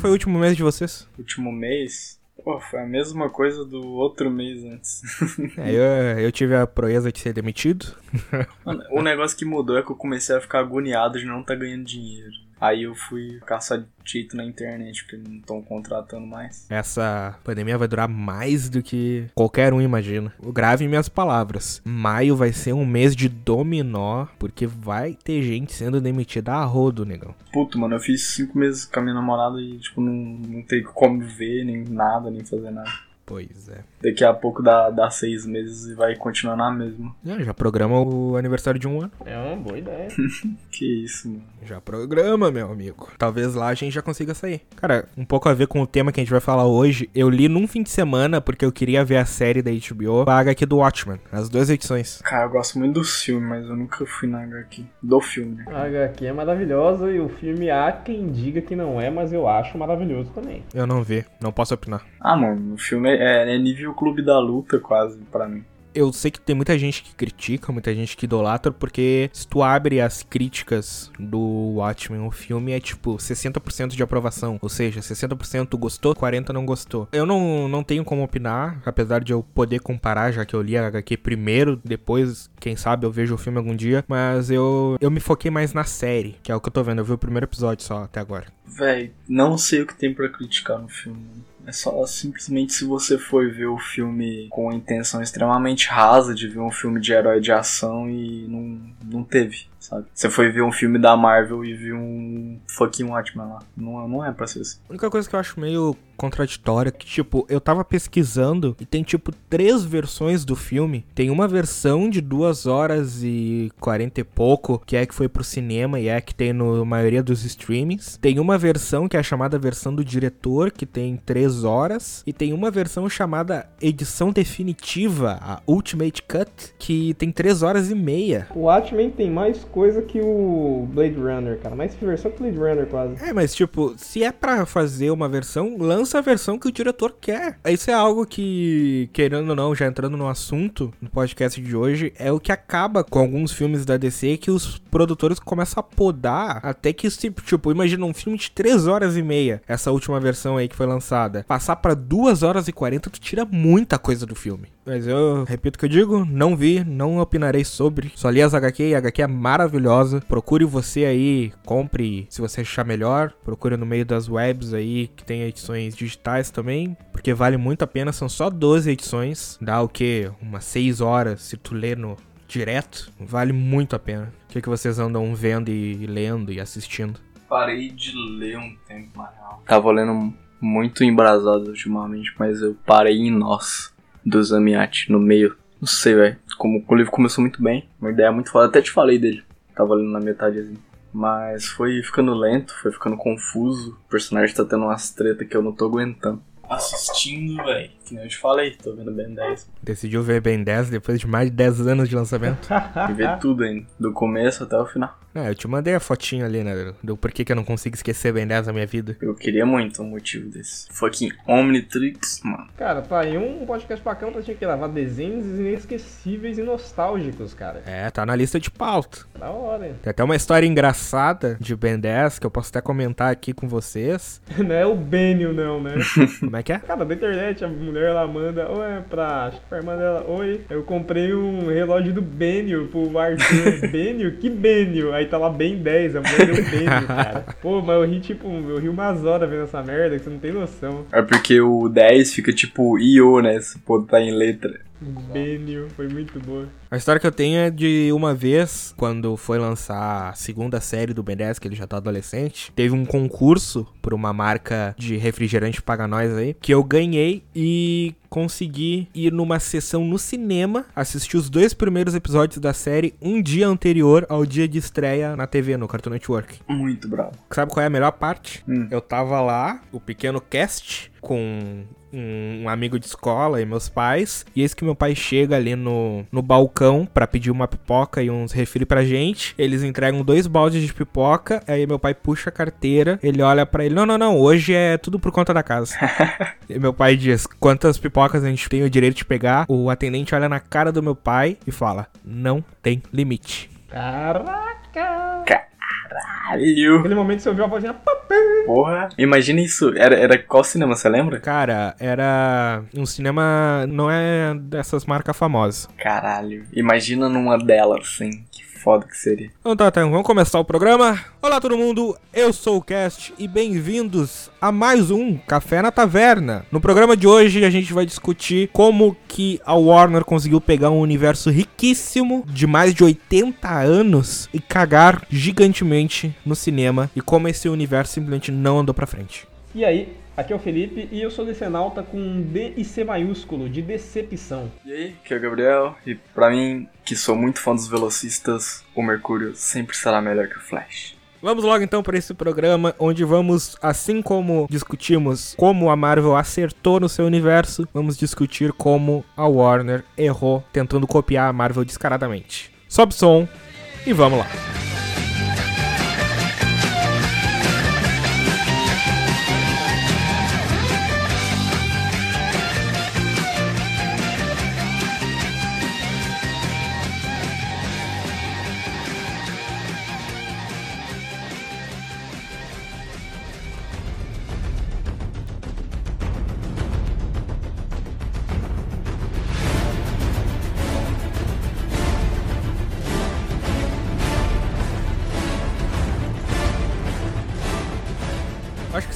que foi o último mês de vocês? Último mês? Pô, foi a mesma coisa do outro mês antes. É, eu, eu tive a proeza de ser demitido. Mano, o negócio que mudou é que eu comecei a ficar agoniado de não estar tá ganhando dinheiro. Aí eu fui caçar jeito na internet, porque não estão contratando mais. Essa pandemia vai durar mais do que qualquer um imagina. Grave minhas palavras. Maio vai ser um mês de dominó, porque vai ter gente sendo demitida a rodo, negão. Puto, mano, eu fiz cinco meses com a minha namorada e, tipo, não, não tem como ver, nem nada, nem fazer nada. Pois é. Daqui a pouco dá, dá seis meses e vai continuar na mesma. É, já programa o aniversário de um ano. É uma boa ideia. que isso, mano. Já programa, meu amigo. Talvez lá a gente já consiga sair. Cara, um pouco a ver com o tema que a gente vai falar hoje. Eu li num fim de semana, porque eu queria ver a série da HBO, a HQ do Watchmen, as duas edições. Cara, eu gosto muito do filme, mas eu nunca fui na HQ. Do filme, né? A HQ é maravilhosa e o filme há quem diga que não é, mas eu acho maravilhoso também. Eu não vi, não posso opinar. Ah, mano, o filme é, é nível Clube da Luta quase, para mim eu sei que tem muita gente que critica, muita gente que idolatra, porque se tu abre as críticas do Watchmen, o filme é tipo 60% de aprovação. Ou seja, 60% gostou, 40% não gostou. Eu não, não tenho como opinar, apesar de eu poder comparar, já que eu li a HQ primeiro, depois, quem sabe, eu vejo o filme algum dia. Mas eu, eu me foquei mais na série, que é o que eu tô vendo. Eu vi o primeiro episódio só até agora. Véi, não sei o que tem para criticar no filme. É só simplesmente se você for ver o filme com a intenção extremamente rasa de ver um filme de herói de ação e não, não teve sabe? Você foi ver um filme da Marvel e viu um fucking Watchmen lá. Não, não é pra ser assim. A única coisa que eu acho meio contraditória é que, tipo, eu tava pesquisando e tem, tipo, três versões do filme. Tem uma versão de duas horas e quarenta e pouco, que é que foi pro cinema e é que tem na maioria dos streamings. Tem uma versão que é a chamada versão do diretor, que tem três horas. E tem uma versão chamada edição definitiva, a Ultimate Cut, que tem três horas e meia. O Watchmen tem mais coisa que o Blade Runner, cara. Mais versão que o Blade Runner, quase. É, mas tipo, se é para fazer uma versão, lança a versão que o diretor quer. Isso é algo que, querendo ou não, já entrando no assunto do podcast de hoje, é o que acaba com alguns filmes da DC que os produtores começam a podar até que, tipo, imagina um filme de 3 horas e meia, essa última versão aí que foi lançada. Passar para 2 horas e 40, tu tira muita coisa do filme. Mas eu repito o que eu digo, não vi, não opinarei sobre. Só li as HQ e a HQ é maravilhosa. Procure você aí, compre se você achar melhor. Procure no meio das webs aí, que tem edições digitais também. Porque vale muito a pena, são só 12 edições. Dá o que? Umas 6 horas se tu ler no direto. Vale muito a pena. O que, que vocês andam vendo e lendo e assistindo? Parei de ler um tempo, na. Tava lendo muito embrasado ultimamente, mas eu parei em nós do Zamiati no meio. Não sei, velho. Como o livro começou muito bem, uma ideia muito foda. Até te falei dele. Tava lendo na metade assim. Mas foi ficando lento, foi ficando confuso. O personagem tá tendo umas tretas que eu não tô aguentando assistindo, velho. Que nem eu te falei, tô vendo Ben 10. Decidiu ver Ben 10 depois de mais de 10 anos de lançamento? e ver tudo ainda, do começo até o final. É, eu te mandei a fotinha ali, né? Do porquê que eu não consigo esquecer Ben 10 na minha vida. Eu queria muito um motivo desse. Fucking Omnitrix, mano. Cara, tá aí um podcast bacana pra gente gravar desenhos inesquecíveis e nostálgicos, cara. É, tá na lista de pauta. Da hora. Hein? Tem até uma história engraçada de Ben 10 que eu posso até comentar aqui com vocês. não é o Benio, não, né? Como é que é? Cara, da internet, a mulher ela manda, ou é pra, acho que pra irmã dela, oi, eu comprei um relógio do Benio pro Arthur. Benio? Que Benio? Aí tá lá bem 10, a mulher deu Benio, cara. Pô, mas eu ri tipo, eu ri umas horas vendo essa merda que você não tem noção. É porque o 10 fica tipo IO, né? Se pô, tá em letra. Benio, foi muito boa. A história que eu tenho é de uma vez, quando foi lançar a segunda série do Ben 10, que ele já tá adolescente, teve um concurso por uma marca de refrigerante paga nós aí, que eu ganhei e consegui ir numa sessão no cinema, assistir os dois primeiros episódios da série um dia anterior ao dia de estreia na TV, no Cartoon Network. Muito bravo. Sabe qual é a melhor parte? Hum. Eu tava lá, o pequeno cast, com um amigo de escola e meus pais. E eis que meu pai chega ali no, no balcão para pedir uma pipoca e uns refri pra gente. Eles entregam dois baldes de pipoca. Aí meu pai puxa a carteira. Ele olha para ele: Não, não, não. Hoje é tudo por conta da casa. e meu pai diz: Quantas pipocas a gente tem o direito de pegar? O atendente olha na cara do meu pai e fala: Não tem limite. Caraca! Caralho! Naquele momento você ouviu a vozinha. Porra, imagina isso. Era, era qual cinema, você lembra? Cara, era um cinema. Não é dessas marcas famosas. Caralho, imagina numa delas, assim. Que foda que seria. Então tá, então vamos começar o programa. Olá todo mundo, eu sou o Cast e bem-vindos a mais um Café na Taverna. No programa de hoje a gente vai discutir como que a Warner conseguiu pegar um universo riquíssimo de mais de 80 anos e cagar gigantemente no cinema e como esse universo simplesmente não andou pra frente. E aí, aqui é o Felipe e eu sou decenalta com D e C maiúsculo, de decepção. E aí, aqui é o Gabriel, e pra mim, que sou muito fã dos velocistas, o Mercúrio sempre será melhor que o Flash. Vamos logo então para esse programa onde vamos, assim como discutimos como a Marvel acertou no seu universo, vamos discutir como a Warner errou tentando copiar a Marvel descaradamente. Sobe som e vamos lá.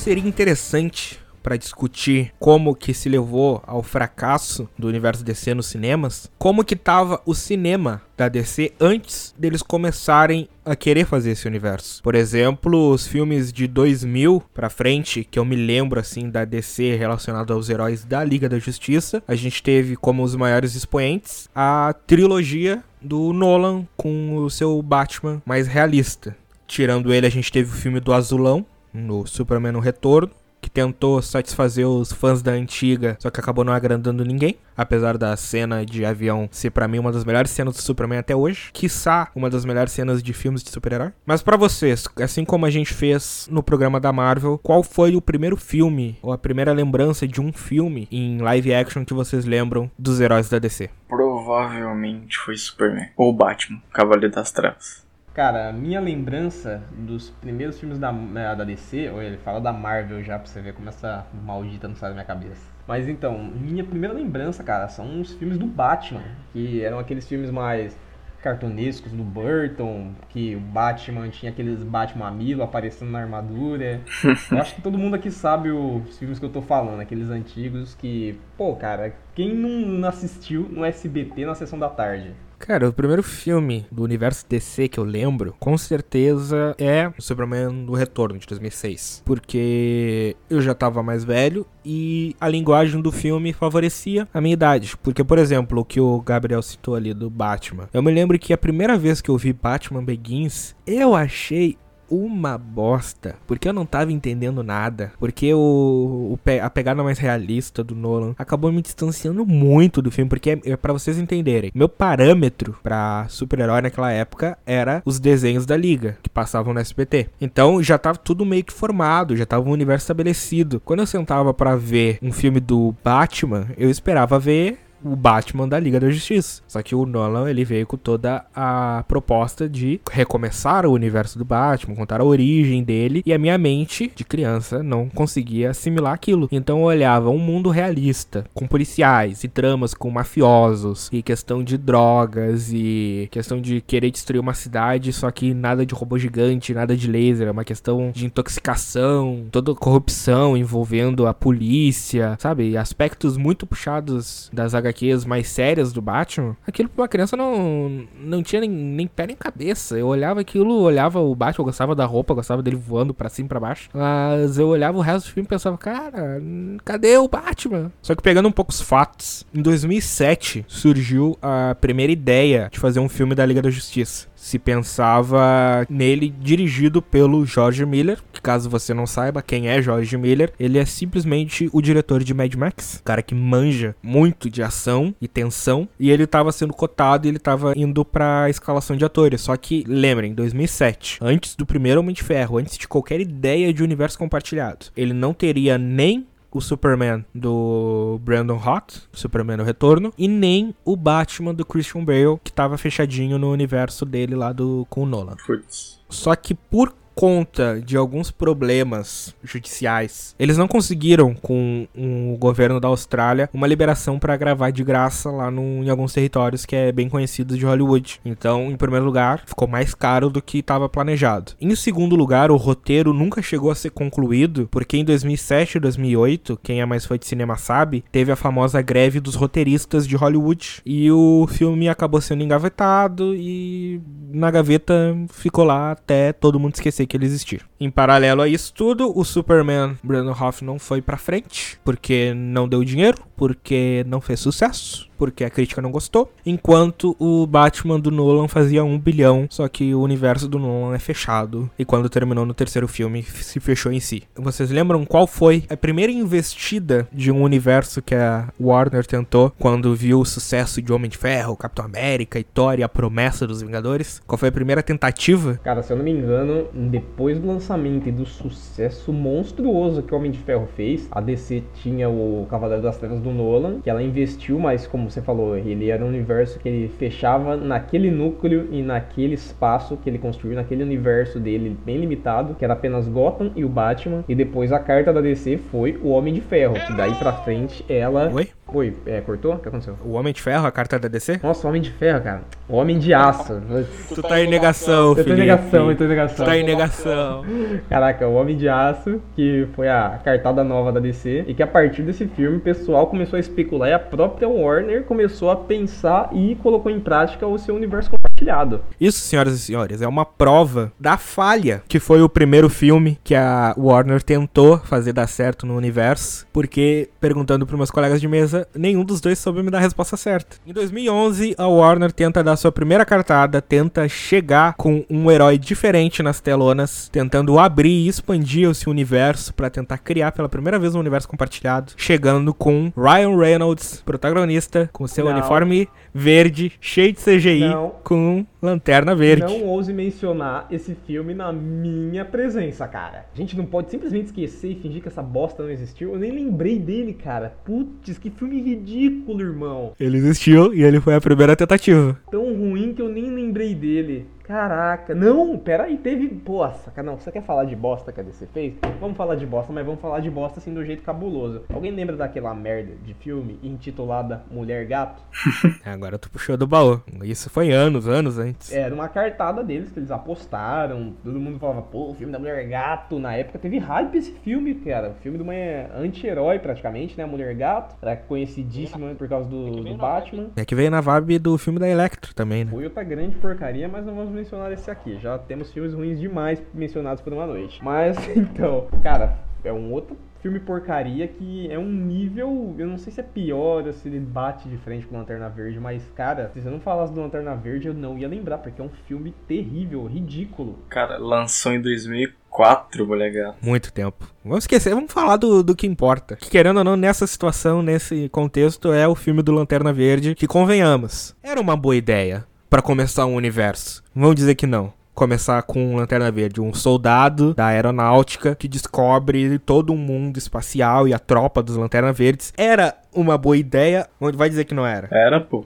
Seria interessante para discutir como que se levou ao fracasso do universo DC nos cinemas, como que tava o cinema da DC antes deles começarem a querer fazer esse universo. Por exemplo, os filmes de 2000 para frente, que eu me lembro assim da DC relacionado aos heróis da Liga da Justiça, a gente teve como os maiores expoentes a trilogia do Nolan com o seu Batman mais realista. Tirando ele, a gente teve o filme do Azulão, no Superman no Retorno, que tentou satisfazer os fãs da antiga, só que acabou não agradando ninguém, apesar da cena de avião ser para mim uma das melhores cenas do Superman até hoje, quiçá uma das melhores cenas de filmes de super-herói. Mas para vocês, assim como a gente fez no programa da Marvel, qual foi o primeiro filme ou a primeira lembrança de um filme em live action que vocês lembram dos heróis da DC? Provavelmente foi Superman. Ou Batman, Cavaleiro das Trevas. Cara, minha lembrança dos primeiros filmes da, da DC, ou ele fala da Marvel já pra você ver como essa maldita não sai da minha cabeça. Mas então, minha primeira lembrança, cara, são os filmes do Batman, que eram aqueles filmes mais cartunescos do Burton, que o Batman tinha aqueles Batman Mamilo aparecendo na armadura. eu acho que todo mundo aqui sabe os filmes que eu tô falando, aqueles antigos que, pô, cara, quem não assistiu no SBT na sessão da tarde? Cara, o primeiro filme do universo DC que eu lembro, com certeza, é o Superman do Retorno, de 2006. Porque eu já tava mais velho e a linguagem do filme favorecia a minha idade. Porque, por exemplo, o que o Gabriel citou ali do Batman. Eu me lembro que a primeira vez que eu vi Batman Begins, eu achei uma bosta, porque eu não tava entendendo nada, porque o, o a pegada mais realista do Nolan acabou me distanciando muito do filme, porque é, para vocês entenderem, meu parâmetro para super-herói naquela época era os desenhos da liga que passavam no SBT. Então já tava tudo meio que formado, já tava um universo estabelecido. Quando eu sentava para ver um filme do Batman, eu esperava ver o Batman da Liga da Justiça. Só que o Nolan ele veio com toda a proposta de recomeçar o universo do Batman, contar a origem dele, e a minha mente de criança não conseguia assimilar aquilo. Então eu olhava um mundo realista, com policiais e tramas com mafiosos, e questão de drogas e questão de querer destruir uma cidade, só que nada de robô gigante, nada de laser, é uma questão de intoxicação, toda corrupção envolvendo a polícia, sabe? Aspectos muito puxados das HQs HQs mais sérias do Batman, aquilo pra uma criança não, não tinha nem, nem pé nem cabeça. Eu olhava aquilo, olhava o Batman, eu gostava da roupa, eu gostava dele voando pra cima e pra baixo. Mas eu olhava o resto do filme e pensava, cara, cadê o Batman? Só que pegando um pouco os fatos, em 2007 surgiu a primeira ideia de fazer um filme da Liga da Justiça se pensava nele dirigido pelo George Miller, que caso você não saiba quem é George Miller, ele é simplesmente o diretor de Mad Max, cara que manja muito de ação e tensão, e ele estava sendo cotado e ele estava indo para escalação de atores. Só que lembrem, 2007, antes do primeiro Homem de Ferro, antes de qualquer ideia de universo compartilhado, ele não teria nem o Superman do Brandon Hott, Superman no Retorno, e nem o Batman do Christian Bale, que tava fechadinho no universo dele lá do com o Nolan. Putz. Só que por conta de alguns problemas judiciais, eles não conseguiram com o governo da Austrália uma liberação para gravar de graça lá no, em alguns territórios que é bem conhecido de Hollywood. Então, em primeiro lugar, ficou mais caro do que estava planejado. Em segundo lugar, o roteiro nunca chegou a ser concluído, porque em 2007 e 2008, quem é mais fã de cinema sabe, teve a famosa greve dos roteiristas de Hollywood e o filme acabou sendo engavetado e na gaveta ficou lá até todo mundo esquecer que ele existia. Em paralelo a isso tudo, o Superman Brandon Hoff não foi para frente porque não deu dinheiro, porque não fez sucesso porque a crítica não gostou, enquanto o Batman do Nolan fazia um bilhão, só que o universo do Nolan é fechado, e quando terminou no terceiro filme, se fechou em si. Vocês lembram qual foi a primeira investida de um universo que a Warner tentou quando viu o sucesso de Homem de Ferro, Capitão América e Thor e a promessa dos Vingadores? Qual foi a primeira tentativa? Cara, se eu não me engano, depois do lançamento e do sucesso monstruoso que o Homem de Ferro fez, a DC tinha o Cavaleiro das Trevas do Nolan, que ela investiu, mas como você falou, ele era um universo que ele fechava naquele núcleo e naquele espaço que ele construiu, naquele universo dele bem limitado, que era apenas Gotham e o Batman. E depois a carta da DC foi o Homem de Ferro, que daí pra frente ela. Oi? Oi, é, cortou? O que aconteceu? O Homem de Ferro, a carta da DC? Nossa, o Homem de Ferro, cara. O Homem de Aço. Tu tá em negação, Eu tô em negação, eu tô em negação. Tu tá em negação. Caraca, o Homem de Aço, que foi a cartada nova da DC, e que a partir desse filme o pessoal começou a especular e a própria Warner começou a pensar e colocou em prática o seu universo compartilhado. Isso, senhoras e senhores, é uma prova da falha que foi o primeiro filme que a Warner tentou fazer dar certo no universo, porque perguntando para meus colegas de mesa, nenhum dos dois soube me dar a resposta certa. Em 2011, a Warner tenta dar sua primeira cartada, tenta chegar com um herói diferente nas telonas, tentando abrir e expandir esse universo para tentar criar pela primeira vez um universo compartilhado, chegando com Ryan Reynolds, protagonista, com seu Não. uniforme verde, cheio de CGI, Não. com lanterna verde. Não ouse mencionar esse filme na minha presença, cara. A gente não pode simplesmente esquecer e fingir que essa bosta não existiu. Eu nem lembrei dele, cara. Putz, que filme ridículo, irmão. Ele existiu e ele foi a primeira tentativa. Tão ruim que eu nem lembrei dele. Caraca, não, pera aí, teve. Pô, saca, não, você quer falar de bosta que a DC fez? Vamos falar de bosta, mas vamos falar de bosta assim do jeito cabuloso. Alguém lembra daquela merda de filme intitulada Mulher Gato? Agora tu puxou do baú. Isso foi anos, anos antes. Era uma cartada deles que eles apostaram. Todo mundo falava, pô, o filme da Mulher Gato. Na época teve hype esse filme, cara. O filme de uma anti-herói praticamente, né? Mulher Gato. Era conhecidíssima por causa do, do Batman. É que veio na vibe do filme da Electro também, né? Foi outra grande porcaria, mas não vamos mencionar esse aqui. Já temos filmes ruins demais mencionados por uma noite. Mas, então, cara, é um outro filme porcaria que é um nível. Eu não sei se é pior ou se ele bate de frente com Lanterna Verde, mas, cara, se você não falasse do Lanterna Verde, eu não ia lembrar, porque é um filme terrível, ridículo. Cara, lançou em 2004, mulher. Muito tempo. Vamos esquecer, vamos falar do, do que importa. Que querendo ou não, nessa situação, nesse contexto, é o filme do Lanterna Verde, que convenhamos, era uma boa ideia pra começar um universo. Vamos dizer que não. Começar com Lanterna Verde, um soldado da aeronáutica que descobre todo um mundo espacial e a tropa dos Lanterna Verdes. Era uma boa ideia, onde vai dizer que não era. Era, pô.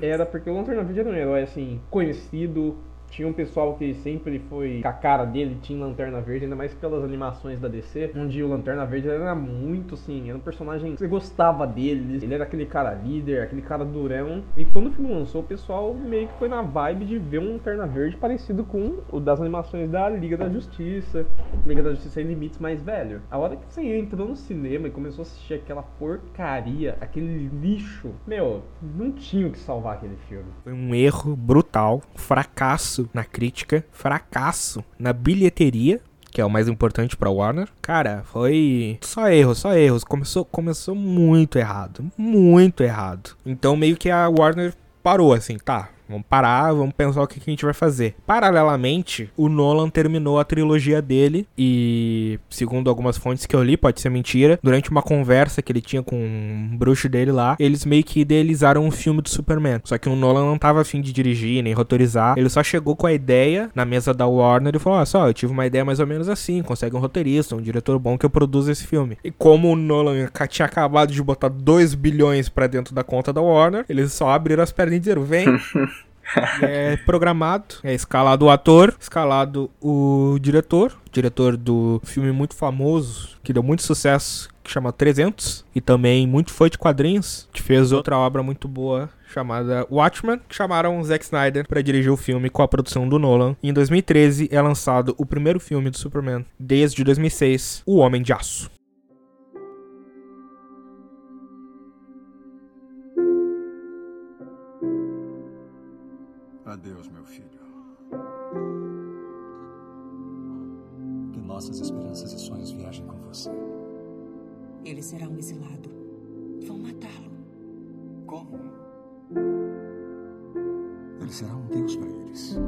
Era porque o Lanterna Verde era um herói, assim, conhecido. Tinha um pessoal que sempre foi com a cara dele, tinha Lanterna Verde, ainda mais pelas animações da DC, onde o Lanterna Verde era muito assim, era um personagem que você gostava dele, ele era aquele cara líder, aquele cara durão. E quando o filme lançou, o pessoal meio que foi na vibe de ver um Lanterna Verde parecido com o das animações da Liga da Justiça, Liga da Justiça Sem Limites mais velho. A hora que você entrou no cinema e começou a assistir aquela porcaria, aquele lixo, meu, não tinha o que salvar aquele filme. Foi um erro brutal, fracasso na crítica, fracasso na bilheteria, que é o mais importante pra Warner. Cara, foi só erros, só erros. Começou, começou muito errado, muito errado. Então meio que a Warner parou assim, tá? Vamos parar, vamos pensar o que, que a gente vai fazer. Paralelamente, o Nolan terminou a trilogia dele e, segundo algumas fontes que eu li, pode ser mentira, durante uma conversa que ele tinha com um bruxo dele lá, eles meio que idealizaram um filme do Superman. Só que o Nolan não tava afim de dirigir nem rotorizar, ele só chegou com a ideia na mesa da Warner e falou: Olha só, eu tive uma ideia mais ou menos assim, consegue um roteirista, um diretor bom que eu produza esse filme. E como o Nolan tinha acabado de botar 2 bilhões pra dentro da conta da Warner, eles só abriram as pernas e disseram: Vem. é programado, é escalado o ator, escalado o diretor, diretor do filme muito famoso, que deu muito sucesso, que chama 300, e também muito foi de quadrinhos, que fez outra obra muito boa chamada Watchmen, que chamaram Zack Snyder para dirigir o filme com a produção do Nolan. Em 2013 é lançado o primeiro filme do Superman desde 2006, O Homem de Aço. Adeus, meu filho. Que nossas esperanças e sonhos viajem com você. Ele será um exilado. Vão matá-lo. Como? Ele será um deus para eles.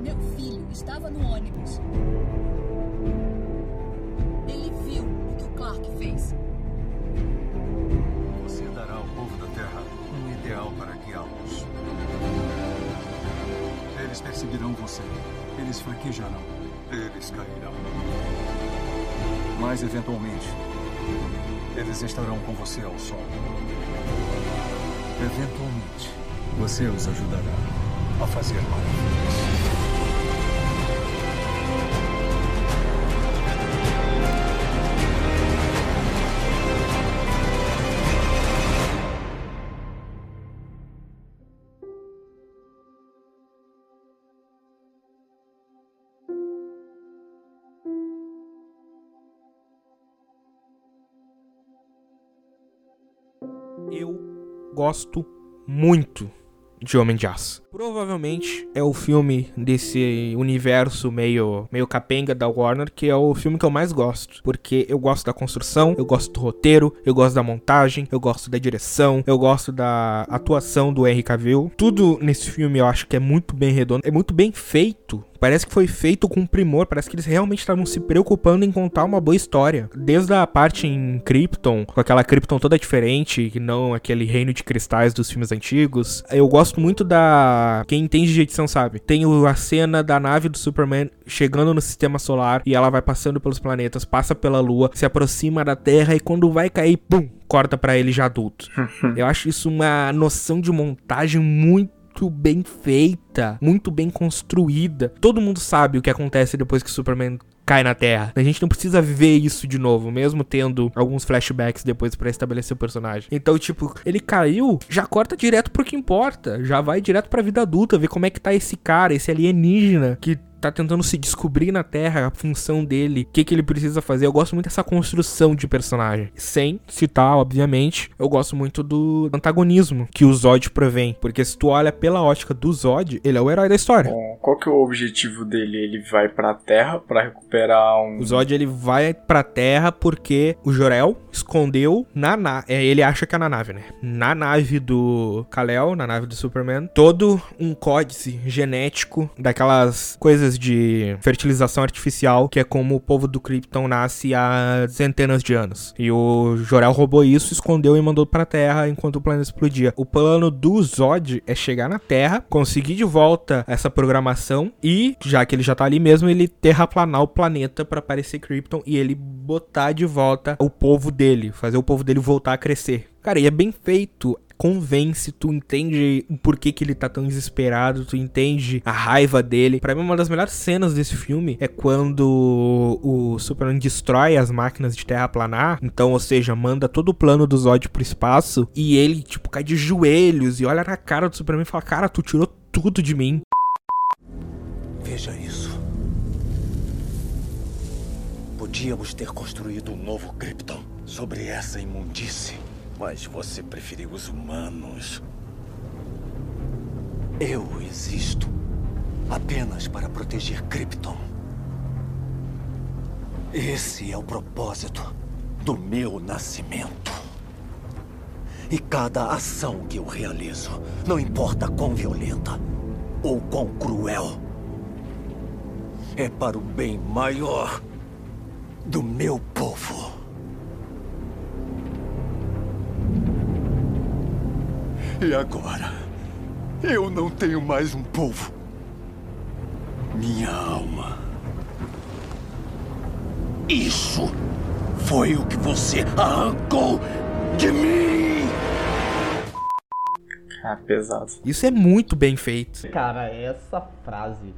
Meu filho estava no ônibus. Ele viu o que o Clark fez. Eles perseguirão você. Eles fraquejarão. Eles cairão. Mas, eventualmente, eles estarão com você ao sol. Eventualmente, você os ajudará a fazer maravilhas. Gosto muito de Homem de Aço. Provavelmente é o filme desse universo meio, meio capenga da Warner que é o filme que eu mais gosto. Porque eu gosto da construção, eu gosto do roteiro, eu gosto da montagem, eu gosto da direção, eu gosto da atuação do Henry Cavill. Tudo nesse filme eu acho que é muito bem redondo, é muito bem feito. Parece que foi feito com primor, parece que eles realmente estavam se preocupando em contar uma boa história. Desde a parte em Krypton, com aquela Krypton toda diferente, que não aquele reino de cristais dos filmes antigos. Eu gosto muito da. Quem entende de edição sabe. Tem a cena da nave do Superman chegando no sistema solar e ela vai passando pelos planetas, passa pela lua, se aproxima da Terra e quando vai cair, pum! Corta pra ele já adulto. Eu acho isso uma noção de montagem muito muito bem feita, muito bem construída. Todo mundo sabe o que acontece depois que o Superman cai na Terra. A gente não precisa ver isso de novo, mesmo tendo alguns flashbacks depois para estabelecer o personagem. Então, tipo, ele caiu, já corta direto pro que importa, já vai direto pra vida adulta, ver como é que tá esse cara, esse alienígena que tá tentando se descobrir na Terra a função dele, o que, que ele precisa fazer. Eu gosto muito dessa construção de personagem. Sem citar, obviamente, eu gosto muito do antagonismo que o Zod provém. Porque se tu olha pela ótica do Zod, ele é o herói da história. Bom, qual que é o objetivo dele? Ele vai pra Terra pra recuperar um... O Zod, ele vai pra Terra porque o Jor-El escondeu na nave... É, ele acha que é na nave, né? Na nave do Kal-El, na nave do Superman, todo um códice genético daquelas coisas de fertilização artificial, que é como o povo do Krypton nasce há centenas de anos. E o Jor-El roubou isso, escondeu e mandou pra Terra enquanto o planeta explodia. O plano do Zod é chegar na Terra, conseguir de volta essa programação e, já que ele já tá ali mesmo, ele terraplanar o planeta para aparecer Krypton e ele botar de volta o povo dele, fazer o povo dele voltar a crescer. Cara, e é bem feito convence, tu entende o porquê que ele tá tão desesperado, tu entende a raiva dele. Para mim, uma das melhores cenas desse filme é quando o Superman destrói as máquinas de terraplanar, então, ou seja, manda todo o plano do Zod pro espaço e ele, tipo, cai de joelhos e olha na cara do Superman e fala: Cara, tu tirou tudo de mim. Veja isso. Podíamos ter construído um novo Krypton sobre essa imundície. Mas você preferiu os humanos. Eu existo apenas para proteger Krypton. Esse é o propósito do meu nascimento. E cada ação que eu realizo, não importa quão violenta ou quão cruel, é para o bem maior do meu povo. E agora? Eu não tenho mais um povo. Minha alma. Isso foi o que você arrancou de mim! Ah, pesado. Isso é muito bem feito. Cara, essa frase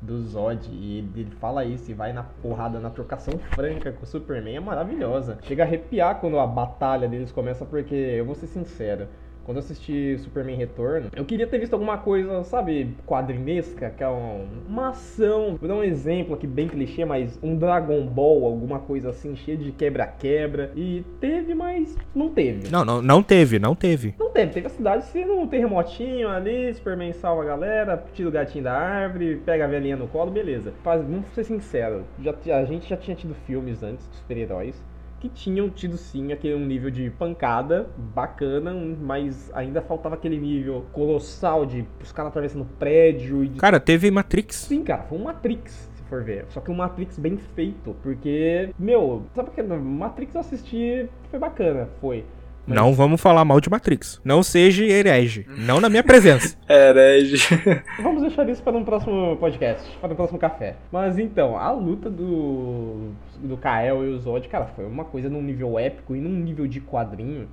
do Zod e ele, ele fala isso e vai na porrada, na trocação franca com o Superman é maravilhosa. Chega a arrepiar quando a batalha deles começa, porque eu vou ser sincero. Quando eu assisti Superman Retorno, eu queria ter visto alguma coisa, sabe, quadrinesca, que é um- uma ação. Vou dar um exemplo aqui bem clichê, mas um Dragon Ball, alguma coisa assim, cheia de quebra-quebra. E teve, mas não teve. Não, não, não teve, não teve. Não teve, teve a cidade sendo um terremotinho ali, Superman salva a galera, tira o gatinho da árvore, pega a velhinha no colo, beleza. Faz, vamos ser sinceros, já, a gente já tinha tido filmes antes de super-heróis que tinham tido sim aquele um nível de pancada bacana, mas ainda faltava aquele nível colossal de os caras atravessando prédio e Cara, teve Matrix. Sim, cara, foi um Matrix, se for ver. Só que um Matrix bem feito. Porque, meu, sabe que Matrix eu assisti, foi bacana, foi. Mas- Não vamos falar mal de Matrix. Não seja herege. Não na minha presença. Herege. Vamos deixar isso para um próximo podcast, para um próximo café. Mas então, a luta do, do Kael e o Zod, cara, foi uma coisa num nível épico e num nível de quadrinho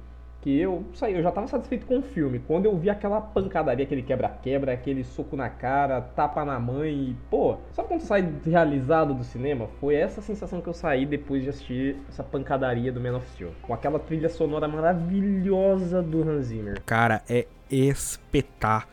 que eu saí, eu já tava satisfeito com o filme. Quando eu vi aquela pancadaria, aquele quebra-quebra, aquele soco na cara, tapa na mãe e, pô, sabe quando sai realizado do cinema? Foi essa sensação que eu saí depois de assistir essa pancadaria do Man of Steel. Com aquela trilha sonora maravilhosa do Hans Zimmer. Cara, é espetacular.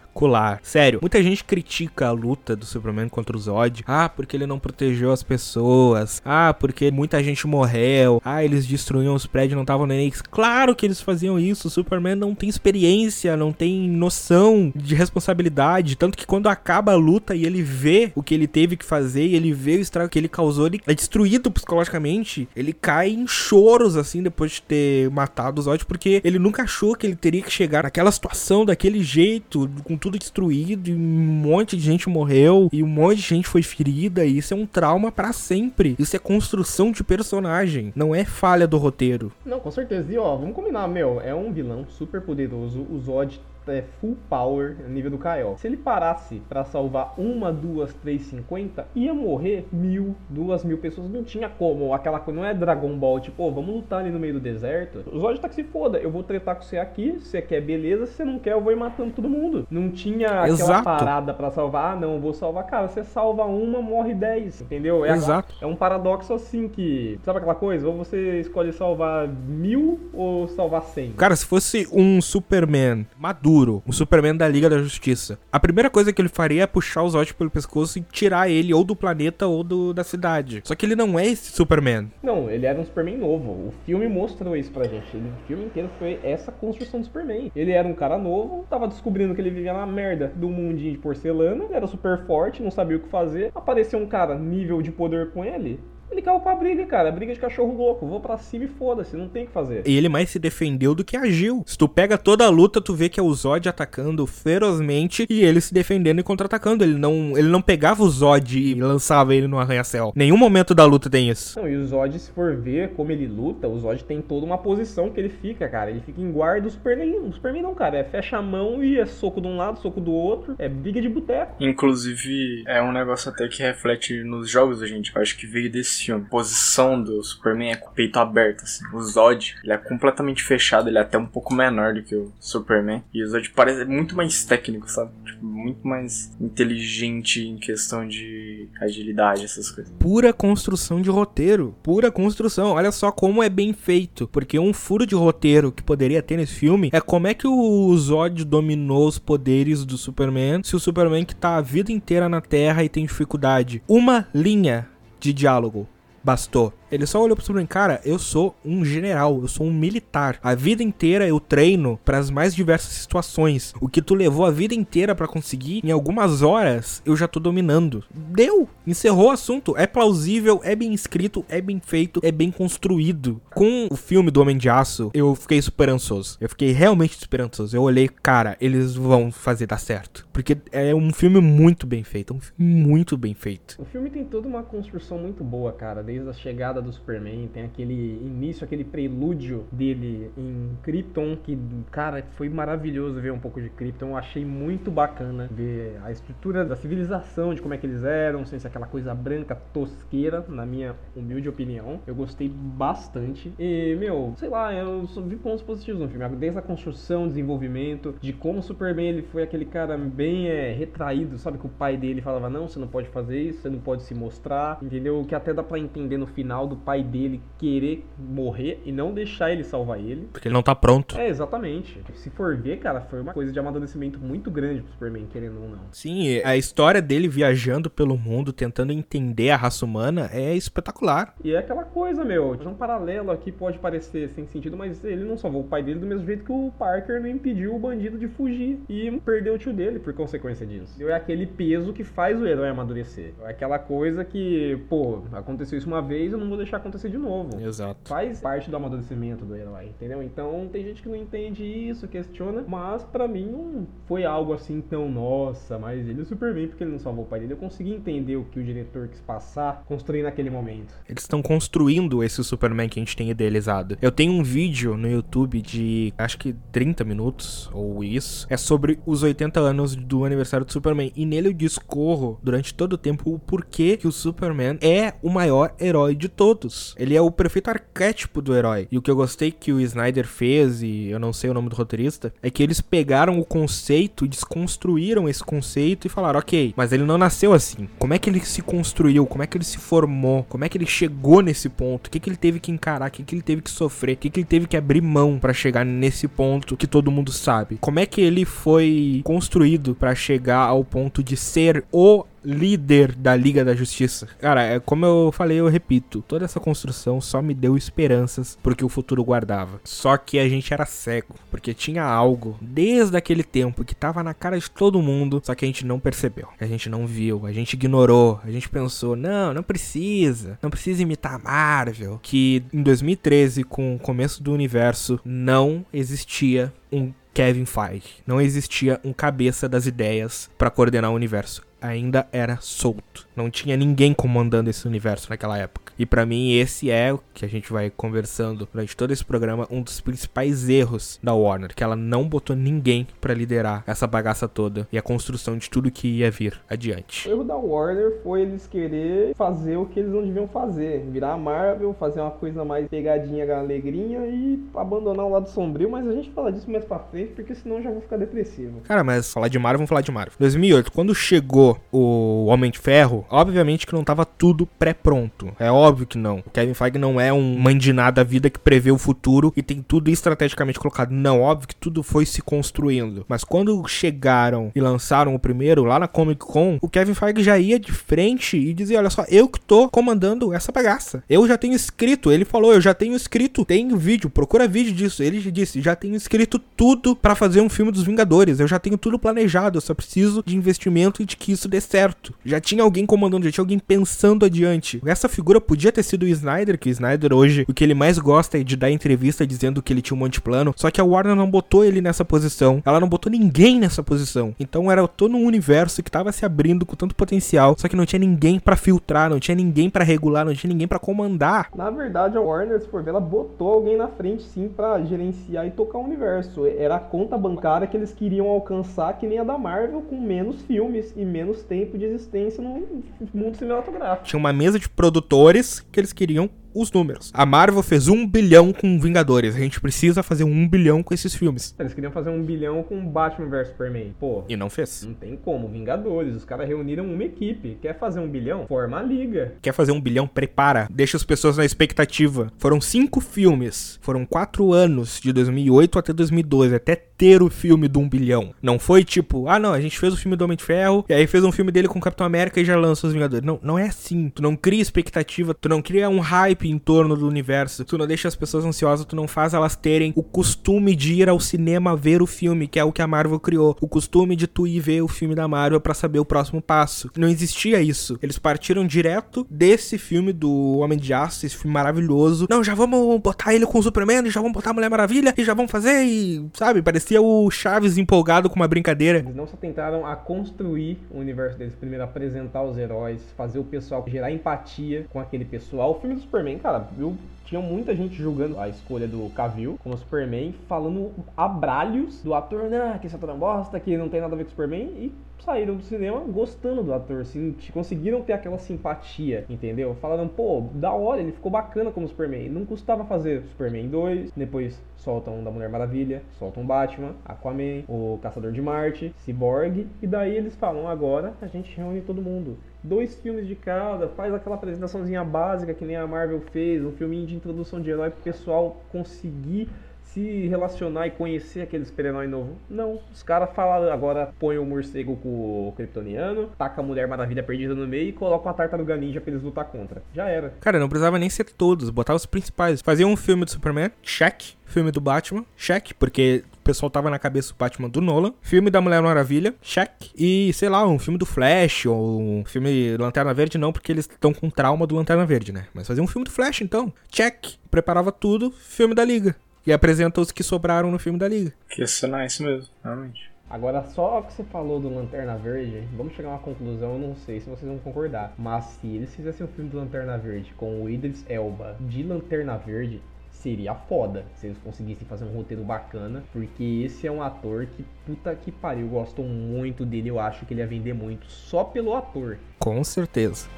Sério, muita gente critica a luta do Superman contra o Zod. Ah, porque ele não protegeu as pessoas. Ah, porque muita gente morreu. Ah, eles destruíam os prédios, não estavam nem. Claro que eles faziam isso. O Superman não tem experiência, não tem noção de responsabilidade. Tanto que quando acaba a luta e ele vê o que ele teve que fazer e ele vê o estrago que ele causou, ele é destruído psicologicamente. Ele cai em choros, assim, depois de ter matado o Zod, porque ele nunca achou que ele teria que chegar naquela situação daquele jeito, com tudo destruído, e um monte de gente morreu, e um monte de gente foi ferida, e isso é um trauma pra sempre. Isso é construção de personagem, não é falha do roteiro. Não, com certeza. E ó, vamos combinar, meu, é um vilão super poderoso. O Zod é full power no nível do Kael. Se ele parasse pra salvar uma, duas, três, cinquenta, ia morrer mil, duas mil pessoas. Não tinha como. Aquela coisa não é Dragon Ball, tipo, ô, vamos lutar ali no meio do deserto. O Zod tá que se foda. Eu vou tretar com você aqui. Se você quer, beleza. Se você não quer, eu vou ir matando todo mundo. Não tinha aquela Exato. parada pra salvar. Ah, não, eu vou salvar. Cara, você salva uma, morre dez. Entendeu? É Exato. é um paradoxo assim que. Sabe aquela coisa? Ou você escolhe salvar mil ou salvar cem? Cara, se fosse um Superman maduro, um Superman da Liga da Justiça, a primeira coisa que ele faria é puxar o Zod pelo pescoço e tirar ele ou do planeta ou do, da cidade. Só que ele não é esse Superman. Não, ele era um Superman novo. O filme mostrou isso pra gente. Ele- o filme inteiro foi essa construção do Superman. Ele era um cara novo, tava descobrindo que ele vivia na merda do mundinho de porcelana, era super forte, não sabia o que fazer. Apareceu um cara nível de poder com ele. Ele caiu pra briga, cara. Briga de cachorro louco. Vou pra cima e foda-se, não tem o que fazer. E ele mais se defendeu do que agiu. Se tu pega toda a luta, tu vê que é o Zod atacando ferozmente e ele se defendendo e contra-atacando. Ele não, ele não pegava o Zod e lançava ele no arranha-céu. Nenhum momento da luta tem isso. Não, e o Zod, se for ver como ele luta, o Zod tem toda uma posição que ele fica, cara. Ele fica em guarda, o Superman, o Superman não, cara. É fecha a mão e é soco de um lado, soco do outro. É briga de boteco. Inclusive, é um negócio até que reflete nos jogos, gente. Eu acho que veio desse filme. A posição do Superman é com o peito aberto, assim. O Zod, ele é completamente fechado, ele é até um pouco menor do que o Superman. E o Zod parece muito mais técnico, sabe? Tipo, muito mais inteligente em questão de agilidade, essas coisas. Pura construção de roteiro. Pura construção. Olha só como é bem feito. Porque um furo de roteiro que poderia ter nesse filme é como é que o Zod dominou os poderes do Superman se o Superman que tá a vida inteira na Terra e tem dificuldade. Uma linha de diálogo. Bastou. Ele só olhou pro Superman, cara, eu sou um general, eu sou um militar. A vida inteira eu treino para as mais diversas situações. O que tu levou a vida inteira pra conseguir, em algumas horas eu já tô dominando. Deu, encerrou o assunto. É plausível, é bem escrito, é bem feito, é bem construído. Com o filme do Homem de Aço, eu fiquei esperançoso. Eu fiquei realmente esperançoso. Eu olhei, cara, eles vão fazer dar certo. Porque é um filme muito bem feito, um filme muito bem feito. O filme tem toda uma construção muito boa, cara. Desde a chegada chegada do Superman, tem aquele início, aquele prelúdio dele em Krypton, que, cara, foi maravilhoso ver um pouco de Krypton. Eu achei muito bacana ver a estrutura da civilização, de como é que eles eram, sem ser aquela coisa branca tosqueira, na minha humilde opinião. Eu gostei bastante. E, meu, sei lá, eu vi pontos positivos no filme. Desde a construção, desenvolvimento, de como o Superman ele foi aquele cara bem é, retraído, sabe? Que o pai dele falava: não, você não pode fazer isso, você não pode se mostrar, entendeu? Que até dá pra entender no final do pai dele querer morrer e não deixar ele salvar ele. Porque ele não tá pronto. É, exatamente. Se for ver, cara, foi uma coisa de amadurecimento muito grande pro Superman, querendo ou não. Sim, a história dele viajando pelo mundo, tentando entender a raça humana, é espetacular. E é aquela coisa, meu, um paralelo aqui pode parecer sem sentido, mas ele não salvou o pai dele do mesmo jeito que o Parker não impediu o bandido de fugir e perdeu o tio dele por consequência disso. É aquele peso que faz o herói amadurecer. É aquela coisa que, pô, aconteceu isso uma vez, eu não vou deixar acontecer de novo. Exato. Faz parte do amadurecimento do herói, entendeu? Então tem gente que não entende isso, questiona, mas para mim não foi algo assim tão nossa, mas ele é Superman porque ele não salvou o pai dele. Eu consegui entender o que o diretor quis passar, construir naquele momento. Eles estão construindo esse Superman que a gente tem idealizado. Eu tenho um vídeo no YouTube de acho que 30 minutos ou isso, é sobre os 80 anos do aniversário do Superman e nele eu discorro durante todo o tempo o porquê que o Superman é o maior herói de todos. Ele é o perfeito arquétipo do herói. E o que eu gostei que o Snyder fez e eu não sei o nome do roteirista é que eles pegaram o conceito e desconstruíram esse conceito e falaram, ok, mas ele não nasceu assim. Como é que ele se construiu? Como é que ele se formou? Como é que ele chegou nesse ponto? O que, que ele teve que encarar? O que, que ele teve que sofrer? O que, que ele teve que abrir mão para chegar nesse ponto que todo mundo sabe? Como é que ele foi construído para chegar ao ponto de ser o líder da Liga da Justiça. Cara, é como eu falei, eu repito, toda essa construção só me deu esperanças porque o futuro guardava. Só que a gente era cego, porque tinha algo desde aquele tempo que tava na cara de todo mundo, só que a gente não percebeu, a gente não viu, a gente ignorou, a gente pensou, não, não precisa, não precisa imitar a Marvel, que em 2013 com o começo do universo não existia um Kevin Feige. Não existia um cabeça das ideias para coordenar o universo ainda era solto. Não tinha ninguém comandando esse universo naquela época. E para mim esse é o que a gente vai conversando durante todo esse programa, um dos principais erros da Warner, que ela não botou ninguém para liderar essa bagaça toda e a construção de tudo que ia vir adiante. O erro da Warner foi eles querer fazer o que eles não deviam fazer, virar a Marvel, fazer uma coisa mais pegadinha, alegrinha e abandonar o lado sombrio, mas a gente fala disso mais para frente, porque senão eu já vou ficar depressivo. Cara, mas falar de Marvel, vamos falar de Marvel. 2008, quando chegou o Homem de Ferro, obviamente que não tava tudo pré-pronto. É óbvio que não. O Kevin Feige não é um nada da vida que prevê o futuro e tem tudo estrategicamente colocado. Não, óbvio que tudo foi se construindo. Mas quando chegaram e lançaram o primeiro lá na Comic Con, o Kevin Feige já ia de frente e dizia: Olha só, eu que tô comandando essa bagaça. Eu já tenho escrito. Ele falou: Eu já tenho escrito. Tem vídeo, procura vídeo disso. Ele disse: Já tenho escrito tudo para fazer um filme dos Vingadores. Eu já tenho tudo planejado. Eu só preciso de investimento e de que isso dê certo. Já tinha alguém comandando, já tinha alguém pensando adiante. Essa figura podia ter sido o Snyder, que o Snyder hoje, o que ele mais gosta é de dar entrevista dizendo que ele tinha um monte de plano. Só que a Warner não botou ele nessa posição. Ela não botou ninguém nessa posição. Então era todo um universo que tava se abrindo com tanto potencial. Só que não tinha ninguém para filtrar, não tinha ninguém para regular, não tinha ninguém para comandar. Na verdade, a Warner, se for ver, ela botou alguém na frente sim para gerenciar e tocar o universo. Era a conta bancária que eles queriam alcançar, que nem a da Marvel, com menos filmes e menos tempo de existência no mundo cinematográfico. Tinha uma mesa de produtores que eles queriam os números. A Marvel fez um bilhão com Vingadores. A gente precisa fazer um bilhão com esses filmes. Eles queriam fazer um bilhão com Batman vs Superman. Pô. E não fez. Não tem como. Vingadores. Os caras reuniram uma equipe. Quer fazer um bilhão? Forma a liga. Quer fazer um bilhão? Prepara. Deixa as pessoas na expectativa. Foram cinco filmes. Foram quatro anos, de 2008 até 2012, até ter o filme do um bilhão. Não foi tipo, ah não, a gente fez o filme do Homem de Ferro, e aí fez um filme dele com o Capitão América e já lança os Vingadores. Não, não é assim. Tu não cria expectativa, tu não cria um hype em torno do universo, tu não deixa as pessoas ansiosas, tu não faz elas terem o costume de ir ao cinema ver o filme, que é o que a Marvel criou. O costume de tu ir ver o filme da Marvel para saber o próximo passo. Não existia isso. Eles partiram direto desse filme do Homem de Aço, esse filme maravilhoso. Não, já vamos botar ele com o Superman, e já vamos botar a Mulher Maravilha, e já vamos fazer, e sabe, parecia o Chaves empolgado com uma brincadeira. Eles não só tentaram a construir o universo deles, primeiro apresentar os heróis, fazer o pessoal gerar empatia com aquele pessoal. O filme do Superman Superman, cara, eu tinha muita gente julgando a escolha do Cavill como Superman, falando abralhos do ator, né, que esse ator é bosta, que não tem nada a ver com Superman, e saíram do cinema gostando do ator, assim, conseguiram ter aquela simpatia, entendeu? Falaram, pô, da hora, ele ficou bacana como Superman. Não custava fazer Superman 2, depois soltam da Mulher Maravilha, soltam Batman, Aquaman, o Caçador de Marte, Cyborg, e daí eles falam, agora a gente reúne todo mundo. Dois filmes de cada, faz aquela apresentaçãozinha básica que nem a Marvel fez, um filminho de introdução de herói pro pessoal conseguir se relacionar e conhecer aquele super-herói novo. Não, os caras falam agora põe o morcego com o kryptoniano, taca a Mulher Maravilha perdida no meio e coloca a tartaruga ninja pra eles lutar contra. Já era. Cara, não precisava nem ser todos, botar os principais. Fazia um filme do Superman, check. Filme do Batman, check, porque o pessoal tava na cabeça o Batman do Nolan. Filme da Mulher Maravilha, check. E, sei lá, um filme do Flash, ou um filme Lanterna Verde, não, porque eles estão com trauma do Lanterna Verde, né? Mas fazia um filme do Flash, então. Check. Preparava tudo, filme da Liga. E apresenta os que sobraram no filme da Liga. Que ser nice mesmo, realmente. Agora, só que você falou do Lanterna Verde, vamos chegar a uma conclusão, eu não sei se vocês vão concordar. Mas se eles fizessem o um filme do Lanterna Verde com o Idris Elba de Lanterna Verde, seria foda se eles conseguissem fazer um roteiro bacana, porque esse é um ator que, puta que pariu, eu gosto muito dele, eu acho que ele ia vender muito só pelo ator. Com certeza.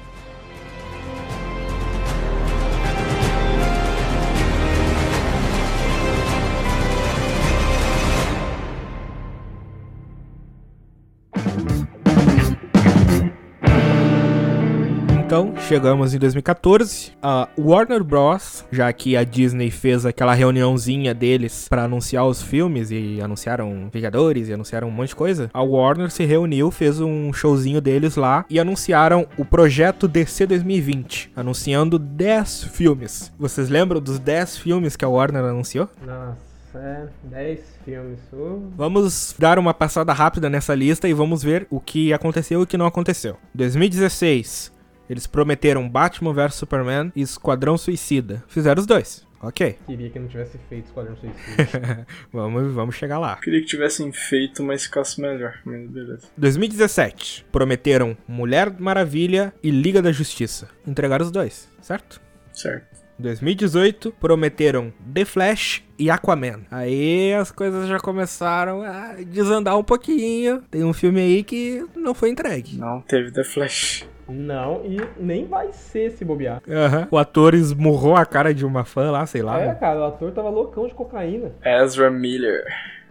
Então, chegamos em 2014. A Warner Bros., já que a Disney fez aquela reuniãozinha deles para anunciar os filmes e anunciaram Vingadores e anunciaram um monte de coisa, a Warner se reuniu, fez um showzinho deles lá e anunciaram o projeto DC 2020, anunciando 10 filmes. Vocês lembram dos 10 filmes que a Warner anunciou? Nossa. É, 10 filmes. Uh. Vamos dar uma passada rápida nessa lista e vamos ver o que aconteceu e o que não aconteceu. 2016, eles prometeram Batman vs Superman e Esquadrão Suicida. Fizeram os dois. Ok. Queria que não tivesse feito Esquadrão Suicida. vamos, vamos chegar lá. Queria que tivessem feito, mas ficasse melhor. Mas beleza. 2017. Prometeram Mulher Maravilha e Liga da Justiça. Entregaram os dois, certo? Certo. 2018 prometeram The Flash e Aquaman. Aí as coisas já começaram a desandar um pouquinho. Tem um filme aí que não foi entregue. Não teve The Flash. Não, e nem vai ser se bobear. Uhum. O ator esmurrou a cara de uma fã lá, sei lá. É, né? cara, o ator tava loucão de cocaína. Ezra Miller.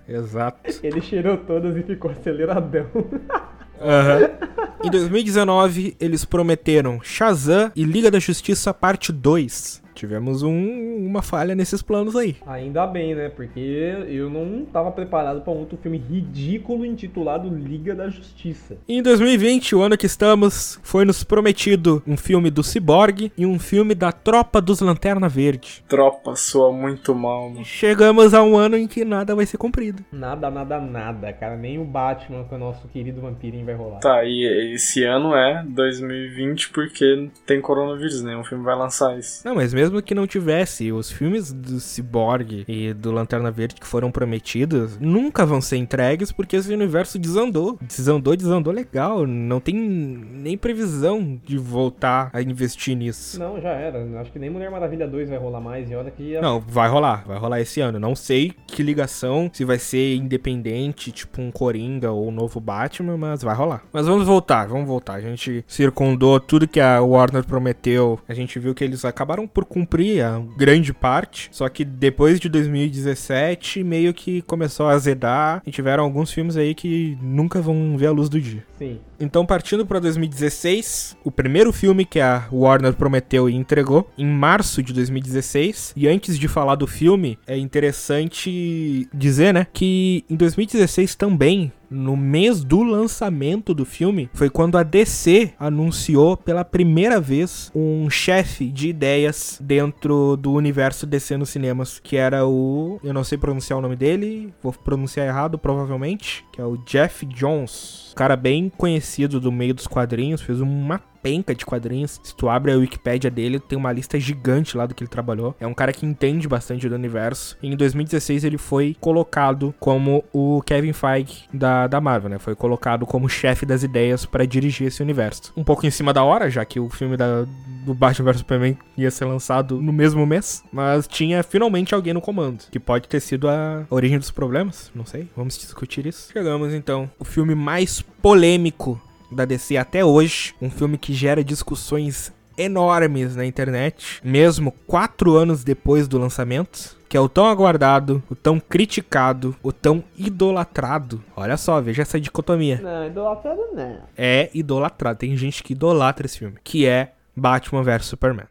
Exato. Ele cheirou todas e ficou aceleradão. Uhum. Em 2019, eles prometeram Shazam e Liga da Justiça Parte 2. Tivemos um, uma falha nesses planos aí. Ainda bem, né? Porque eu não tava preparado para outro filme ridículo intitulado Liga da Justiça. Em 2020, o ano que estamos, foi nos prometido um filme do Cyborg e um filme da Tropa dos Lanterna Verde. Tropa soa muito mal, mano. Chegamos a um ano em que nada vai ser cumprido. Nada, nada, nada, cara. Nem o Batman com o nosso querido vampirinho vai rolar. Tá, e esse ano é 2020 porque tem coronavírus, né? Um filme vai lançar isso. Não, mas mesmo que não tivesse, os filmes do Cyborg e do Lanterna Verde que foram prometidos nunca vão ser entregues porque esse universo desandou. Desandou, desandou legal. Não tem nem previsão de voltar a investir nisso. Não, já era. Acho que nem Mulher Maravilha 2 vai rolar mais. E olha que. Não, vai rolar. Vai rolar esse ano. Não sei que ligação, se vai ser independente, tipo um Coringa ou um novo Batman, mas vai rolar. Mas vamos voltar, vamos voltar. A gente circundou tudo que a Warner prometeu. A gente viu que eles acabaram por cumprir a grande parte. Só que depois de 2017, meio que começou a azedar. E tiveram alguns filmes aí que nunca vão ver a luz do dia. Sim. Então, partindo para 2016, o primeiro filme que a Warner prometeu e entregou, em março de 2016. E antes de falar do filme, é interessante dizer, né, que em 2016 também no mês do lançamento do filme, foi quando a DC anunciou pela primeira vez um chefe de ideias dentro do universo DC nos cinemas, que era o. Eu não sei pronunciar o nome dele, vou pronunciar errado provavelmente, que é o Jeff Jones. Cara bem conhecido do meio dos quadrinhos, fez uma penca de quadrinhos. Se tu abre a Wikipédia dele, tem uma lista gigante lá do que ele trabalhou. É um cara que entende bastante do universo. E em 2016 ele foi colocado como o Kevin Feige da, da Marvel, né? Foi colocado como chefe das ideias para dirigir esse universo. Um pouco em cima da hora, já que o filme da, do Batman vs Superman ia ser lançado no mesmo mês, mas tinha finalmente alguém no comando, que pode ter sido a origem dos problemas, não sei. Vamos discutir isso. Chegamos então, o filme mais polêmico da DC até hoje, um filme que gera discussões enormes na internet, mesmo quatro anos depois do lançamento, que é o tão aguardado, o tão criticado, o tão idolatrado. Olha só, veja essa dicotomia. Não, idolatrado não. É idolatrado, tem gente que idolatra esse filme, que é Batman vs Superman.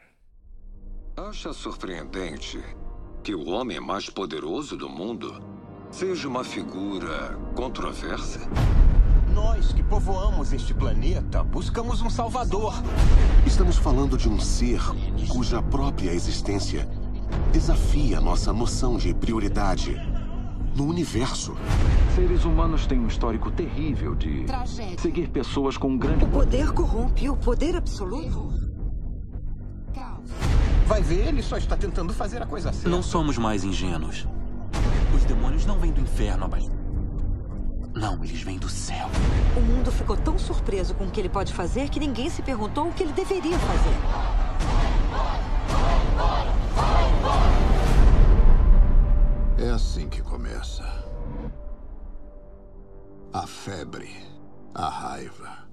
Acha surpreendente que o homem mais poderoso do mundo seja uma figura controversa? Nós que povoamos este planeta buscamos um salvador. Estamos falando de um ser cuja própria existência desafia nossa noção de prioridade no universo. Seres humanos têm um histórico terrível de Tragédia. seguir pessoas com um grande O poder corrompe o poder absoluto. Vai ver, ele só está tentando fazer a coisa certa. Não somos mais ingênuos. Os demônios não vêm do inferno, Abai. Não, eles vêm do céu. O mundo ficou tão surpreso com o que ele pode fazer que ninguém se perguntou o que ele deveria fazer. É assim que começa. A febre, a raiva,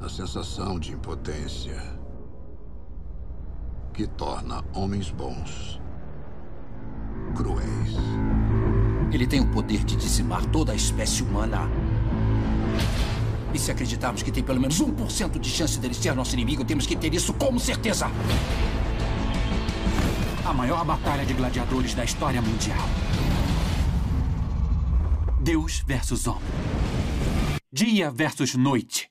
a sensação de impotência que torna homens bons cruéis. Ele tem o poder de dizimar toda a espécie humana. E se acreditarmos que tem pelo menos 1% de chance dele ser nosso inimigo, temos que ter isso como certeza. A maior batalha de gladiadores da história mundial. Deus versus homem. Dia versus noite.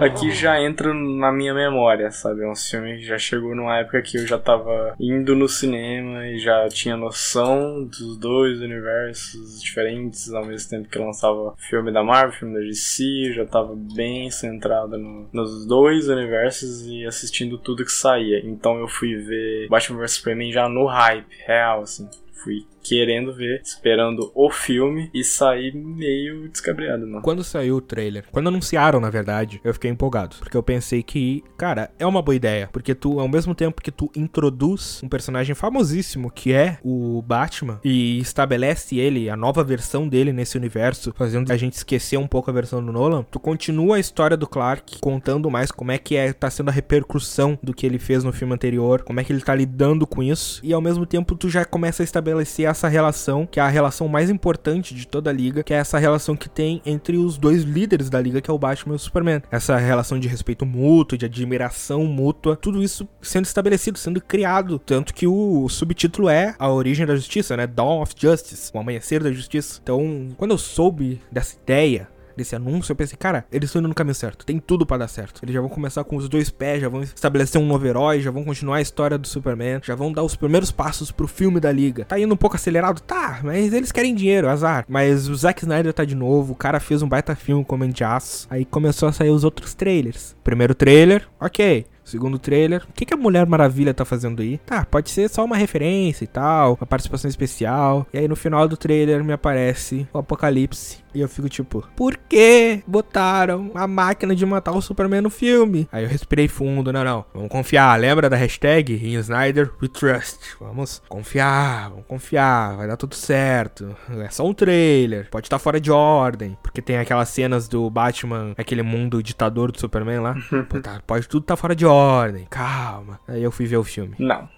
Aqui já entra na minha memória, sabe? É um filme que já chegou numa época que eu já tava indo no cinema e já tinha noção dos dois universos diferentes ao mesmo tempo que lançava filme da Marvel, filme da DC, já tava bem centrado no- nos dois universos e assistindo tudo que saía. Então eu fui ver Batman vs Superman já no hype, real, assim. Fui querendo ver, esperando o filme e saí meio descabreado, mano. Quando saiu o trailer, quando anunciaram, na verdade, eu fiquei empolgado. Porque eu pensei que, cara, é uma boa ideia. Porque tu, ao mesmo tempo que tu introduz um personagem famosíssimo, que é o Batman, e estabelece ele, a nova versão dele nesse universo, fazendo a gente esquecer um pouco a versão do Nolan, tu continua a história do Clark, contando mais como é que é, tá sendo a repercussão do que ele fez no filme anterior, como é que ele tá lidando com isso, e ao mesmo tempo tu já começa a estabelecer essa relação, que é a relação mais importante de toda a liga, que é essa relação que tem entre os dois líderes da liga, que é o Batman e o Superman. Essa relação de respeito mútuo, de admiração mútua, tudo isso sendo estabelecido, sendo criado. Tanto que o subtítulo é A Origem da Justiça, né? Dawn of Justice, o Amanhecer da Justiça. Então, quando eu soube dessa ideia, desse anúncio, eu pensei, cara, eles estão indo no caminho certo. Tem tudo pra dar certo. Eles já vão começar com os dois pés, já vão estabelecer um novo herói, já vão continuar a história do Superman, já vão dar os primeiros passos pro filme da Liga. Tá indo um pouco acelerado? Tá, mas eles querem dinheiro, azar. Mas o Zack Snyder tá de novo, o cara fez um baita filme com de Aço. Aí começou a sair os outros trailers. Primeiro trailer, ok. Segundo trailer, o que, que a Mulher Maravilha tá fazendo aí? Tá, pode ser só uma referência e tal, uma participação especial. E aí no final do trailer me aparece o Apocalipse. E eu fico tipo, por que botaram a máquina de matar o Superman no filme? Aí eu respirei fundo, não, não. Vamos confiar. Lembra da hashtag? In Snyder We Trust. Vamos confiar, vamos confiar. Vai dar tudo certo. É só um trailer. Pode estar fora de ordem. Porque tem aquelas cenas do Batman, aquele mundo ditador do Superman lá. Pô, tá, pode tudo estar fora de ordem. Calma. Aí eu fui ver o filme. Não.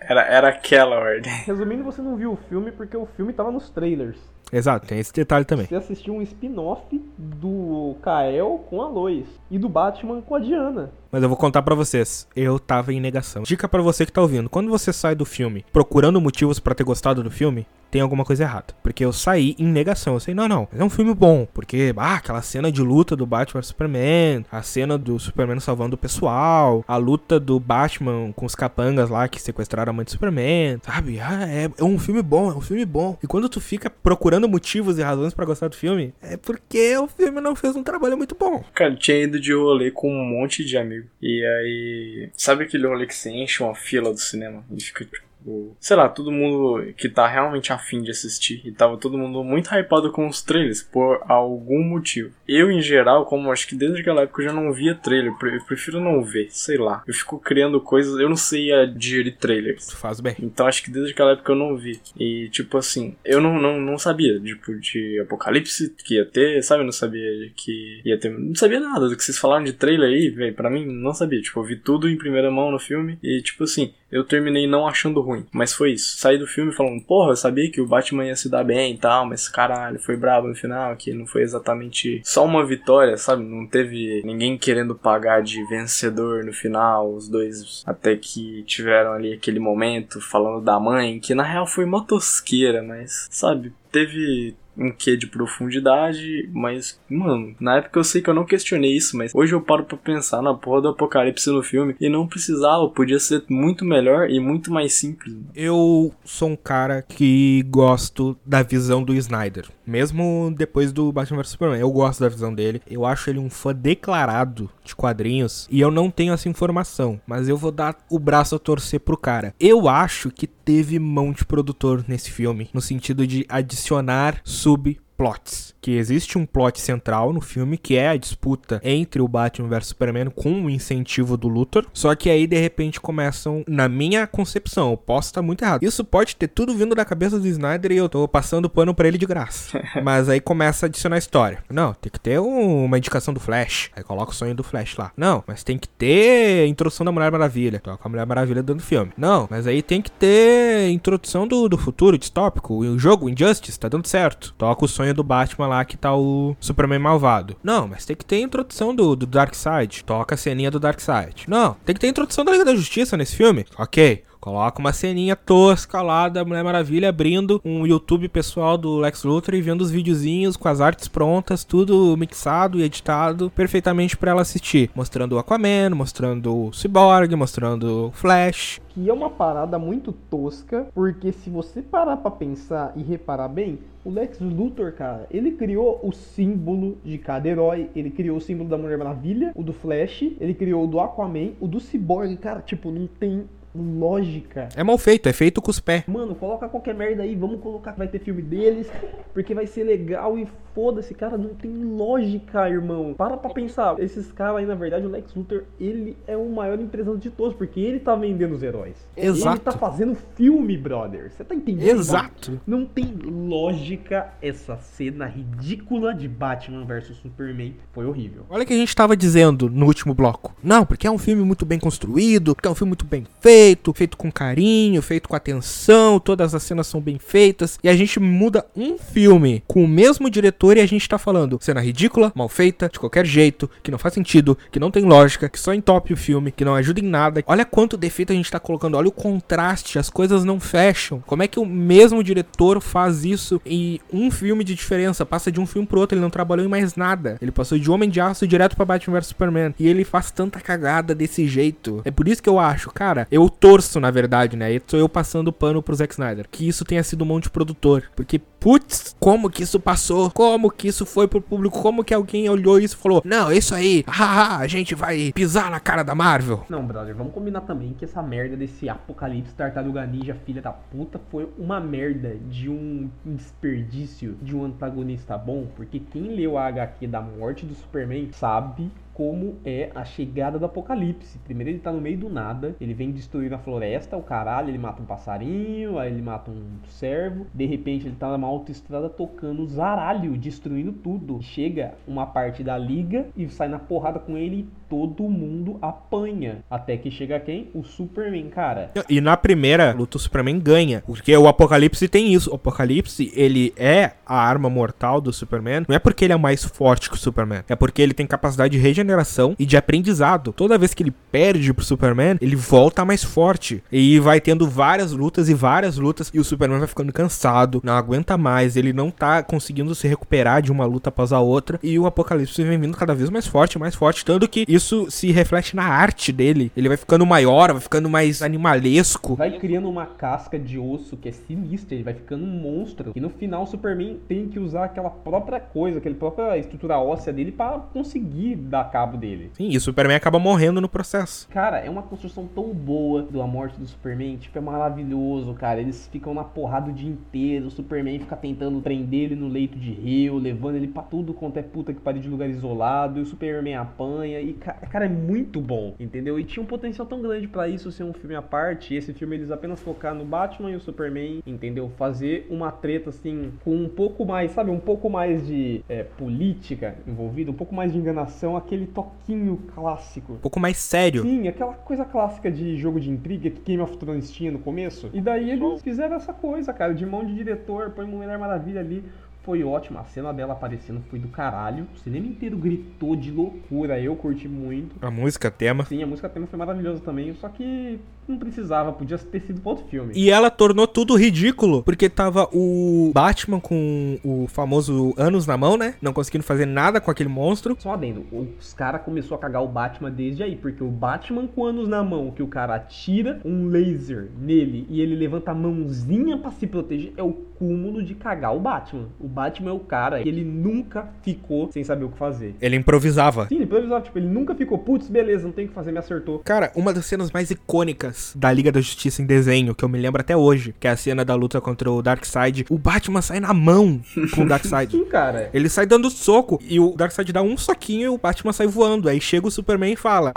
Era, era aquela ordem. Resumindo, você não viu o filme porque o filme tava nos trailers. Exato, tem esse detalhe também. Você assistiu um spin-off do Kael com a Lois e do Batman com a Diana. Mas eu vou contar para vocês. Eu tava em negação. Dica para você que tá ouvindo. Quando você sai do filme procurando motivos para ter gostado do filme, tem alguma coisa errada. Porque eu saí em negação. Eu sei, não, não. É um filme bom. Porque, ah, aquela cena de luta do Batman Superman, a cena do Superman salvando o pessoal, a luta do Batman com os capangas lá que sequestraram a mãe do Superman, sabe? Ah, é, é um filme bom, é um filme bom. E quando tu fica procurando motivos e razões para gostar do filme, é porque o filme não fez um trabalho muito bom. Cara, tinha ido de rolê com um monte de amigos. E aí. Sabe aquele rolê que você enche uma fila do cinema e fica tipo. Sei lá, todo mundo que tá realmente afim de assistir. E tava todo mundo muito hypado com os trailers, por algum motivo. Eu, em geral, como acho que desde aquela época eu já não via trailer, eu prefiro não ver, sei lá. Eu fico criando coisas, eu não sei a digerir trailers. Faz bem. Então acho que desde aquela época eu não vi. E tipo assim, eu não, não, não sabia, tipo, de Apocalipse que ia ter, sabe? Eu não sabia que ia ter. Não sabia nada do que vocês falaram de trailer aí, velho. Pra mim, não sabia. Tipo, eu vi tudo em primeira mão no filme. E tipo assim, eu terminei não achando ruim. Mas foi isso. Saí do filme falando, porra, eu sabia que o Batman ia se dar bem e tal, mas caralho, foi brabo no final, que não foi exatamente só uma vitória, sabe? Não teve ninguém querendo pagar de vencedor no final, os dois até que tiveram ali aquele momento falando da mãe, que na real foi motosqueira, mas, sabe? Teve um quê de profundidade, mas, mano, na época eu sei que eu não questionei isso, mas hoje eu paro pra pensar na porra do apocalipse no filme e não precisava, podia ser muito melhor e muito mais simples. Mano. Eu sou um cara que gosto da visão do Snyder, mesmo depois do Batman vs Superman. Eu gosto da visão dele, eu acho ele um fã declarado de quadrinhos e eu não tenho essa informação, mas eu vou dar o braço a torcer pro cara. Eu acho que teve mão de produtor nesse filme, no sentido de adicionar subplots. Que existe um plot central no filme que é a disputa entre o Batman vs Superman com o incentivo do Luthor. Só que aí de repente começam, na minha concepção, eu posso estar muito errado. Isso pode ter tudo vindo da cabeça do Snyder e eu tô passando pano para ele de graça. Mas aí começa a adicionar história. Não, tem que ter um, uma indicação do Flash. Aí coloca o sonho do Flash lá. Não, mas tem que ter introdução da Mulher Maravilha. Toca a Mulher Maravilha dando filme. Não, mas aí tem que ter introdução do, do futuro distópico. O jogo, Injustice, tá dando certo. Toca o sonho do Batman lá que tá o Superman malvado. Não, mas tem que ter a introdução do, do Darkseid. Toca a ceninha do Darkseid. Não, tem que ter a introdução da Liga da Justiça nesse filme. Ok. Coloca uma ceninha tosca lá da Mulher Maravilha abrindo um YouTube pessoal do Lex Luthor e vendo os videozinhos com as artes prontas, tudo mixado e editado perfeitamente para ela assistir. Mostrando o Aquaman, mostrando o Cyborg, mostrando o Flash. Que é uma parada muito tosca, porque se você parar pra pensar e reparar bem, o Lex Luthor, cara, ele criou o símbolo de cada herói. Ele criou o símbolo da Mulher Maravilha, o do Flash, ele criou o do Aquaman, o do Cyborg, cara, tipo, não tem lógica. É mal feito, é feito com os pés. Mano, coloca qualquer merda aí, vamos colocar que vai ter filme deles, porque vai ser legal e foda-se, cara, não tem lógica, irmão. Para pra pensar, esses caras aí, na verdade, o Lex Luthor, ele é o maior empresário de todos, porque ele tá vendendo os heróis. Exato. Ele tá fazendo filme, brother. Você tá entendendo? Exato. Não tem lógica essa cena ridícula de Batman versus Superman. Foi horrível. Olha o que a gente tava dizendo no último bloco. Não, porque é um filme muito bem construído, porque é um filme muito bem feito feito, feito com carinho, feito com atenção, todas as cenas são bem feitas. E a gente muda um filme com o mesmo diretor e a gente tá falando cena ridícula, mal feita, de qualquer jeito, que não faz sentido, que não tem lógica, que só entope o filme, que não ajuda em nada. Olha quanto defeito a gente tá colocando, olha o contraste, as coisas não fecham. Como é que o mesmo diretor faz isso em um filme de diferença? Passa de um filme pro outro, ele não trabalhou em mais nada. Ele passou de Homem de Aço direto para Batman vs Superman. E ele faz tanta cagada desse jeito. É por isso que eu acho, cara, eu torço, na verdade, né? E sou eu passando pano pro Zack Snyder. Que isso tenha sido mão de produtor. Porque, putz, como que isso passou? Como que isso foi pro público? Como que alguém olhou isso e falou: Não, isso aí, haha, a gente vai pisar na cara da Marvel? Não, brother, vamos combinar também que essa merda desse apocalipse tartaruga ninja, filha da puta, foi uma merda de um desperdício de um antagonista bom. Porque quem leu a HQ da morte do Superman sabe como é a chegada do apocalipse. Primeiro ele tá no meio do nada, ele vem destruir a floresta, o caralho, ele mata um passarinho, aí ele mata um servo, de repente ele tá numa autoestrada tocando zaralho, destruindo tudo. Chega uma parte da liga e sai na porrada com ele e todo mundo apanha. Até que chega quem? O Superman, cara. E na primeira luta o Superman ganha, porque o Apocalipse tem isso. O Apocalipse, ele é a arma mortal do Superman, não é porque ele é mais forte que o Superman, é porque ele tem capacidade de regeneração e de aprendizado. Toda vez que ele perde pro Superman, ele volta mais forte. E vai tendo várias lutas e várias lutas e o Superman vai ficando cansado, não aguenta mais, ele não tá conseguindo se recuperar de uma luta após a outra e o Apocalipse vem vindo cada vez mais forte, mais forte, tanto que isso se reflete na arte dele. Ele vai ficando maior, vai ficando mais animalesco. Vai criando uma casca de osso que é sinistra, ele vai ficando um monstro. E no final o Superman tem que usar aquela própria coisa, aquela própria estrutura óssea dele para conseguir dar cabo dele. Sim, e o Superman acaba morrendo no processo. Cara, é uma construção tão boa da morte do Superman, tipo, é maravilhoso, cara. Eles ficam na porrada o dia inteiro, o Superman fica tentando prender ele no leito de rio, levando ele pra tudo quanto é puta que pariu de lugar isolado, e o Superman apanha, e cara, é muito bom, entendeu? E tinha um potencial tão grande para isso ser um filme à parte, e esse filme eles apenas focar no Batman e o Superman, entendeu? Fazer uma treta assim, com um pouco mais, sabe, um pouco mais de é, política envolvida, um pouco mais de enganação, aquele toquinho clássico. Um pouco mais sério. Sim, aquela coisa clássica de jogo de intriga que Game of Thrones tinha no começo. E daí eles fizeram essa coisa, cara, de mão de diretor, põe Mulher Maravilha ali foi ótima. A cena dela aparecendo foi do caralho. O cinema inteiro gritou de loucura. Eu curti muito. A música tema. Sim, a música tema foi maravilhosa também. Só que não precisava, podia ter sido pra outro filme. E ela tornou tudo ridículo, porque tava o Batman com o famoso anos na mão, né? Não conseguindo fazer nada com aquele monstro. Só adendo, os caras começou a cagar o Batman desde aí, porque o Batman com anos na mão, que o cara atira um laser nele e ele levanta a mãozinha para se proteger, é o cúmulo de cagar o Batman. O Batman é o cara que ele nunca ficou sem saber o que fazer. Ele improvisava. Sim, ele improvisava. Tipo, ele nunca ficou, putz, beleza, não tem o que fazer, me acertou. Cara, uma das cenas mais icônicas da Liga da Justiça em desenho, que eu me lembro até hoje, que é a cena da luta contra o Darkseid. O Batman sai na mão com o Darkseid. Sim, cara. Ele sai dando soco e o Darkseid dá um soquinho e o Batman sai voando. Aí chega o Superman e fala: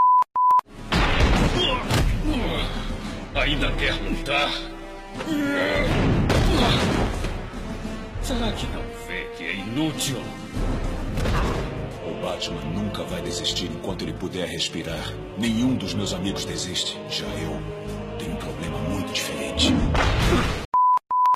Ainda quer lutar? Será que não vê que é inútil? Batman nunca vai desistir enquanto ele puder respirar. Nenhum dos meus amigos desiste. Já eu tenho um problema muito diferente.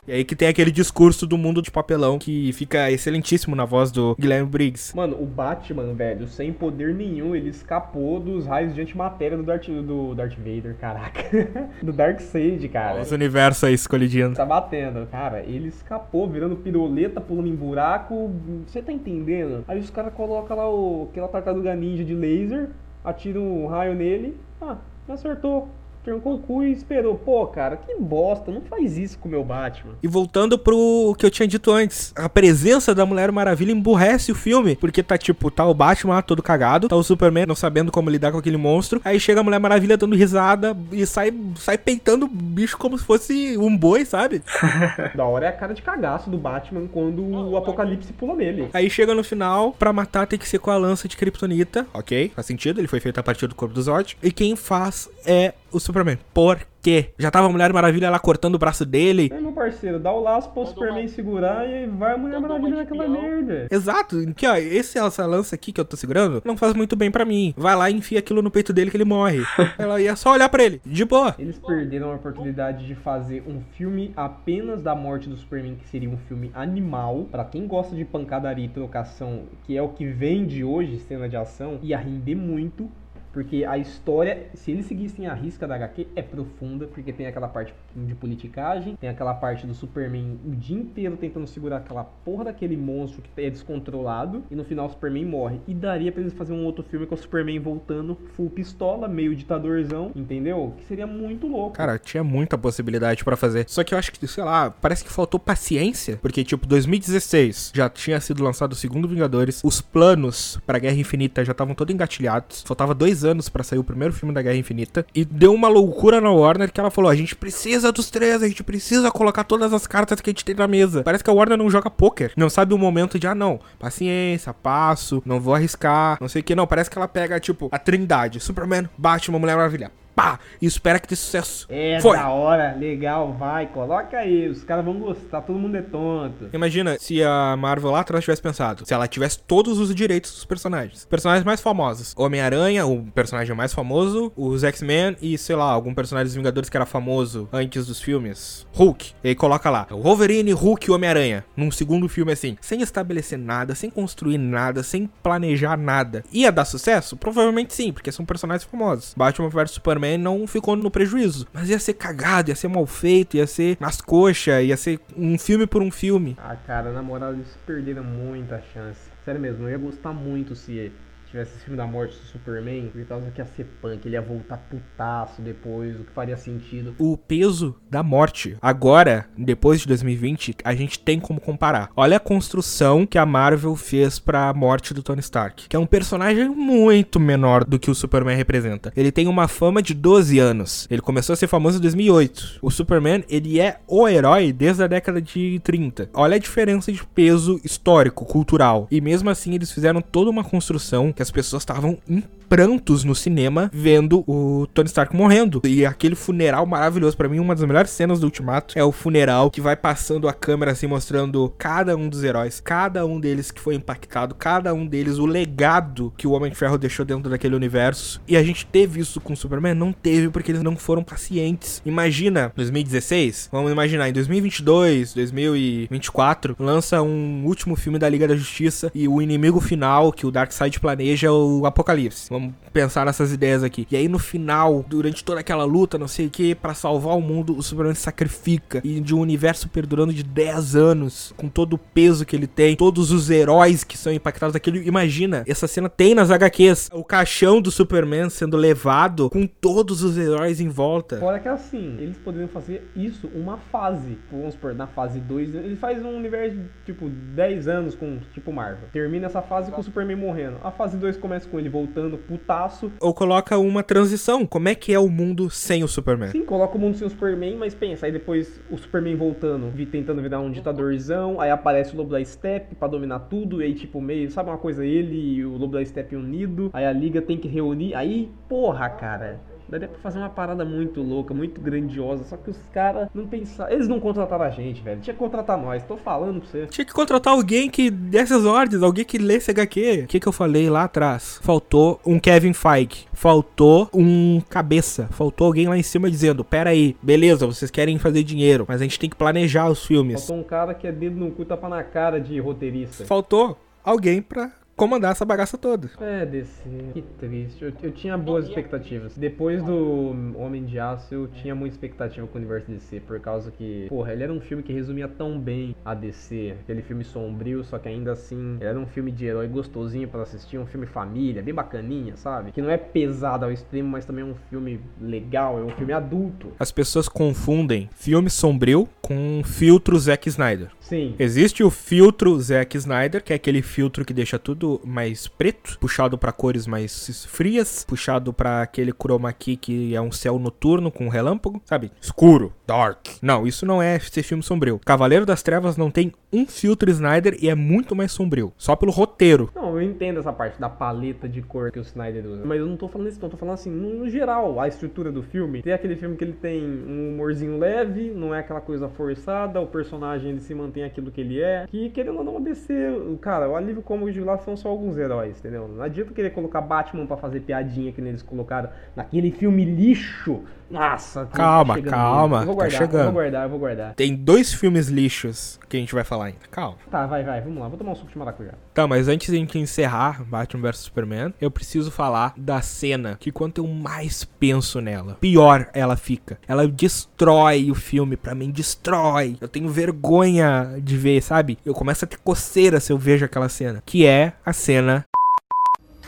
E aí que tem aquele discurso do mundo de papelão que fica excelentíssimo na voz do Guilherme Briggs. Mano, o Batman, velho, sem poder nenhum, ele escapou dos raios de antimatéria do Darth, do Darth Vader, caraca. do Darkseid, cara. Esse universo aí escolhidindo. Tá batendo, cara. Ele escapou, virando piroleta, pulando em buraco. Você tá entendendo? Aí os caras colocam lá o, aquela tartaruga ninja de laser, atiram um raio nele. Ah, acertou trancou o cu e esperou. Pô, cara, que bosta, não faz isso com o meu Batman. E voltando pro que eu tinha dito antes, a presença da Mulher Maravilha emburrece o filme, porque tá tipo, tá o Batman lá todo cagado, tá o Superman não sabendo como lidar com aquele monstro, aí chega a Mulher Maravilha dando risada e sai, sai peitando o bicho como se fosse um boi, sabe? da hora é a cara de cagaço do Batman quando o Apocalipse pula nele. Aí chega no final, pra matar tem que ser com a lança de Kryptonita, ok, faz sentido, ele foi feito a partir do corpo do Zod, e quem faz é o Superman. Por quê? Já tava a Mulher Maravilha lá cortando o braço dele. É, meu parceiro, dá o laço pro Superman segurar e vai a Mulher Maravilha naquela merda. Exato. Aqui, ó, esse, essa lança aqui que eu tô segurando não faz muito bem para mim. Vai lá e enfia aquilo no peito dele que ele morre. Ela ia só olhar para ele, de boa. Eles perderam a oportunidade de fazer um filme apenas da morte do Superman, que seria um filme animal. para quem gosta de pancadaria e trocação, que é o que vende hoje, cena de ação, ia render muito porque a história, se eles seguissem a risca da HQ, é profunda, porque tem aquela parte de politicagem, tem aquela parte do Superman o dia inteiro tentando segurar aquela porra daquele monstro que é descontrolado, e no final o Superman morre. E daria para eles fazer um outro filme com o Superman voltando full pistola, meio ditadorzão, entendeu? Que seria muito louco. Cara, tinha muita possibilidade para fazer. Só que eu acho que, sei lá, parece que faltou paciência, porque tipo, 2016 já tinha sido lançado o segundo Vingadores, os planos para Guerra Infinita já estavam todos engatilhados, faltava dois 10 anos pra sair o primeiro filme da Guerra Infinita e deu uma loucura na Warner que ela falou: a gente precisa dos três, a gente precisa colocar todas as cartas que a gente tem na mesa. Parece que a Warner não joga poker, não sabe o momento de, ah, não, paciência, passo, não vou arriscar, não sei o que, não. Parece que ela pega, tipo, a trindade: Superman, Batman, Mulher Maravilha pá, e espera que dê sucesso. É Foi. da hora, legal, vai, coloca aí, os caras vão gostar, todo mundo é tonto. Imagina se a Marvel lá atrás tivesse pensado, se ela tivesse todos os direitos dos personagens. Personagens mais famosos. Homem-Aranha, o personagem mais famoso, os X-Men e, sei lá, algum personagem dos Vingadores que era famoso antes dos filmes. Hulk. E aí coloca lá, Wolverine, Hulk e Homem-Aranha. Num segundo filme assim, sem estabelecer nada, sem construir nada, sem planejar nada. Ia dar sucesso? Provavelmente sim, porque são personagens famosos. Batman vs Superman não ficou no prejuízo. Mas ia ser cagado, ia ser mal feito, ia ser nas coxas, ia ser um filme por um filme. Ah, cara, na moral, eles perderam muita chance. Sério mesmo, eu ia gostar muito se tivesse esse filme da morte do Superman, por causa que ia ser punk, ele ia voltar putaço depois, o que faria sentido. O peso da morte. Agora, depois de 2020, a gente tem como comparar. Olha a construção que a Marvel fez pra morte do Tony Stark, que é um personagem muito menor do que o Superman representa. Ele tem uma fama de 12 anos. Ele começou a ser famoso em 2008. O Superman, ele é o herói desde a década de 30. Olha a diferença de peso histórico, cultural. E mesmo assim, eles fizeram toda uma construção que as pessoas estavam em prantos no cinema vendo o Tony Stark morrendo. E aquele funeral maravilhoso, para mim, uma das melhores cenas do Ultimato é o funeral que vai passando a câmera assim, mostrando cada um dos heróis, cada um deles que foi impactado, cada um deles, o legado que o Homem de Ferro deixou dentro daquele universo. E a gente teve isso com o Superman? Não teve, porque eles não foram pacientes. Imagina, 2016, vamos imaginar, em 2022, 2024, lança um último filme da Liga da Justiça e o inimigo final que o Darkseid planeja é o Apocalipse. Vamos pensar nessas ideias aqui. E aí no final, durante toda aquela luta, não sei o que, para salvar o mundo, o Superman se sacrifica. E de um universo perdurando de 10 anos, com todo o peso que ele tem, todos os heróis que são impactados daquilo. Imagina, essa cena tem nas HQs. O caixão do Superman sendo levado com todos os heróis em volta. Fora que assim, eles poderiam fazer isso uma fase. Vamos supor, na fase 2, ele faz um universo tipo 10 anos com tipo Marvel. Termina essa fase com o Superman morrendo. A fase 2 começa com ele voltando putaço. Ou coloca uma transição. Como é que é o mundo sem o Superman? Sim, coloca o mundo sem o Superman, mas pensa, aí depois o Superman voltando, vi- tentando virar um ditadorzão, aí aparece o Lobo da Steppe pra dominar tudo, e aí tipo meio, sabe uma coisa, ele e o Lobo da Steppe unido, aí a liga tem que reunir, aí, porra, cara. Daria pra fazer uma parada muito louca, muito grandiosa, só que os caras não pensaram. Eles não contrataram a gente, velho. Tinha que contratar nós, tô falando pra você. Tinha que contratar alguém que desse as ordens, alguém que lesse HQ. O que, que eu falei lá atrás? Faltou um Kevin Feige. Faltou um cabeça. Faltou alguém lá em cima dizendo: Pera aí, beleza, vocês querem fazer dinheiro, mas a gente tem que planejar os filmes. Faltou um cara que é dedo no cu, tapa na cara de roteirista. Faltou alguém pra comandar essa bagaça toda. É, DC, que triste. Eu, eu tinha boas expectativas. Depois do Homem de Aço, eu tinha muita expectativa com o universo DC, por causa que, porra, ele era um filme que resumia tão bem a DC. Aquele filme sombrio, só que ainda assim, era um filme de herói gostosinho pra assistir, um filme família, bem bacaninha, sabe? Que não é pesado ao extremo, mas também é um filme legal, é um filme adulto. As pessoas confundem filme sombrio com filtro Zack Snyder. Sim. Existe o filtro Zack Snyder, que é aquele filtro que deixa tudo mais preto, puxado pra cores mais frias, puxado pra aquele chroma key que é um céu noturno com relâmpago, sabe? Escuro, dark. Não, isso não é ser filme sombrio. Cavaleiro das Trevas não tem um filtro Snyder e é muito mais sombrio, só pelo roteiro. Não, eu entendo essa parte da paleta de cor que o Snyder usa. Mas eu não tô falando isso, não. Eu tô falando assim, no, geral, a estrutura do filme. Tem aquele filme que ele tem um humorzinho leve, não é aquela coisa forçada, o personagem ele se mantém aquilo que ele é. Que querendo ou não descer, cara, o alívio cômodo de lá são só alguns heróis, entendeu? Não adianta querer colocar Batman pra fazer piadinha que eles colocaram naquele filme lixo. Nossa, tá Calma, chegando calma. Eu vou tá guardar, eu chegando. vou guardar, eu vou guardar. Tem dois filmes lixos que a gente vai falar ainda. Calma. Tá, vai, vai, vamos lá. Vou tomar um suco de maracujá. Tá, mas antes de a gente encerrar Batman vs Superman, eu preciso falar da cena que quanto eu mais penso nela, pior ela fica. Ela destrói o filme, pra mim destrói. Eu tenho vergonha de ver, sabe? Eu começo a ter coceira se eu vejo aquela cena, que é a cena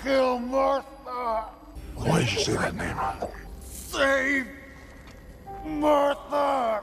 Kill Martha! Why did you say that name? Save Martha!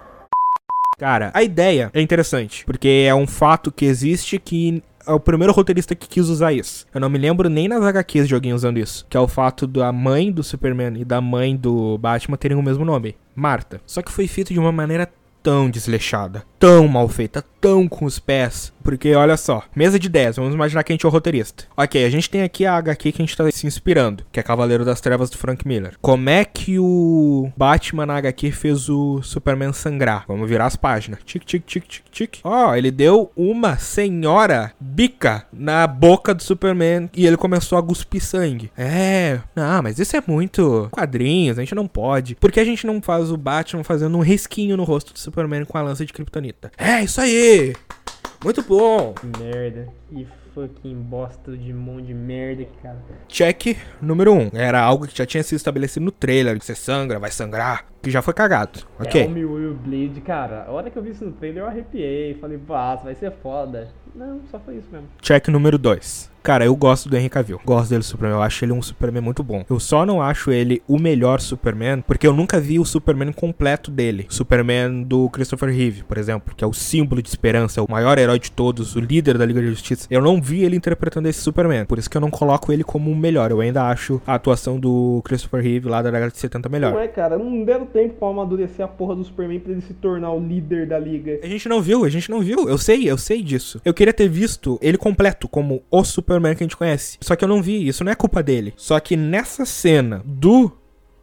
Cara, a ideia é interessante, porque é um fato que existe que é o primeiro roteirista que quis usar isso. Eu não me lembro nem nas HQs de alguém usando isso. Que é o fato da mãe do Superman e da mãe do Batman terem o mesmo nome. Marta. Só que foi feito de uma maneira tão desleixada, tão mal feita, tão com os pés. Porque olha só, mesa de 10, vamos imaginar que a gente é o roteirista. Ok, a gente tem aqui a HQ que a gente tá se inspirando, que é Cavaleiro das Trevas do Frank Miller. Como é que o Batman na HQ fez o Superman sangrar? Vamos virar as páginas. Tic, tic, tic, tic, tic. Ó, oh, ele deu uma senhora bica na boca do Superman e ele começou a cuspir sangue. É, não, mas isso é muito quadrinhos, a gente não pode. Por que a gente não faz o Batman fazendo um risquinho no rosto do Superman com a lança de Kryptonita? É, isso aí! Muito bom! Merda. E fucking bosta de mão de merda, cara. Check número 1. Um. Era algo que já tinha sido estabelecido no trailer. Você sangra, vai sangrar. Que já foi cagado. Ok. É, o Will Blade, cara. A hora que eu vi isso no trailer, eu arrepiei. Falei, pá, vai ser foda. Não, só foi isso mesmo. Check número 2. Cara, eu gosto do Henry Cavill. Gosto dele Superman. Eu acho ele um Superman muito bom. Eu só não acho ele o melhor Superman, porque eu nunca vi o Superman completo dele. Superman do Christopher Reeve, por exemplo, que é o símbolo de esperança, o maior herói de todos, o líder da Liga da Justiça. Eu não vi ele interpretando esse Superman. Por isso que eu não coloco ele como o melhor. Eu ainda acho a atuação do Christopher Reeve lá da década de 70 melhor. Não é, cara. Não deram tempo pra amadurecer a porra do Superman pra ele se tornar o líder da Liga. A gente não viu, a gente não viu. Eu sei, eu sei disso. Eu queria ter visto ele completo como o Superman que a gente conhece. Só que eu não vi, isso não é culpa dele. Só que nessa cena do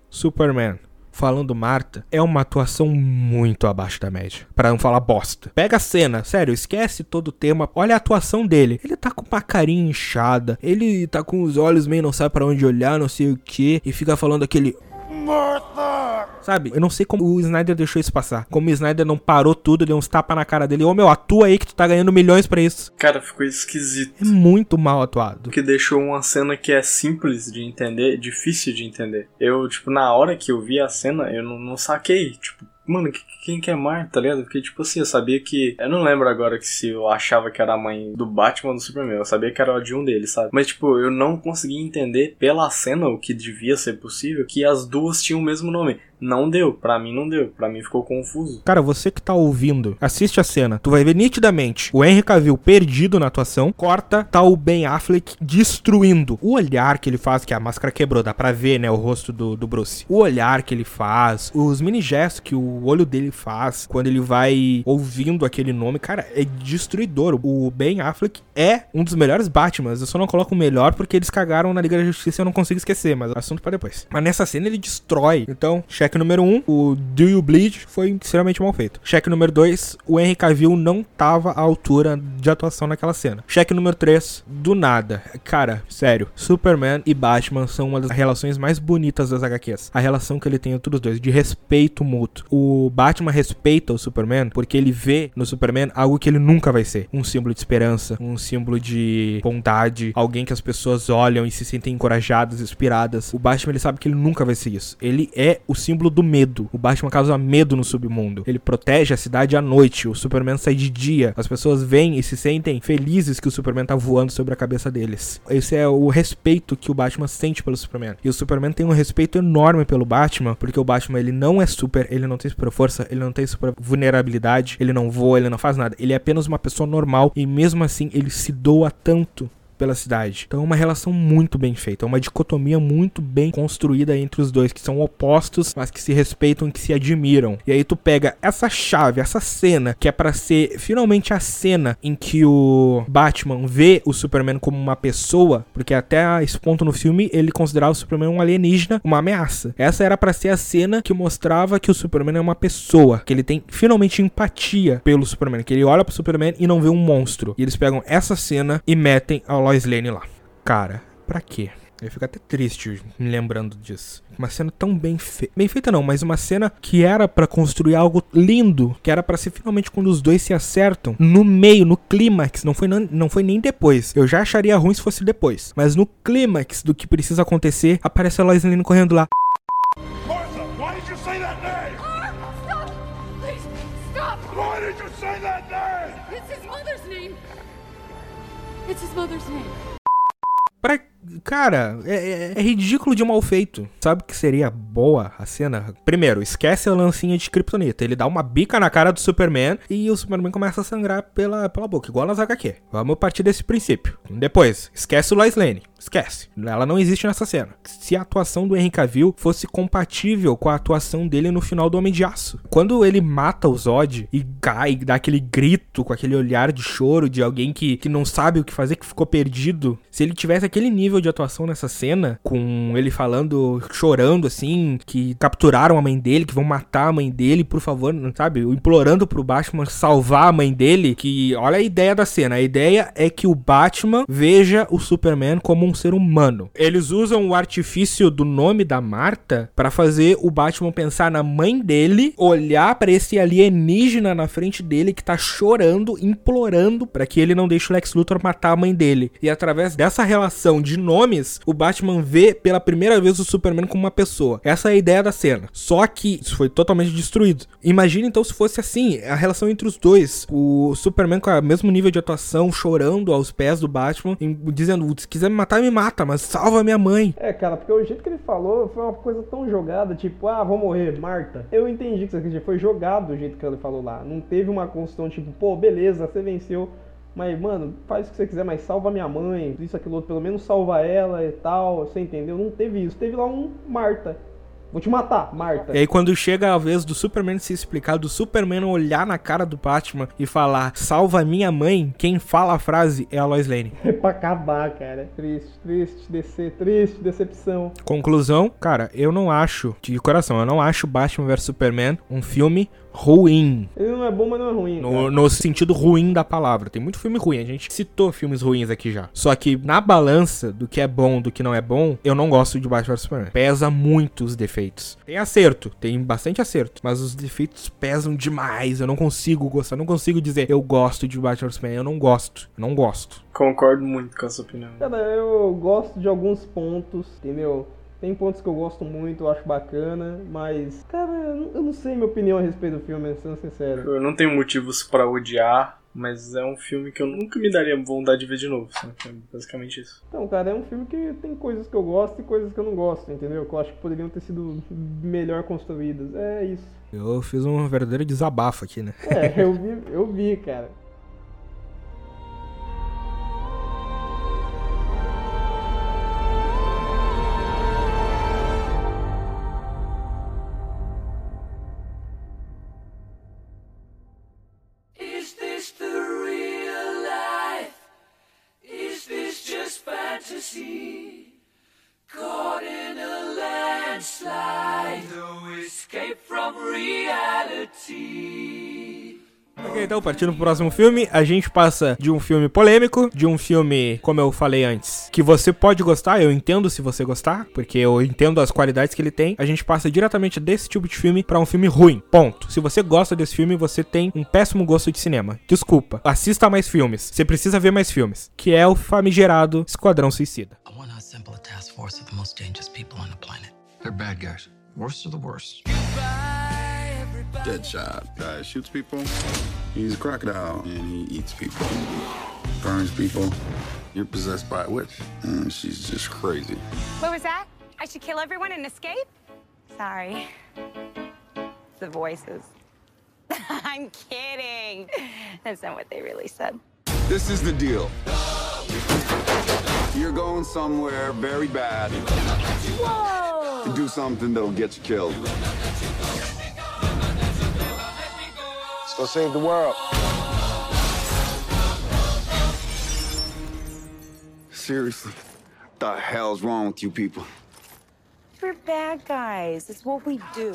Superman falando Marta, é uma atuação muito abaixo da média. Para não falar bosta. Pega a cena, sério, esquece todo o tema. Olha a atuação dele. Ele tá com uma carinha inchada. Ele tá com os olhos meio não sabe para onde olhar, não sei o que. E fica falando aquele. Martha! Sabe? Eu não sei como o Snyder deixou isso passar. Como o Snyder não parou tudo, deu uns tapas na cara dele. Ô meu, atua aí que tu tá ganhando milhões para isso. Cara, ficou esquisito. É muito mal atuado. Que deixou uma cena que é simples de entender, difícil de entender. Eu, tipo, na hora que eu vi a cena, eu não, não saquei. Tipo, mano, quem que é Marta, tá ligado? Porque, tipo assim, eu sabia que. Eu não lembro agora que se eu achava que era a mãe do Batman ou do Superman. Eu sabia que era de um deles, sabe? Mas, tipo, eu não conseguia entender pela cena o que devia ser possível que as duas tinham o mesmo nome. Não deu, pra mim não deu, pra mim ficou confuso. Cara, você que tá ouvindo, assiste a cena, tu vai ver nitidamente o Henry Cavill perdido na atuação, corta, tá o Ben Affleck destruindo. O olhar que ele faz, que a máscara quebrou, dá pra ver, né, o rosto do, do Bruce. O olhar que ele faz, os mini gestos que o olho dele faz, quando ele vai ouvindo aquele nome, cara, é destruidor. O Ben Affleck é um dos melhores Batmans, eu só não coloco o melhor porque eles cagaram na Liga da Justiça e eu não consigo esquecer, mas assunto para depois. Mas nessa cena ele destrói, então, check número 1, um, o Do You Bleed foi extremamente mal feito. Check número 2, o Henry Cavill não tava à altura de atuação naquela cena. Check número 3, do nada. Cara, sério, Superman e Batman são uma das relações mais bonitas das HQs. A relação que ele tem entre os dois, de respeito mútuo. O Batman respeita o Superman porque ele vê no Superman algo que ele nunca vai ser. Um símbolo de esperança, um símbolo de bondade, alguém que as pessoas olham e se sentem encorajadas, inspiradas. O Batman ele sabe que ele nunca vai ser isso. Ele é o símbolo do medo. O Batman causa medo no submundo. Ele protege a cidade à noite. O Superman sai de dia. As pessoas vêm e se sentem felizes que o Superman tá voando sobre a cabeça deles. Esse é o respeito que o Batman sente pelo Superman. E o Superman tem um respeito enorme pelo Batman, porque o Batman ele não é super, ele não tem super força, ele não tem super vulnerabilidade, ele não voa, ele não faz nada. Ele é apenas uma pessoa normal e mesmo assim ele se doa tanto pela cidade. Então é uma relação muito bem feita, é uma dicotomia muito bem construída entre os dois, que são opostos, mas que se respeitam e que se admiram. E aí tu pega essa chave, essa cena, que é para ser finalmente a cena em que o Batman vê o Superman como uma pessoa, porque até esse ponto no filme ele considerava o Superman um alienígena, uma ameaça. Essa era para ser a cena que mostrava que o Superman é uma pessoa, que ele tem finalmente empatia pelo Superman, que ele olha pro Superman e não vê um monstro. E eles pegam essa cena e metem ao Lois Lane lá. Cara, pra quê? Eu fico até triste me lembrando disso. Uma cena tão bem feita. Bem feita não, mas uma cena que era para construir algo lindo. Que era para ser finalmente quando os dois se acertam. No meio, no clímax. Não foi, não, não foi nem depois. Eu já acharia ruim se fosse depois. Mas no clímax do que precisa acontecer, aparece a Lois Lane correndo lá. It's his mother's name. Pra... Cara, é, é- é ridículo de mal feito. Sabe que seria boa a cena? Primeiro, esquece a lancinha de Kryptonita. Ele dá uma bica na cara do Superman e o Superman começa a sangrar pela, pela boca, igual nas HQ. Vamos partir desse princípio. Depois, esquece o Lois Lane. Esquece. Ela não existe nessa cena. Se a atuação do Henry Cavill fosse compatível com a atuação dele no final do Homem de Aço. Quando ele mata o Zod e cai, dá aquele grito com aquele olhar de choro de alguém que, que não sabe o que fazer, que ficou perdido. Se ele tivesse aquele nível de atuação nessa cena, com ele falando, chorando assim, que capturaram a mãe dele, que vão matar a mãe dele, por favor, sabe? Implorando pro Batman salvar a mãe dele, que olha a ideia da cena. A ideia é que o Batman veja o Superman como um ser humano. Eles usam o artifício do nome da Marta pra fazer o Batman pensar na mãe dele, olhar pra esse alienígena na frente dele que tá chorando, implorando pra que ele não deixe o Lex Luthor matar a mãe dele. E através dessa relação de nomes, o Batman vê pela primeira vez o Superman como uma pessoa. Essa é a ideia da cena. Só que isso foi totalmente destruído. Imagina então se fosse assim, a relação entre os dois. O Superman com o mesmo nível de atuação, chorando aos pés do Batman, dizendo: se quiser me matar, me mata, mas salva minha mãe. É, cara, porque o jeito que ele falou foi uma coisa tão jogada, tipo, ah, vou morrer, Marta. Eu entendi que isso foi jogado do jeito que ele falou lá. Não teve uma construção, tipo, pô, beleza, você venceu. Mas, mano, faz o que você quiser, mas salva minha mãe, isso, aquilo, outro, pelo menos salva ela e tal, você entendeu? Não teve isso. Teve lá um Marta. Vou te matar, Marta. E aí, quando chega a vez do Superman se explicar, do Superman olhar na cara do Batman e falar: Salva minha mãe, quem fala a frase é a Lois Lane. É pra acabar, cara. Triste, triste, descer, triste, decepção. Conclusão, cara, eu não acho, de coração, eu não acho Batman vs Superman um filme ruim. Ele não é bom, mas não é ruim. No, no sentido ruim da palavra. Tem muito filme ruim, a gente citou filmes ruins aqui já. Só que na balança do que é bom do que não é bom, eu não gosto de Batman vs Superman. Pesa muito os defeitos. Tem acerto, tem bastante acerto, mas os defeitos pesam demais. Eu não consigo gostar, não consigo dizer eu gosto de Batman vs Superman. Eu não gosto, eu não gosto. Concordo muito com essa opinião. Cara, eu gosto de alguns pontos, entendeu? Tem pontos que eu gosto muito, eu acho bacana, mas, cara, eu não- sei minha opinião a respeito do filme, sendo sincero. Eu não tenho motivos pra odiar, mas é um filme que eu nunca me daria vontade de ver de novo. sabe? É basicamente isso. Então, cara, é um filme que tem coisas que eu gosto e coisas que eu não gosto, entendeu? Que eu acho que poderiam ter sido melhor construídas. É isso. Eu fiz um verdadeiro desabafo aqui, né? É, eu vi, eu vi, cara. Ok, então partindo pro próximo filme, a gente passa de um filme polêmico, de um filme, como eu falei antes, que você pode gostar, eu entendo se você gostar, porque eu entendo as qualidades que ele tem. A gente passa diretamente desse tipo de filme pra um filme ruim. Ponto. Se você gosta desse filme, você tem um péssimo gosto de cinema. Desculpa. Assista mais filmes. Você precisa ver mais filmes, que é o famigerado Esquadrão Suicida. want to assemble a task force of the most dangerous people on the planet. They're bad guys. Worst of the worst. Deadshot. Guy shoots people. He's a crocodile and he eats people. Burns people. You're possessed by a witch. And she's just crazy. What was that? I should kill everyone and escape? Sorry. The voices. I'm kidding. That's not what they really said. This is the deal. You're going somewhere very bad Whoa! to do something that'll get you killed. Go save the world. Seriously. What the hell's wrong with you people? We're bad guys. It's what we do.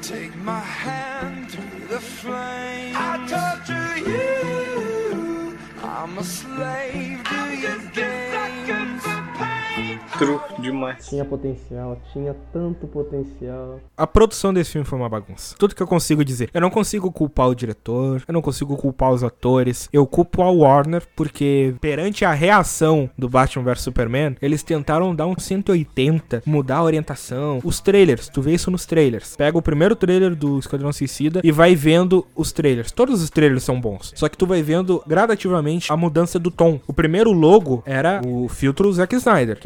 Take my hand through the flame. I torture you. I'm a slave to your games. True, demais. Tinha potencial, tinha tanto potencial. A produção desse filme foi uma bagunça. Tudo que eu consigo dizer. Eu não consigo culpar o diretor, eu não consigo culpar os atores. Eu culpo a Warner porque perante a reação do Batman vs Superman, eles tentaram dar um 180, mudar a orientação. Os trailers, tu vê isso nos trailers. Pega o primeiro trailer do Esquadrão Suicida e vai vendo os trailers. Todos os trailers são bons. Só que tu vai vendo gradativamente a mudança do tom. O primeiro logo era o filtro Zack Snyder,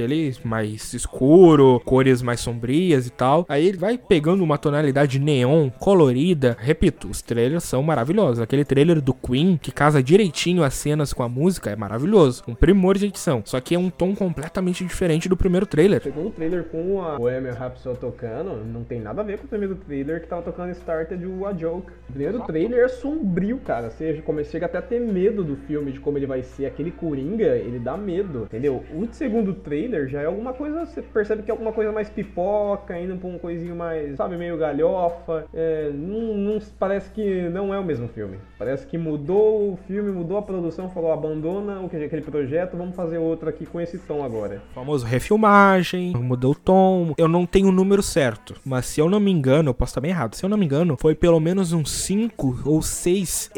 mais escuro, cores mais sombrias e tal. Aí ele vai pegando uma tonalidade neon, colorida. Repito, os trailers são maravilhosos. Aquele trailer do Queen, que casa direitinho as cenas com a música, é maravilhoso. Um primor de edição. Só que é um tom completamente diferente do primeiro trailer. O segundo trailer com a Bohemian Rhapsody tocando, não tem nada a ver com o primeiro trailer que tava tocando Started o A Joke. O primeiro trailer é sombrio, cara. Você chega até a ter medo do filme, de como ele vai ser. Aquele Coringa, ele dá medo, entendeu? O segundo trailer já é alguma coisa, você percebe que é alguma coisa mais pipoca, indo pra um coisinho mais, sabe, meio galhofa. É, não, não, parece que não é o mesmo filme. Parece que mudou o filme, mudou a produção, falou abandona aquele projeto, vamos fazer outro aqui com esse tom agora. O famoso refilmagem, mudou o tom. Eu não tenho o número certo, mas se eu não me engano, eu posso estar bem errado. Se eu não me engano, foi pelo menos uns 5 ou 6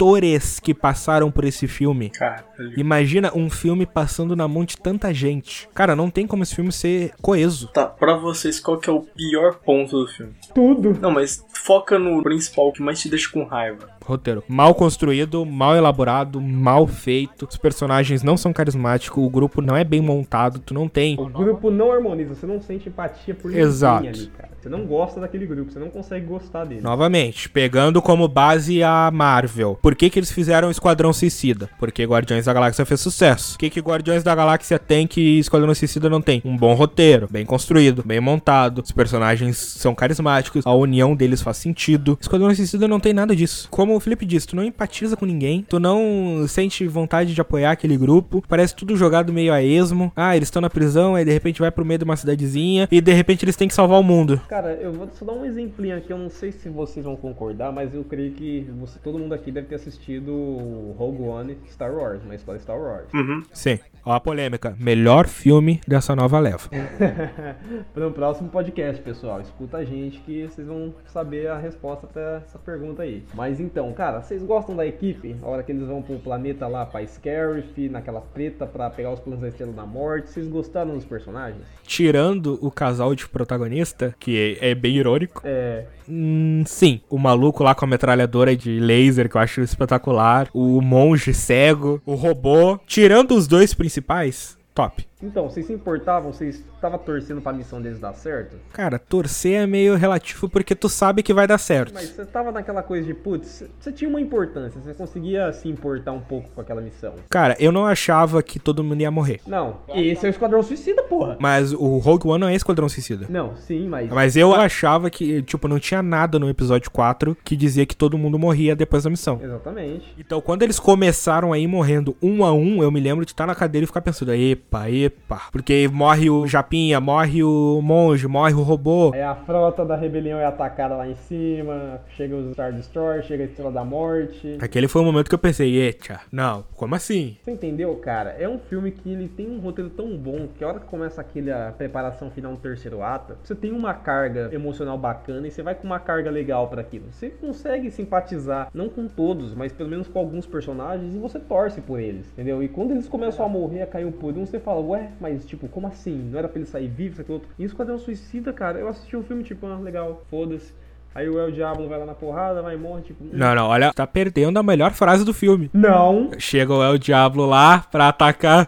editores que passaram por esse filme. Caralho. Imagina um filme passando na mão de tanta gente. Cara, não tem como esse filme ser coeso. Tá, pra vocês, qual que é o pior ponto do filme? Tudo. Não, mas foca no principal, que mais te deixa com raiva. Roteiro mal construído, mal elaborado, mal feito. Os personagens não são carismáticos, o grupo não é bem montado, tu não tem. O grupo não harmoniza, você não sente empatia por ninguém Exato. ali, cara. Você não gosta daquele grupo, você não consegue gostar dele. Novamente, pegando como base a Marvel. Por que, que eles fizeram Esquadrão Suicida? Porque Guardiões da Galáxia fez sucesso. O que, que Guardiões da Galáxia tem que Esquadrão Suicida não tem? Um bom roteiro, bem construído, bem montado. Os personagens são carismáticos, a união deles faz sentido. Esquadrão Suicida não tem nada disso. Como o Felipe disse, tu não empatiza com ninguém, tu não sente vontade de apoiar aquele grupo. Parece tudo jogado meio a esmo. Ah, eles estão na prisão, aí de repente vai pro meio de uma cidadezinha e de repente eles têm que salvar o mundo. Cara, eu vou só dar um exemplinho aqui, eu não sei se vocês vão concordar, mas eu creio que você, todo mundo aqui deve ter assistido Rogue One Star Wars, uma história Star Wars. Uhum. Sim. Ó a polêmica. Melhor filme dessa nova leva. Para o próximo podcast, pessoal. Escuta a gente que vocês vão saber a resposta para essa pergunta aí. Mas então, cara, vocês gostam da equipe? A hora que eles vão pro planeta lá pra Scarif, naquela treta pra pegar os planos da Estrela da Morte, vocês gostaram dos personagens? Tirando o casal de protagonista, que é, é bem irônico. É. Hum, sim, o maluco lá com a metralhadora de laser, que eu acho espetacular. O monge cego, o robô. Tirando os dois principais, top. Então, vocês se importavam? Vocês estavam torcendo pra missão deles dar certo? Cara, torcer é meio relativo porque tu sabe que vai dar certo. Mas você tava naquela coisa de, putz, você tinha uma importância, você conseguia se importar um pouco com aquela missão. Cara, eu não achava que todo mundo ia morrer. Não, esse é o Esquadrão Suicida, porra. Mas o Rogue One não é Esquadrão Suicida. Não, sim, mas. Mas eu achava que, tipo, não tinha nada no episódio 4 que dizia que todo mundo morria depois da missão. Exatamente. Então, quando eles começaram aí morrendo um a um, eu me lembro de estar na cadeira e ficar pensando, epa, epa. Porque morre o Japinha, morre o monge, morre o robô. Aí a frota da rebelião é atacada lá em cima, chega os Star Destroyer, chega a Estrela da Morte. Aquele foi o momento que eu pensei, eita, não, como assim? Você entendeu, cara? É um filme que ele tem um roteiro tão bom que a hora que começa aquele a preparação final no terceiro ato, você tem uma carga emocional bacana e você vai com uma carga legal para aquilo. Você consegue simpatizar, não com todos, mas pelo menos com alguns personagens e você torce por eles, entendeu? E quando eles começam a morrer, a cair por um, você fala, ué, mas tipo, como assim? Não era pra ele sair vivo, isso aqui outro. E Esquadrão Suicida, cara, eu assisti um filme tipo, ah, legal, foda-se. Aí o El Diablo vai lá na porrada, vai e morre, tipo. Não, não, olha, tá perdendo a melhor frase do filme. Não. Chega o El Diablo lá pra atacar.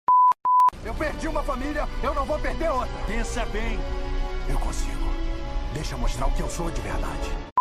Eu perdi uma família, eu não vou perder outra. Pensa bem. Eu consigo. Deixa eu mostrar o que eu sou de verdade.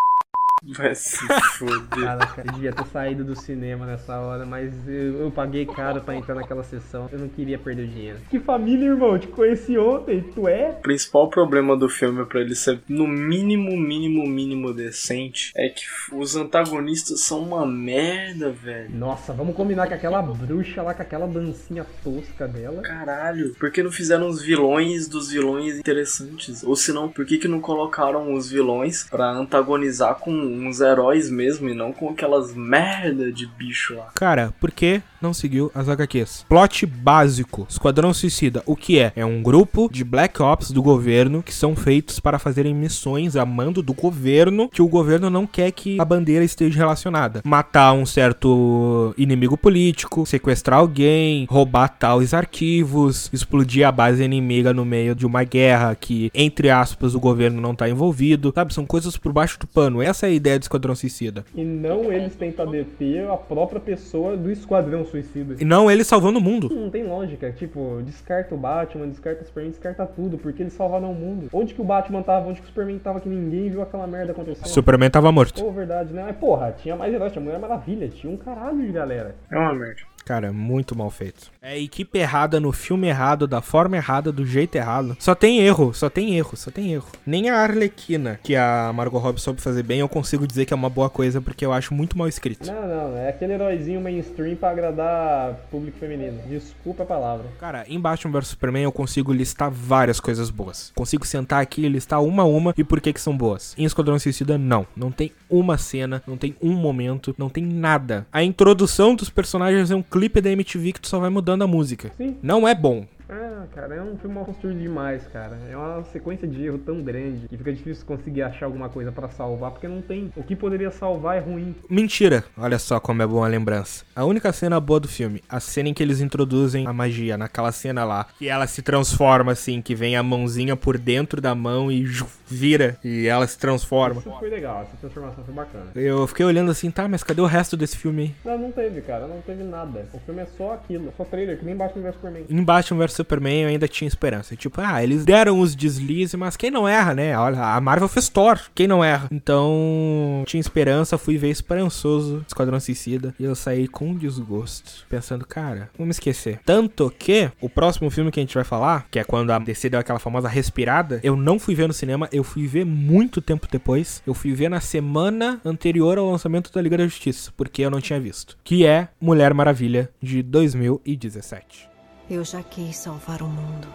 Vai se foder. Caraca, eu devia ter saído do cinema nessa hora, mas eu, eu paguei caro pra entrar naquela sessão. Eu não queria perder o dinheiro. Que família, irmão? Te conheci ontem, tu é? O principal problema do filme pra ele ser no mínimo, mínimo, mínimo decente é que os antagonistas são uma merda, velho. Nossa, vamos combinar com aquela bruxa lá, com aquela dancinha tosca dela. Caralho, por que não fizeram os vilões dos vilões interessantes? Ou se não, por que, que não colocaram os vilões pra antagonizar com uns heróis mesmo e não com aquelas merda de bicho lá. Cara, por que não seguiu as HQs? Plot básico: Esquadrão Suicida. O que é? É um grupo de Black Ops do governo que são feitos para fazerem missões a mando do governo que o governo não quer que a bandeira esteja relacionada. Matar um certo inimigo político, sequestrar alguém, roubar tais arquivos, explodir a base inimiga no meio de uma guerra que, entre aspas, o governo não tá envolvido. Sabe? São coisas por baixo do pano. Essa é a ideia do Esquadrão Suicida. E não eles tentar deter a própria pessoa do Esquadrão Suicida. E não ele salvando o mundo. Não tem lógica. Tipo, descarta o Batman, descarta o Superman, descarta tudo, porque eles salvaram o mundo. Onde que o Batman tava? Onde que o Superman tava que ninguém viu aquela merda acontecer? Superman tava morto. Pô, verdade, né? Mas porra, tinha mais heróis, tinha Mulher Maravilha, tinha um caralho de galera. É uma merda. Cara, muito mal feito. É equipe errada no filme errado, da forma errada, do jeito errado. Só tem erro, só tem erro, só tem erro. Nem a Arlequina, que a Margot Robbie soube fazer bem, eu consigo dizer que é uma boa coisa, porque eu acho muito mal escrito. Não, não, é aquele heróizinho mainstream pra agradar público feminino. Desculpa a palavra. Cara, em Batman vs Superman eu consigo listar várias coisas boas. Consigo sentar aqui e listar uma a uma e por que que são boas. Em Esquadrão Suicida, não. Não tem uma cena, não tem um momento, não tem nada. A introdução dos personagens é um clipe da MTV que tu só vai mudando a música. Sim. Não é bom. Ah, cara, é um filme mal construído demais, cara. É uma sequência de erro tão grande que fica difícil conseguir achar alguma coisa pra salvar, porque não tem. O que poderia salvar é ruim. Mentira! Olha só como é boa a lembrança. A única cena boa do filme, a cena em que eles introduzem a magia, naquela cena lá, que ela se transforma assim, que vem a mãozinha por dentro da mão e vira e ela se transforma. Isso foi legal, essa transformação foi bacana. Eu fiquei olhando assim, tá, mas cadê o resto desse filme aí? Não, não teve, cara, não teve nada. O filme é só aquilo, só trailer, que nem Batman vs Superman. Em Batman vs Superman eu ainda tinha esperança. Tipo, ah, eles deram os deslizes, mas quem não erra, né? Olha, a Marvel fez Thor, quem não erra? Então, tinha esperança, fui ver esperançoso Esquadrão Suicida e eu saí com desgosto, pensando, cara, vamos esquecer. Tanto que o próximo filme que a gente vai falar, que é quando a DC deu aquela famosa respirada, eu não fui ver no cinema, eu fui ver muito tempo depois. Eu fui ver na semana anterior ao lançamento da Liga da Justiça, porque eu não tinha visto. Que é Mulher Maravilha de 2017. Eu já quis salvar o mundo.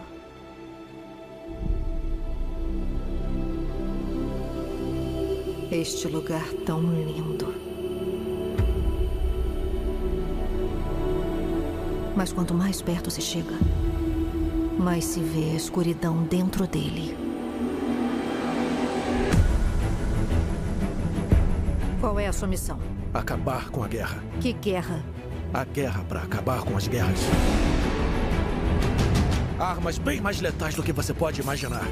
Este lugar tão lindo. Mas quanto mais perto se chega, mais se vê a escuridão dentro dele. Qual é a sua missão? Acabar com a guerra. Que guerra? A guerra para acabar com as guerras. Armas bem mais letais do que você pode imaginar.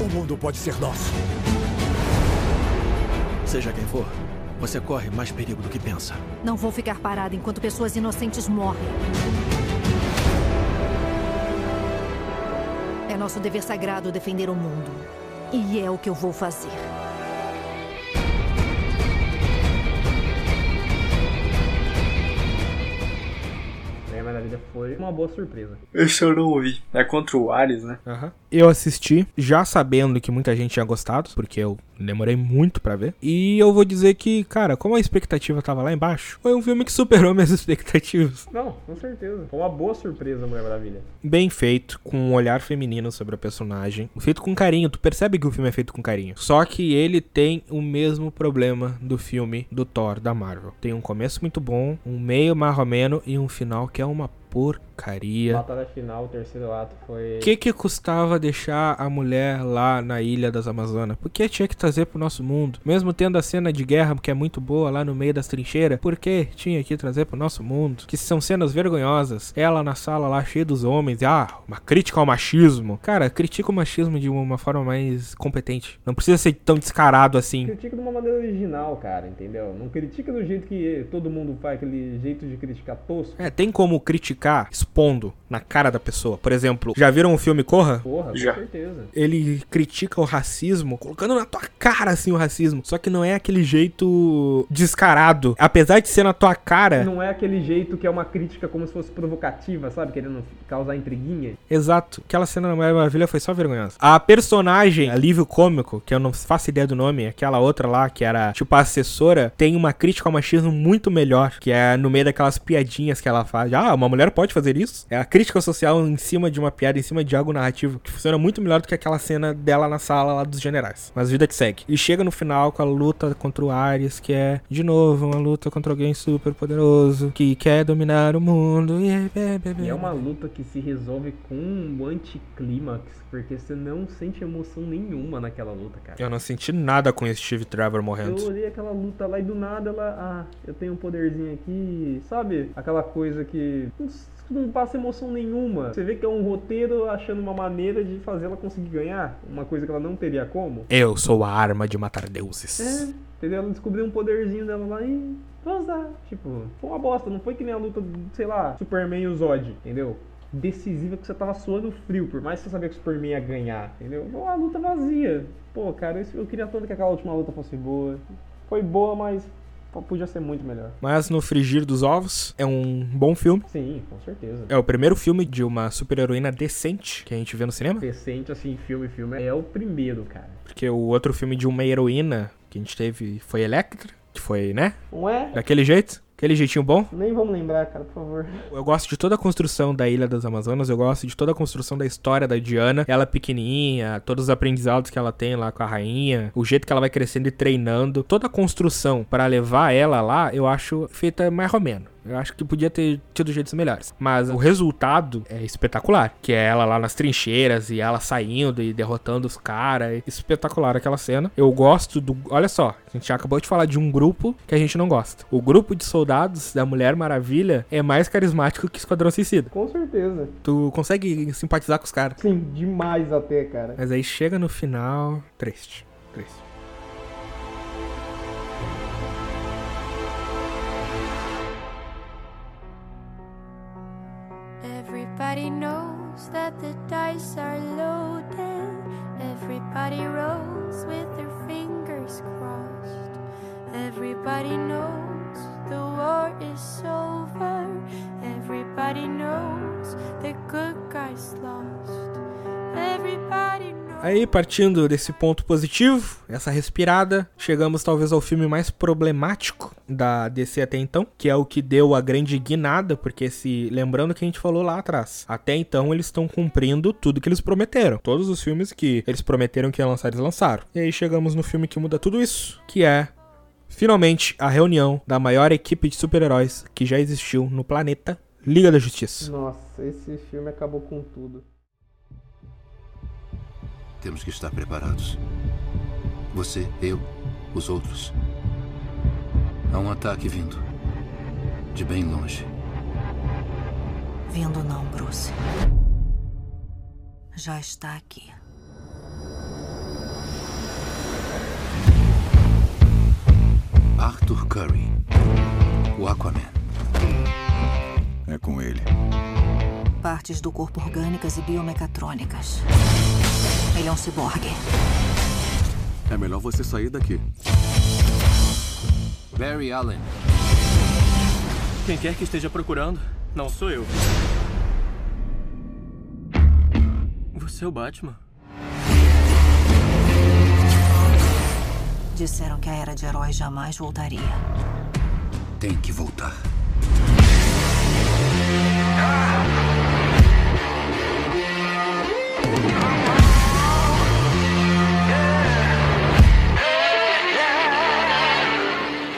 O mundo pode ser nosso. Seja quem for, você corre mais perigo do que pensa. Não vou ficar parada enquanto pessoas inocentes morrem. É nosso dever sagrado defender o mundo. E é o que eu vou fazer. Maravilha foi uma boa surpresa. Esse eu não ouvi. É contra o Ares, né? Uhum. Eu assisti já sabendo que muita gente tinha gostado, porque eu demorei muito para ver. E eu vou dizer que, cara, como a expectativa tava lá embaixo, foi um filme que superou minhas expectativas. Não, com certeza. Foi uma boa surpresa, Mulher Maravilha. Bem feito, com um olhar feminino sobre a personagem. Feito com carinho, tu percebe que o filme é feito com carinho. Só que ele tem o mesmo problema do filme do Thor da Marvel. Tem um começo muito bom, um meio marromeno e um final que é uma porcaria. Batalha final, o terceiro ato foi. O que que custava deixar a mulher lá na ilha das Amazonas? Por que tinha que trazer pro nosso mundo? Mesmo tendo a cena de guerra, que é muito boa lá no meio das trincheiras, por que tinha que trazer pro nosso mundo? Que são cenas vergonhosas. Ela na sala lá cheia dos homens, ah, uma crítica ao machismo. Cara, critica o machismo de uma forma mais competente. Não precisa ser tão descarado assim. Critica de uma maneira original, cara, entendeu? Não critica do jeito que todo mundo faz, aquele jeito de criticar tosco. É, tem como criticar expondo na cara da pessoa. Por exemplo, já viram o filme Corra? Porra, com Já. certeza. Ele critica o racismo, colocando na tua cara assim o racismo. Só que não é aquele jeito descarado. Apesar de ser na tua cara. Não é aquele jeito que é uma crítica como se fosse provocativa, sabe? Querendo causar intriguinha. Exato. Aquela cena na Mulher Maravilha foi só vergonhosa. A personagem, alívio cômico, que eu não faço ideia do nome, aquela outra lá, que era tipo a assessora, tem uma crítica ao machismo muito melhor. Que é no meio daquelas piadinhas que ela faz. Ah, uma mulher pode fazer isso. É a crítica social em cima de uma piada, em cima de algo narrativo, que funciona muito melhor do que aquela cena dela na sala lá dos generais. Mas vida que segue. E chega no final com a luta contra o Ares, que é, de novo, uma luta contra alguém super poderoso, que quer dominar o mundo. E é, E uma luta que se resolve com um anticlímax, porque você não sente emoção nenhuma naquela luta, cara. Eu não senti nada com esse Steve Trevor Eu morrendo. olhei aquela luta lá e do nada ela, ah, eu tenho um poderzinho aqui, sabe? Aquela coisa que não, não passa emoção nenhuma. Você vê que é um roteiro achando uma maneira de fazer ela conseguir ganhar, uma coisa que ela não teria como. Eu sou a arma de matar deuses. É, entendeu? Ela descobriu um poderzinho dela lá e vou usar. Tipo, foi uma bosta, não foi que nem a luta, sei lá, Superman e o Zod, entendeu? Decisiva que você tava suando frio, por mais que você sabia que o Superman ia ganhar, entendeu? Foi uma luta vazia. Pô, cara, eu, eu queria tanto que aquela última luta fosse boa. Foi boa, mas podia ser muito melhor. Mas no frigir dos ovos é um bom filme. Sim, com certeza. É o primeiro filme de uma super-heroína decente que a gente vê no cinema. Decente, assim, filme, filme. É o primeiro, cara. Porque o outro filme de uma heroína que a gente teve foi Electra, que foi, né? Não é? Daquele jeito. Aquele jeitinho bom. Nem vamos lembrar, cara, por favor. Eu gosto de toda a construção da Ilha das Amazonas, eu gosto de toda a construção da história da Diana. Ela pequenininha, todos os aprendizados que ela tem lá com a rainha, o jeito que ela vai crescendo e treinando. Toda a construção para levar ela lá, eu acho feita mais ou menos. Eu acho que podia ter tido jeitos melhores. Mas o resultado é espetacular. Que é ela lá nas trincheiras e ela saindo e derrotando os caras. Espetacular aquela cena. Eu gosto do. Olha só, a gente acabou de falar de um grupo que a gente não gosta. O grupo de soldados da Mulher Maravilha é mais carismático que Esquadrão Suicida. Com certeza. Tu consegue simpatizar com os caras. Sim, demais até, cara. Mas aí chega no final. Triste. Triste. Everybody knows that the dice are loaded. Everybody rolls with their fingers crossed. Everybody knows the war is over. Everybody knows the good guys lost. Everybody knows. Aí, partindo desse ponto positivo, essa respirada, chegamos talvez ao filme mais problemático da DC até então, que é o que deu a grande guinada, porque se lembrando que a gente falou lá atrás, até então eles estão cumprindo tudo que eles prometeram. Todos os filmes que eles prometeram que iam lançar, eles lançaram. E aí chegamos no filme que muda tudo isso, que é finalmente a reunião da maior equipe de super-heróis que já existiu no planeta, Liga da Justiça. Nossa, esse filme acabou com tudo. Temos que estar preparados. Você, eu, os outros. Há um ataque vindo. De bem longe. Vindo não, Bruce. Já está aqui. Arthur Curry. O Aquaman. É com ele. Partes do corpo orgânicas e biomecatrônicas. Ele é um ciborgue. É melhor você sair daqui. Barry Allen. Quem quer que esteja procurando, não sou eu. Você é o Batman? Disseram que a era de heróis jamais voltaria. Tem que voltar.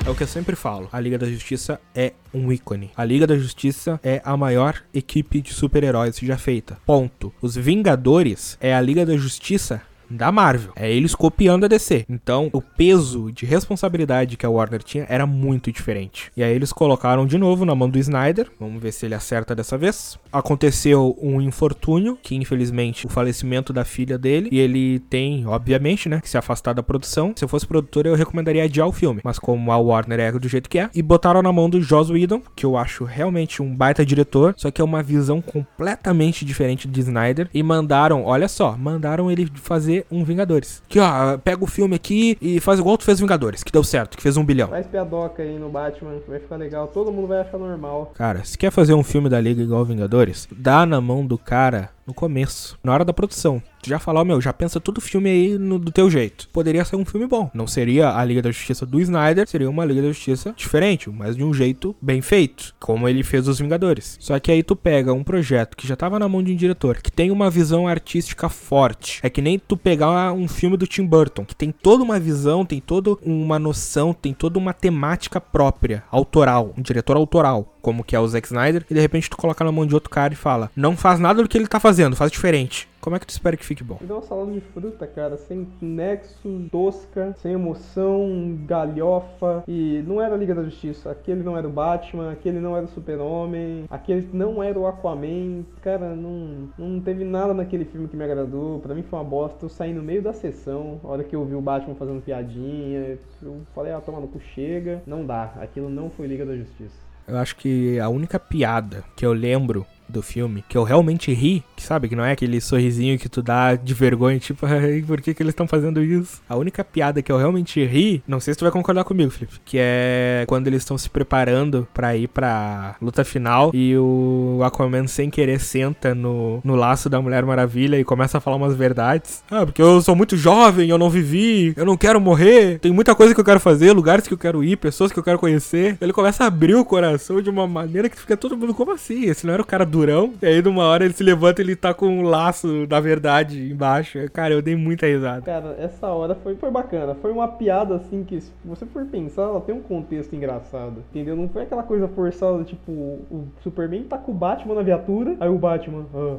É o que eu sempre falo. A Liga da Justiça é um ícone. A Liga da Justiça é a maior equipe de super-heróis já feita. Ponto. Os Vingadores é a Liga da Justiça da Marvel. É eles copiando a DC. Então, o peso de responsabilidade que a Warner tinha era muito diferente. E aí eles colocaram de novo na mão do Snyder. Vamos ver se ele acerta dessa vez. Aconteceu um infortúnio, que infelizmente o falecimento da filha dele, e ele tem, obviamente, né, que se afastar da produção. Se eu fosse produtor, eu recomendaria adiar o filme, mas como a Warner é do jeito que é, e botaram na mão do Joss Whedon, que eu acho realmente um baita diretor, só que é uma visão completamente diferente de Snyder, e mandaram, olha só, mandaram ele fazer um Vingadores. Que ó, pega o filme aqui e faz igual tu fez Vingadores, que deu certo, que fez um bilhão. Faz piadoca aí no Batman, vai ficar legal. Todo mundo vai achar normal. Cara, se quer fazer um filme da Liga igual Vingadores, dá na mão do cara no começo, na hora da produção. Tu já falou, meu, já pensa todo filme aí no, do teu jeito. Poderia ser um filme bom. Não seria a Liga da Justiça do Snyder, seria uma Liga da Justiça diferente, mas de um jeito bem feito, como ele fez os Vingadores. Só que aí tu pega um projeto que já tava na mão de um diretor, que tem uma visão artística forte. É que nem tu pegar um filme do Tim Burton, que tem toda uma visão, tem toda uma noção, tem toda uma temática própria, autoral, um diretor autoral como que é o Zack Snyder, e de repente tu coloca na mão de outro cara e fala: Não faz nada do que ele tá fazendo, faz diferente. Como é que tu espera que fique bom? Me dá uma salada de fruta, cara, sem nexo, tosca, sem emoção, galhofa. E não era a Liga da Justiça. Aquele não era o Batman, aquele não era o Super-Homem, aquele não era o Aquaman. Cara, não, não teve nada naquele filme que me agradou. Pra mim foi uma bosta. Eu saí no meio da sessão, a hora que eu vi o Batman fazendo piadinha. Eu falei, ah, toma no cu, chega. Não dá. Aquilo não foi Liga da Justiça. Eu acho que a única piada que eu lembro do filme, que eu realmente ri, que sabe, que não é aquele sorrisinho que tu dá de vergonha, tipo, Ai, por que, que eles estão fazendo isso? A única piada que eu realmente ri, não sei se tu vai concordar comigo, Felipe, que é quando eles estão se preparando para ir pra luta final e o Aquaman sem querer senta no, no laço da Mulher Maravilha e começa a falar umas verdades. Ah, porque eu sou muito jovem, eu não vivi, eu não quero morrer, tem muita coisa que eu quero fazer, lugares que eu quero ir, pessoas que eu quero conhecer. Ele começa a abrir o coração de uma maneira que fica todo mundo, como assim? Esse não era o cara do durão. E aí, numa hora, ele se levanta e ele tá com um laço da verdade embaixo. Cara, eu dei muita risada. Cara, essa hora foi, foi bacana. Foi uma piada, assim, que se você for pensar, ela tem um contexto engraçado. Entendeu? Não foi aquela coisa forçada, tipo, o Superman tá com o Batman na viatura, aí o Batman, ah,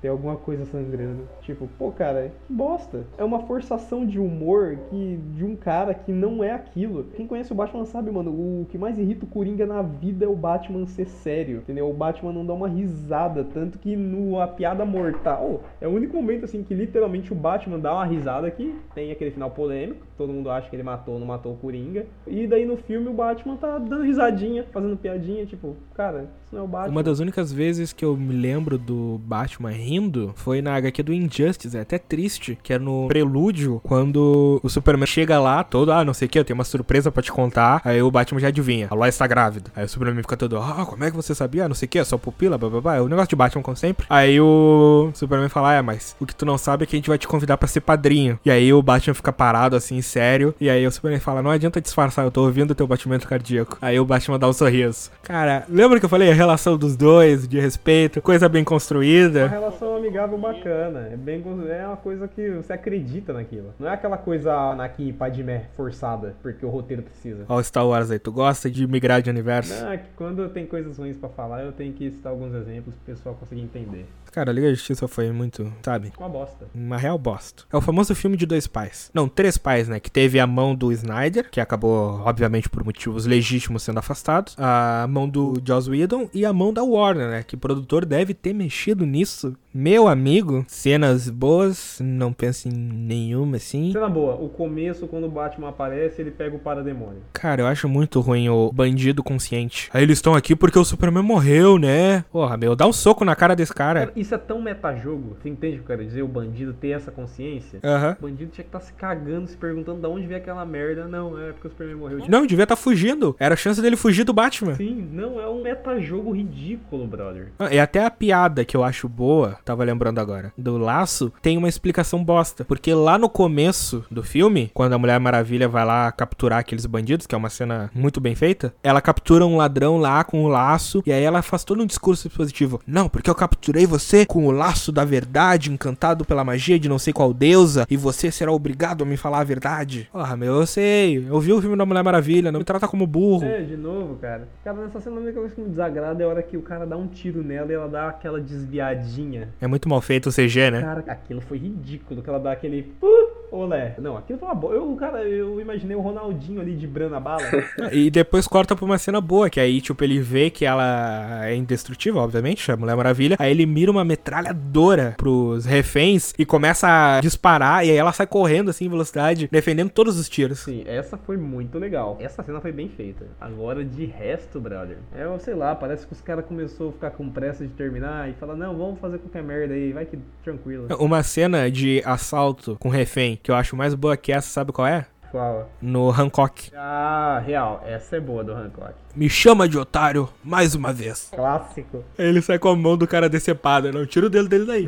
tem alguma coisa sangrando. Tipo, pô, cara, que bosta. É uma forçação de humor que de um cara que não é aquilo. Quem conhece o Batman sabe, mano, o que mais irrita o Coringa na vida é o Batman ser sério, entendeu? O Batman não dá uma risada, tanto que no A Piada Mortal é o único momento, assim, que literalmente o Batman dá uma risada que tem aquele final polêmico, todo mundo acha que ele matou ou não matou o Coringa. E daí no filme o Batman tá dando risadinha, fazendo piadinha, tipo, cara, isso não é o Batman. Uma das únicas vezes que eu me lembro do Batman rindo foi na HQ do Injustice, é até triste, que é no prelúdio, quando o Superman chega lá, todo, ah, não sei o que, eu tenho uma surpresa para te contar, aí o Batman já adivinha, a Lois está grávida. Aí o Superman fica todo, ah, como é que você sabia? Não sei o que, é só pupila, blá, blá, blá. É o negócio de Batman, como sempre. Aí o Superman fala, ah, é, mas o que tu não sabe é que a gente vai te convidar para ser padrinho. E aí o Batman fica parado, assim, sério, e aí o Superman fala, não adianta disfarçar, eu tô ouvindo o teu batimento cardíaco. Aí o Batman dá um sorriso. Cara, lembra que eu falei a relação dos dois, de respeito, coisa bem construída? Uma relação amigável bacana, é bem é uma coisa que você acredita naquilo. Não é aquela coisa Anakin Padmé forçada, porque o roteiro precisa. Ó, Star Wars aí, tu gosta de migrar de universo? Não, é que quando tem coisas ruins para falar, eu tenho que citar alguns exemplos pro pessoal conseguir entender. Cara, a Liga da Justiça foi muito, sabe? Uma bosta. Uma real bosta. É o famoso filme de dois pais. Não, três pais, né? Que teve a mão do Snyder, que acabou, obviamente, por motivos legítimos sendo afastado. A mão do Joss Whedon e a mão da Warner, né? Que o produtor deve ter mexido nisso. Meu amigo, cenas boas, não penso em nenhuma, assim. Cena boa, o começo, quando o Batman aparece, ele pega o parademônio. Cara, eu acho muito ruim o bandido consciente. Aí eles estão aqui porque o Superman morreu, né? Porra, meu, dá um soco na cara desse cara. cara isso é tão metajogo. Você entende o que eu quero dizer? O bandido ter essa consciência. Uhum. O bandido tinha que estar tá se cagando, se perguntando de onde veio aquela merda. Não, é porque o Superman morreu. Não, devia estar tá fugindo. Era a chance dele fugir do Batman. Sim, não, é um metajogo ridículo, brother. Ah, e até a piada que eu acho boa, tava lembrando agora, do laço, tem uma explicação bosta. Porque lá no começo do filme, quando a Mulher Maravilha vai lá capturar aqueles bandidos, que é uma cena muito bem feita, ela captura um ladrão lá com o laço, e aí ela faz todo um discurso positivo. Não, porque eu capturei você você com o laço da verdade, encantado pela magia de não sei qual deusa, e você será obrigado a me falar a verdade. Porra, meu, eu sei. Eu vi o filme da Mulher Maravilha, não me trata como burro. É, de novo, cara. Cara, nessa cena a única coisa que me desagrada é a hora que o cara dá um tiro nela e ela dá aquela desviadinha. É muito mal feito o CG, né? Cara, aquilo foi ridículo, que ela dá aquele... Uh! Olé. Não, aquilo foi uma boa. Eu, cara, eu imaginei o Ronaldinho ali de brana bala. e depois corta pra uma cena boa, que aí, tipo, ele vê que ela é indestrutível, obviamente, a Mulher Maravilha. Aí ele mira uma metralhadora pros reféns e começa a disparar. E aí ela sai correndo, assim, em velocidade, defendendo todos os tiros. Sim, essa foi muito legal. Essa cena foi bem feita. Agora, de resto, brother, é, sei lá, parece que os caras começaram a ficar com pressa de terminar e falar, não, vamos fazer qualquer merda aí, vai que tranquilo. Uma cena de assalto com refém que eu acho mais boa que essa, sabe qual é? Qual? No Hancock. Ah, real. Essa é boa do Hancock. me chama de otário mais uma vez. Clássico. Ele sai com a mão do cara decepada, não tira o dedo dele daí.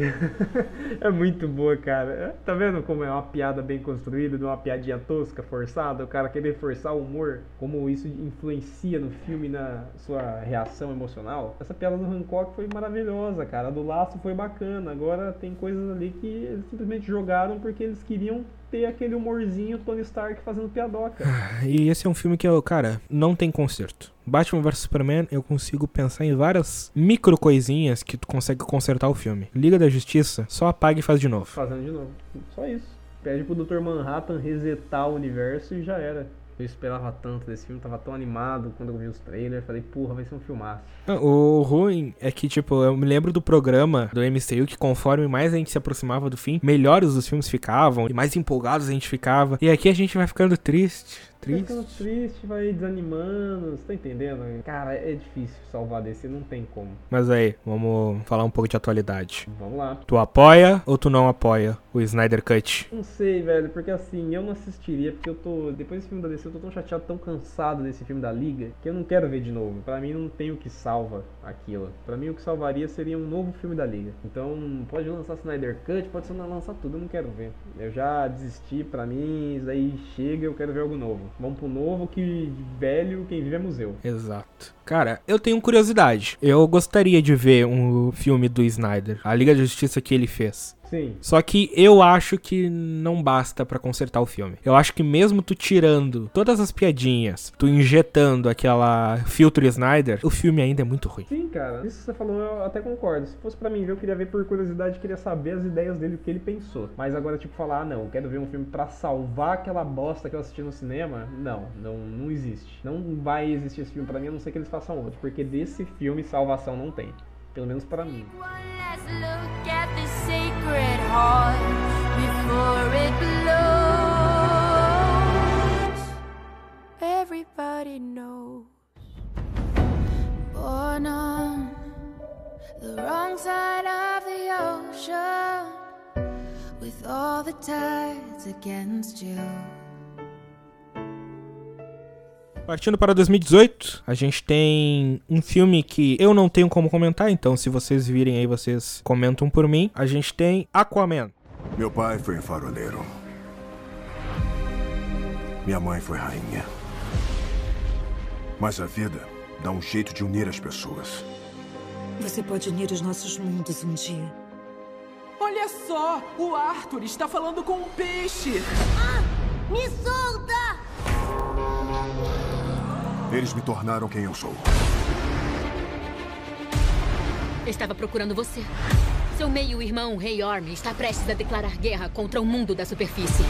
é muito boa, cara. Tá vendo como é uma piada bem construída, de uma piadinha tosca, forçada, o cara querer forçar o humor, como isso influencia no filme na sua reação emocional? Essa piada do Hancock foi maravilhosa, cara. A do Laço foi bacana. Agora tem coisas ali que eles simplesmente jogaram porque eles queriam ter aquele humorzinho Tony Stark fazendo piadoca. E esse é um filme que, eu, cara, não tem conserto. Batman vs Superman, eu consigo pensar em várias micro coisinhas que tu consegue consertar o filme. Liga da Justiça, só apaga e faz de novo. Fazendo de novo. Só isso. Pede pro Dr. Manhattan resetar o universo e já era. Eu esperava tanto desse filme, tava tão animado quando eu vi os trailers. Falei, porra, vai ser um filmaço. O ruim é que, tipo, eu me lembro do programa do MCU que conforme mais a gente se aproximava do fim, melhores os filmes ficavam e mais empolgados a gente ficava. E aqui a gente vai ficando triste triste. Vai ficando triste, vai desanimando, você tá entendendo? Cara, é difícil salvar desse, não tem como. Mas aí, vamos falar um pouco de atualidade. Vamos lá. Tu apoia ou tu não apoia o Snyder Cut? Não sei, velho, porque assim, eu não assistiria, porque eu tô, depois desse filme da DC, eu tô tão chateado, tão cansado desse filme da Liga, que eu não quero ver de novo. Pra mim não tem o que salva aquilo. Pra mim o que salvaria seria um novo filme da Liga. Então, pode lançar Snyder Cut, pode lançar tudo, eu não quero ver. Eu já desisti, pra mim, isso aí chega, eu quero ver algo novo. Vamos pro novo, que velho, quem vive é museu. Exato. Cara, eu tenho curiosidade. Eu gostaria de ver um filme do Snyder, a Liga da Justiça que ele fez. Sim. Só que eu acho que não basta para consertar o filme. Eu acho que mesmo tu tirando todas as piadinhas, tu injetando aquela filtro Snyder, o filme ainda é muito ruim. Sim, cara. Isso que você falou, eu até concordo. Se fosse para mim ver, eu queria ver por curiosidade, queria saber as ideias dele, o que ele pensou. Mas agora, tipo, falar, ah, não, quero ver um filme para salvar aquela bosta que eu assisti no cinema, não, não, não existe. Não vai existir esse filme para mim, a não ser que eles façam outro. Porque desse filme, salvação não tem. Pelo menos para mim. Everybody knows. Born on the wrong side of the ocean With all the tides against you Partindo para 2018, a gente tem um filme que eu não tenho como comentar, então se vocês virem aí, vocês comentam por mim. A gente tem Aquaman. Meu pai foi faroleiro. Minha mãe foi rainha. Mas a vida dá um jeito de unir as pessoas. Você pode unir os nossos mundos um dia. Olha só! O Arthur está falando com um peixe! Ah! Me solta! Eles me tornaram quem eu sou. Estava procurando você. Seu meio-irmão, Rei Orm, está prestes a declarar guerra contra o mundo da superfície.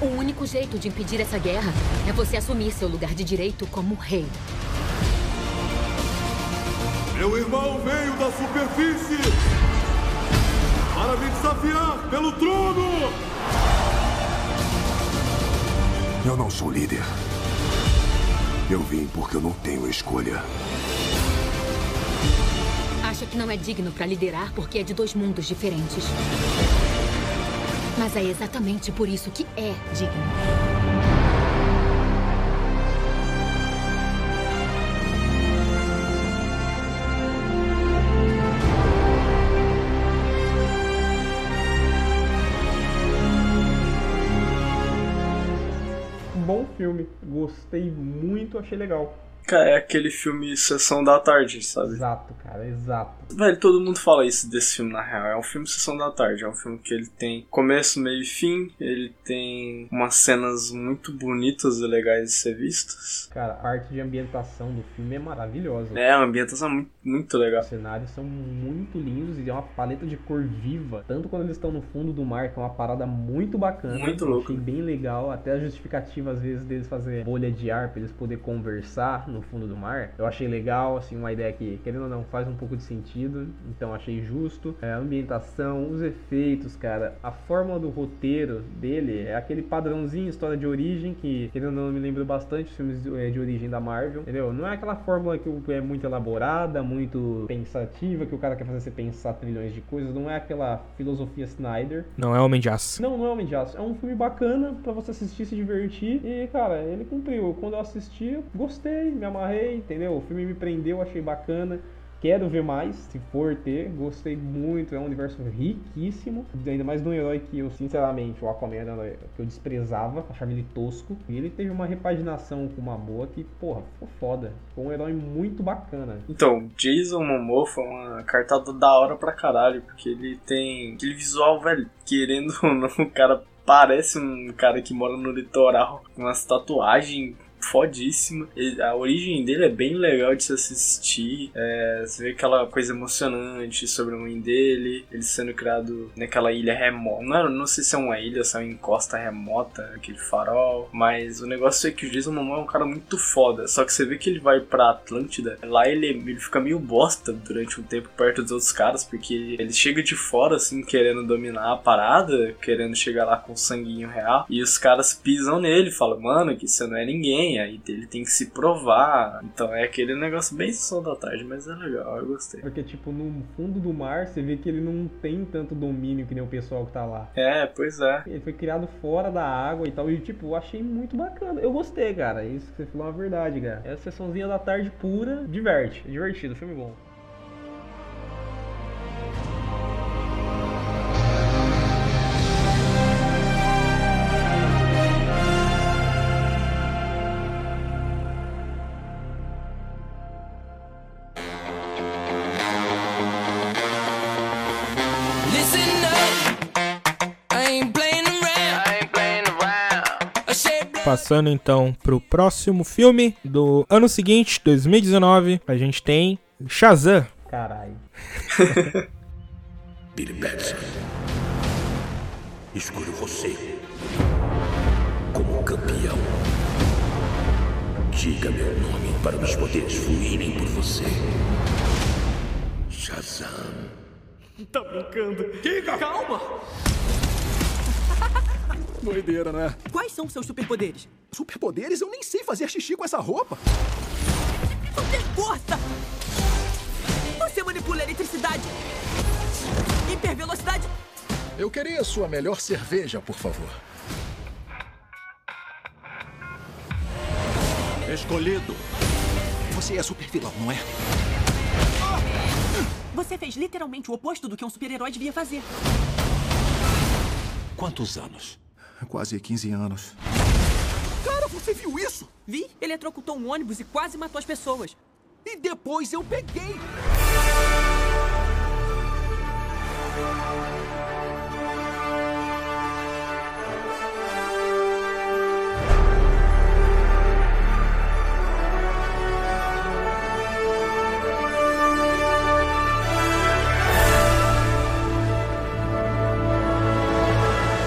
O único jeito de impedir essa guerra é você assumir seu lugar de direito como rei. Meu irmão veio da superfície para me desafiar pelo trono! Eu não sou líder. Eu vim porque eu não tenho escolha. Acha que não é digno para liderar porque é de dois mundos diferentes. Mas é exatamente por isso que é digno. Filme, gostei muito, achei legal. Cara, é aquele filme Sessão da Tarde, sabe? Exato, cara, exato. Velho, todo mundo fala isso desse filme, na real. É um filme Sessão da Tarde. É um filme que ele tem começo, meio e fim. Ele tem umas cenas muito bonitas e legais de ser vistas. Cara, a arte de ambientação do filme é maravilhosa. É, a ambientação é muito, muito legal. Os cenários são muito lindos e é uma paleta de cor viva. Tanto quando eles estão no fundo do mar, que é uma parada muito bacana. Muito louco. Achei bem legal. Até a justificativa, às vezes, deles fazer bolha de ar pra eles poderem conversar no fundo do mar. Eu achei legal, assim, uma ideia que, querendo ou não, faz um pouco de sentido, então achei justo. É, a ambientação, os efeitos, cara, a fórmula do roteiro dele é aquele padrãozinho, história de origem, que querendo ou não me lembra bastante os filmes de, é, de origem da Marvel, entendeu? Não é aquela fórmula que é muito elaborada, muito pensativa, que o cara quer fazer você pensar trilhões de coisas, não é aquela filosofia Snyder. Não é Homem de Aço. Não, não é Homem de Aço. É um filme bacana pra você assistir, se divertir. E, cara, ele cumpriu. Quando eu assisti, eu gostei, me amarrei, entendeu? O filme me prendeu, achei bacana. Quero ver mais, se for ter. Gostei muito, é um universo riquíssimo. Ainda mais de um herói que eu, sinceramente, o Aquaman era que eu desprezava, achava ele tosco. E ele teve uma repaginação com uma boa que, porra, ficou foda. Ficou um herói muito bacana. Então, Jason Momoa foi uma cartada da hora pra caralho, porque ele tem aquele visual, velho, querendo ou não, o cara parece um cara que mora no litoral, com umas tatuagens fodíssima. Ele- a origem dele é bem legal de se assistir. É, você vê aquela coisa emocionante sobre a mãe dele, ele sendo criado naquela ilha remota. Não, não sei se é uma ilha, se é uma encosta remota, aquele farol. Mas o negócio é que o Jason Momoa é um cara muito foda. Só que você vê que ele vai pra Atlântida, lá ele, ele fica meio bosta durante um tempo perto dos outros caras, porque ele chega de fora, assim, querendo dominar a parada, querendo chegar lá com sanguinho real. E os caras pisam nele, falam, mano, que você não é ninguém. Aí ele tem que se provar. Então é aquele negócio bem sessão da tarde, mas é legal, eu gostei. Porque, tipo, no fundo do mar, você vê que ele não tem tanto domínio que nem o pessoal que tá lá. É, pois é. Ele foi criado fora da água e tal. E, tipo, eu achei muito bacana. Eu gostei, cara. Isso que você falou é uma verdade, cara. É a sessãozinha da tarde pura, diverte. É divertido, filme bom. Passando então pro próximo filme do ano seguinte, 2019, a gente tem Shazam. Caralho. Billy Batson. Escolho você como campeão. Diga meu nome para meus poderes fluírem por você. Shazam. Tá brincando? Diga! Calma! Doideira, né? Quais são seus superpoderes? Superpoderes? Eu nem sei fazer xixi com essa roupa. Tem força! Você manipula a eletricidade! Hipervelocidade! Eu queria sua melhor cerveja, por favor. Escolhido. Você é super vilão, não é? Você fez literalmente o oposto do que um super-herói devia fazer. Quantos anos? Quase 15 anos. Cara, você viu isso? Vi. Ele eletrocutou um ônibus e quase matou as pessoas. E depois eu peguei.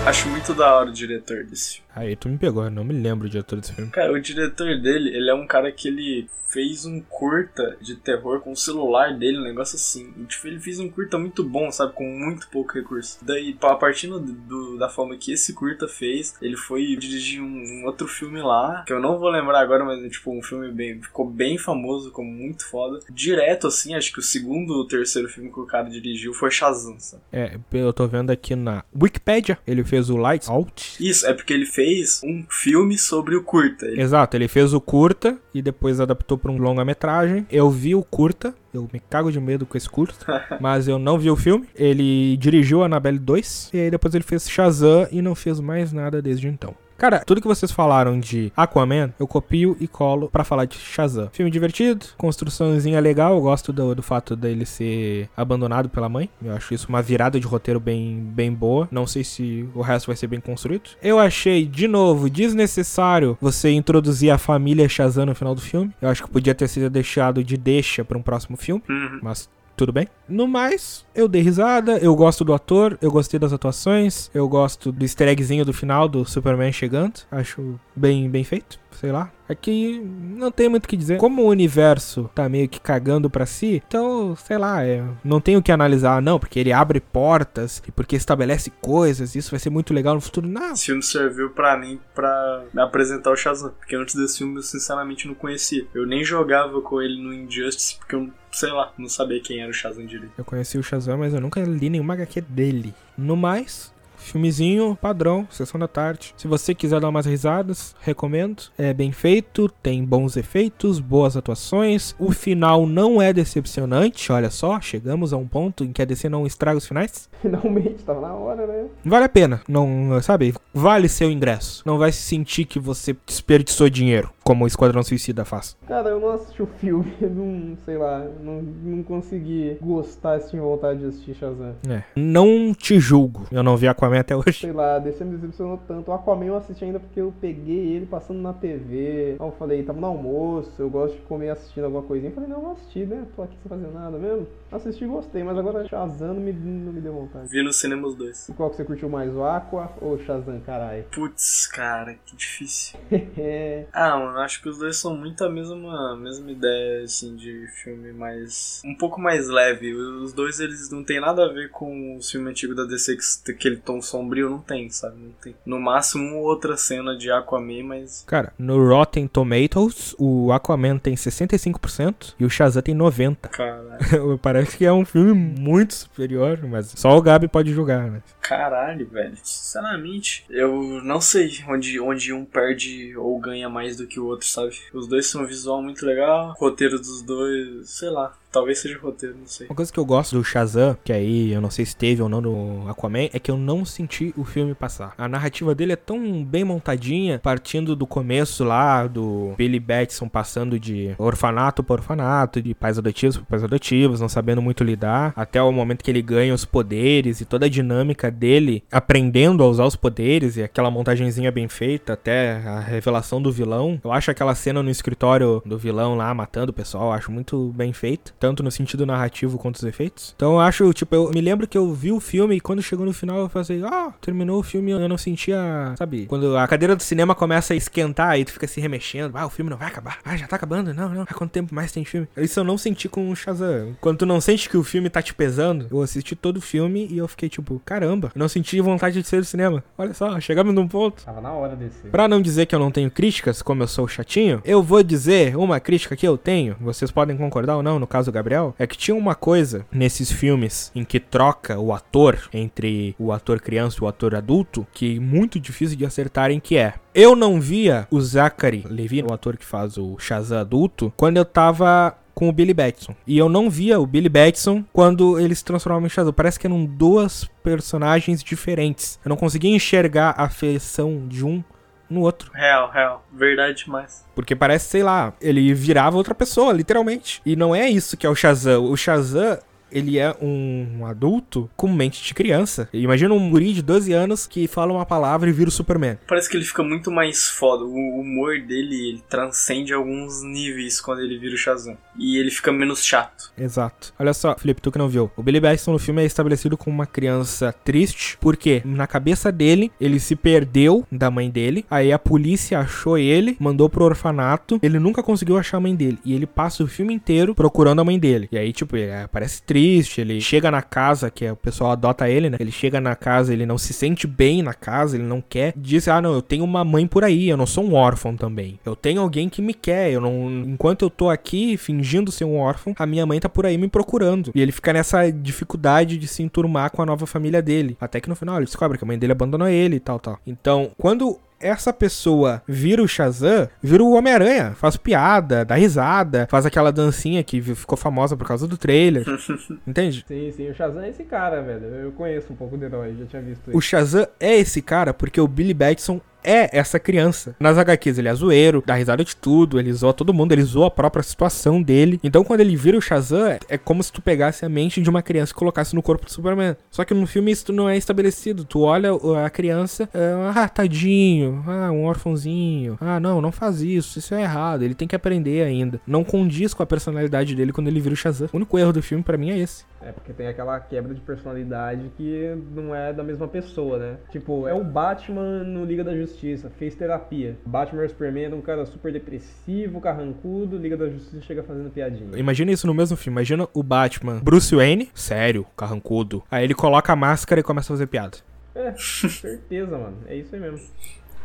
Acho muito da hora o diretor desse filme. Aí tu me pegou, eu não me lembro o diretor desse filme. Cara, o diretor dele, ele é um cara que ele fez um curta de terror com o celular dele, um negócio assim. E, tipo, ele fez um curta muito bom, sabe? Com muito pouco recurso. Daí, a partir do, do- da forma que esse curta fez, ele foi dirigir um, um outro filme lá, que eu não vou lembrar agora, mas tipo um filme bem. ficou bem famoso, como muito foda. Direto, assim, acho que o segundo ou terceiro filme que o cara dirigiu foi Shazam, sabe? É, eu tô vendo aqui na Wikipedia, ele fez o Lights Out. Isso, é porque ele fez um filme sobre o curta. Ele Exato, ele fez o curta e depois adaptou pra um longa-metragem. Eu vi o curta, eu me cago de medo com esse curta, mas eu não vi o filme. Ele dirigiu Annabelle 2 e aí depois ele fez Shazam e não fez mais nada desde então. Cara, tudo que vocês falaram de Aquaman, eu copio e colo pra falar de Shazam. Filme divertido, construçãozinha legal, eu gosto do, do fato dele ser abandonado pela mãe. Eu acho isso uma virada de roteiro bem, bem boa. Não sei se o resto vai ser bem construído. Eu achei, de novo, desnecessário você introduzir a família Shazam no final do filme. Eu acho que podia ter sido deixado de deixa pra um próximo filme, mas tudo bem. No mais, eu dei risada, eu gosto do ator, eu gostei das atuações, eu gosto do easter eggzinho do final do Superman chegando. Acho bem, bem feito. Sei lá. É que não tem muito o que dizer. Como o universo tá meio que cagando pra si, então, sei lá, é, não tem o que analisar, não, porque ele abre portas e porque estabelece coisas, isso vai ser muito legal no futuro. Não. Esse filme serviu pra mim pra me apresentar o Shazam, porque antes desse filme eu sinceramente não conhecia. Eu nem jogava com ele no Injustice, porque eu, sei lá, não sabia quem era o Shazam direito. Eu conheci o Shazam, mas eu nunca li nenhuma HQ dele. No mais, filmezinho padrão, sessão da tarde. Se você quiser dar umas risadas, recomendo. É bem feito, tem bons efeitos, boas atuações. O final não é decepcionante, olha só, chegamos a um ponto em que a DC não estraga os finais. Finalmente, tava na hora, né? Vale a pena, não, sabe? Vale seu ingresso. Não vai se sentir que você desperdiçou dinheiro, como o Esquadrão Suicida faz. Cara, eu não assisti o filme, não, sei lá, não, não consegui gostar, tinha vontade de assistir Shazam. É. Não te julgo. Eu não vi Aquaman até hoje. Sei lá, DC me decepcionou tanto. O Aquaman eu assisti ainda porque eu peguei ele passando na TV. Aí eu falei, tava no almoço, eu gosto de comer assistindo alguma coisinha. Eu falei, não, vou assistir, né? Tô aqui sem fazer nada mesmo. Assisti e gostei, mas agora Shazam não me, não me deu vontade. Vi no cinema os dois. E qual que você curtiu mais, o Aqua ou o Shazam, caralho? Putz, cara, que difícil. ah, mano, acho que os dois são muito a mesma, mesma ideia, assim, de filme mais... Um pouco mais leve. Os dois, eles não tem nada a ver com o filme antigo da DC, que aquele tom sombrio, não tem, sabe? Não tem. No máximo, outra cena de Aquaman, mas... Cara, no Rotten Tomatoes, o Aquaman tem 65% e o Shazam tem 90%. Caralho. Parece que é um filme muito superior, mas só o Gabi pode julgar, né? Caralho, velho. Sinceramente, eu não sei onde, onde um perde ou ganha mais do que o outro, sabe? Os dois são um visual muito legal, roteiro dos dois, sei lá. Talvez seja roteiro, não sei. Uma coisa que eu gosto do Shazam, que aí eu não sei se teve ou não no Aquaman, é que eu não senti o filme passar. A narrativa dele é tão bem montadinha, partindo do começo lá, do Billy Batson passando de orfanato para orfanato, de pais adotivos para pais adotivos, não sabendo muito lidar, até o momento que ele ganha os poderes e toda a dinâmica dele aprendendo a usar os poderes e aquela montagenzinha bem feita, até a revelação do vilão. Eu acho aquela cena no escritório do vilão lá matando o pessoal, acho muito bem feito tanto no sentido narrativo quanto os efeitos. Então eu acho, tipo, eu me lembro que eu vi o filme e quando chegou no final eu falei, ah, terminou o filme eu não sentia, sabe, quando a cadeira do cinema começa a esquentar e tu fica se remexendo, ah, o filme não vai acabar, ah, já tá acabando, não, não, há quanto tempo mais tem filme? Isso eu não senti com o Shazam. Quando tu não sente que o filme tá te pesando, eu assisti todo o filme e eu fiquei tipo, caramba, eu não senti vontade de sair do cinema. Olha só, chegamos num ponto. Tava na hora desse. Pra não dizer que eu não tenho críticas, como eu sou chatinho, eu vou dizer uma crítica que eu tenho, vocês podem concordar ou não, no caso Gabriel, é que tinha uma coisa nesses filmes em que troca o ator entre o ator criança e o ator adulto que é muito difícil de acertarem que é eu não via o Zachary Levi, o ator que faz o Shazam adulto, quando eu tava com o Billy Batson. E eu não via o Billy Batson quando ele se transformava em Shazam. Parece que eram duas personagens diferentes. Eu não conseguia enxergar a feição de um no outro. Real, real. Verdade demais. Porque parece, sei lá, ele virava outra pessoa, literalmente. E não é isso que é o Shazam. O Shazam, ele é um adulto com mente de criança. Imagina um guri de 12 anos que fala uma palavra e vira o Superman. Parece que ele fica muito mais foda. O humor dele, ele transcende alguns níveis quando ele vira o Shazam. E ele fica menos chato. Exato. Olha só, Felipe, tu que não viu. O Billy Batson no filme é estabelecido como uma criança triste, porque na cabeça dele, ele se perdeu da mãe dele, aí a polícia achou ele, mandou pro orfanato, ele nunca conseguiu achar a mãe dele, e ele passa o filme inteiro procurando a mãe dele. E aí, tipo, ele parece triste, ele chega na casa, que é, o pessoal adota ele, né? Ele chega na casa, ele não se sente bem na casa, ele não quer. Diz, ah, não, eu tenho uma mãe por aí, eu não sou um órfão também. Eu tenho alguém que me quer, eu não... Enquanto eu tô aqui fingindo ser um órfão, a minha mãe tá por aí me procurando. E ele fica nessa dificuldade de se enturmar com a nova família dele. Até que no final ele descobre que a mãe dele abandonou ele e tal, tal. Então, quando essa pessoa vira o Shazam, vira o Homem-Aranha, faz piada, dá risada, faz aquela dancinha que ficou famosa por causa do trailer. Entende? Sim, sim, o Shazam é esse cara, velho. Eu conheço um pouco do herói, já tinha visto ele. O Shazam é esse cara porque o Billy Batson é essa criança. Nas HQs ele é zoeiro, dá risada de tudo, ele zoa todo mundo, ele zoa a própria situação dele. Então quando ele vira o Shazam, é como se tu pegasse a mente de uma criança e colocasse no corpo do Superman. Só que no filme isso não é estabelecido. Tu olha a criança, é, ah, tadinho, ah, um órfãozinho. Ah, não, não faz isso, isso é errado. Ele tem que aprender ainda. Não condiz com a personalidade dele quando ele vira o Shazam. O único erro do filme para mim é esse. É, porque tem aquela quebra de personalidade que não é da mesma pessoa, né? Tipo, é o Batman no Liga da Justiça Justiça, fez terapia. Batman Superman era um cara super depressivo, carrancudo, Liga da Justiça chega fazendo piadinha. Imagina isso no mesmo filme. Imagina o Batman, Bruce Wayne, sério, carrancudo. Aí ele coloca a máscara e começa a fazer piada. É, certeza, mano. É isso aí mesmo.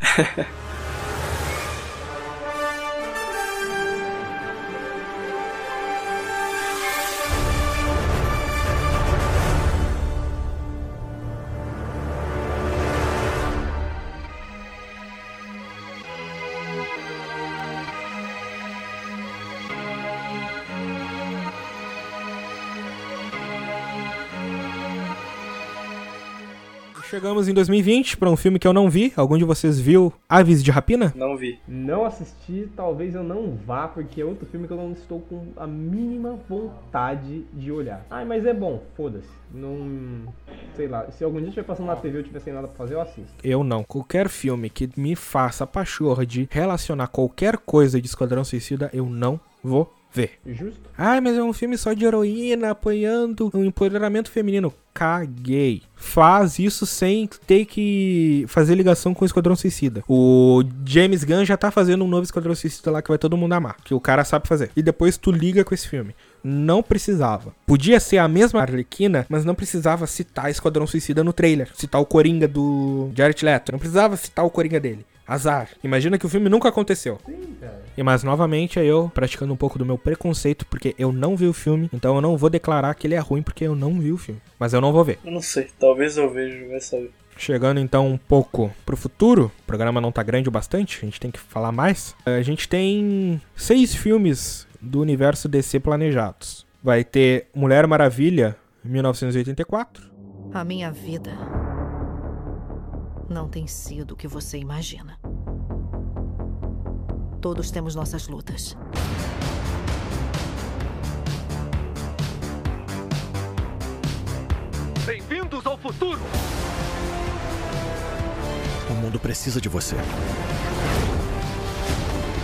Chegamos em 2020 pra um filme que eu não vi. Algum de vocês viu Aves de Rapina? Não vi. Não assisti, talvez eu não vá, porque é outro filme que eu não estou com a mínima vontade de olhar. Ai, mas é bom, foda-se. Não. Sei lá, se algum dia estiver passando na TV e eu tiver sem nada pra fazer, eu assisto. Eu não. Qualquer filme que me faça a pachorra de relacionar qualquer coisa de Esquadrão Suicida, eu não vou ver. Justo? Ai, mas é um filme só de heroína apoiando o empoderamento feminino. Caguei. Faz isso sem ter que fazer ligação com o Esquadrão Suicida. O James Gunn já tá fazendo um novo Esquadrão Suicida lá que vai todo mundo amar. Que o cara sabe fazer. E depois tu liga com esse filme. Não precisava. Podia ser a mesma Arlequina, mas não precisava citar Esquadrão Suicida no trailer. Citar o Coringa do Jared Leto. Não precisava citar o Coringa dele. Azar. Imagina que o filme nunca aconteceu. Sim, cara. E mais novamente é eu praticando um pouco do meu preconceito, porque eu não vi o filme, então eu não vou declarar que ele é ruim porque eu não vi o filme. Mas eu não vou ver. Eu não sei, talvez eu veja, vai saber. Chegando então um pouco pro futuro, o programa não tá grande o bastante, a gente tem que falar mais. A gente tem seis filmes do universo DC planejados. Vai ter Mulher Maravilha, 1984. A minha vida não tem sido o que você imagina. Todos temos nossas lutas. Bem-vindos ao futuro! O mundo precisa de você.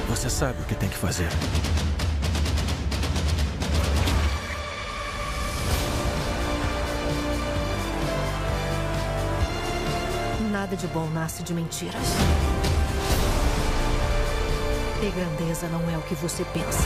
Você sabe o que tem que fazer. Nada de bom nasce de mentiras. E grandeza não é o que você pensa.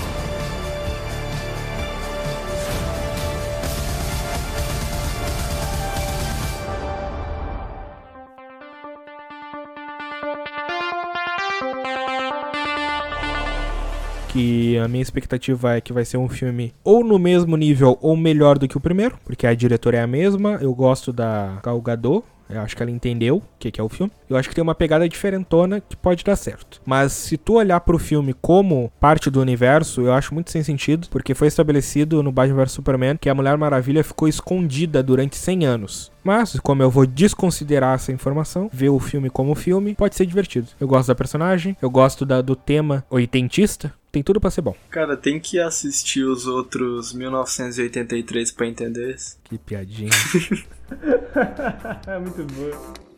Que a minha expectativa é que vai ser um filme ou no mesmo nível ou melhor do que o primeiro, porque a diretora é a mesma. Eu gosto da Gal Gadot, eu acho que ela entendeu o que, é o filme. Eu acho que tem uma pegada diferentona que pode dar certo. Mas se tu olhar pro filme como parte do universo, eu acho muito sem sentido, porque foi estabelecido no Batman vs Superman que a Mulher Maravilha ficou escondida durante 100 anos. Mas, como eu vou desconsiderar essa informação, ver o filme como filme, pode ser divertido. Eu gosto da personagem, eu gosto da, do tema oitentista, tem tudo pra ser bom. Cara, tem que assistir os outros 1983 pra entender isso. Que piadinha. é muito boa.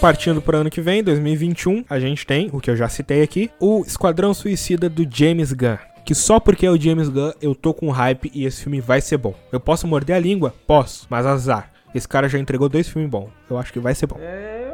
Partindo para ano que vem, 2021, a gente tem, o que eu já citei aqui, o Esquadrão Suicida do James Gunn. Que só porque é o James Gunn eu tô com hype e esse filme vai ser bom. Eu posso morder a língua? Posso, mas azar. Esse cara já entregou dois filmes bons. Eu acho que vai ser bom. É,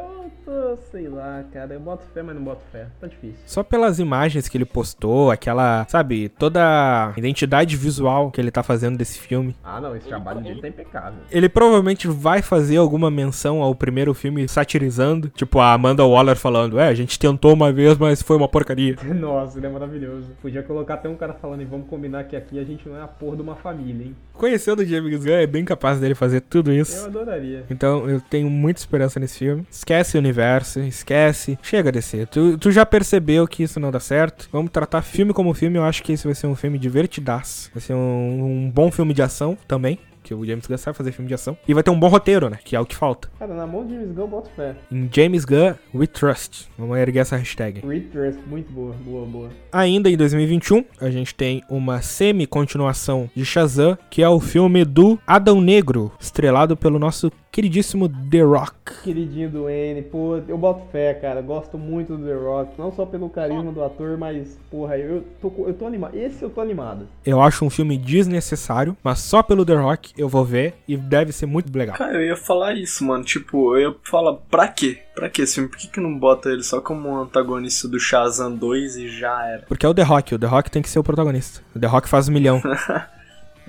sei lá, cara. Eu boto fé, mas não boto fé. Tá difícil. Só pelas imagens que ele postou, aquela, sabe, toda a identidade visual que ele tá fazendo desse filme. Ah, não, esse trabalho dele tá impecável. Ele provavelmente vai fazer alguma menção ao primeiro filme satirizando, tipo a Amanda Waller falando: "É, a gente tentou uma vez, mas foi uma porcaria". Nossa, ele é maravilhoso. Podia colocar até um cara falando, e vamos combinar que aqui a gente não é a porra de uma família, hein? Conhecendo o James Gunn, é bem capaz dele fazer tudo isso. Eu adoraria. Então eu tenho muita esperança nesse filme. Esquece o universo, esquece. Chega a descer. Tu, tu já percebeu que isso não dá certo. Vamos tratar filme como filme. Eu acho que esse vai ser um filme divertidaço. Vai ser um, um bom filme de ação também. Que o James Gunn sabe fazer filme de ação. E vai ter um bom roteiro, né? Que é o que falta. Cara, na mão de James Gunn eu boto fé. Em James Gunn, we trust. Vamos erguer essa hashtag. We trust, muito boa, boa, boa. Ainda em 2021, a gente tem uma semi-continuação de Shazam, que é o filme do Adão Negro, estrelado pelo nosso queridíssimo The Rock. Queridinho do N, pô, eu boto fé, cara. Gosto muito do The Rock. Não só pelo carisma do ator, mas, porra, eu tô, eu tô animado. Esse eu tô animado. Eu acho um filme desnecessário, mas só pelo The Rock eu vou ver e deve ser muito legal. Cara, eu ia falar isso, mano. Tipo, eu ia falar, pra quê? Pra quê esse filme? Por que, que não bota ele só como um antagonista do Shazam 2 e já era? Porque é o The Rock, o The Rock tem que ser o protagonista. O The Rock faz um milhão.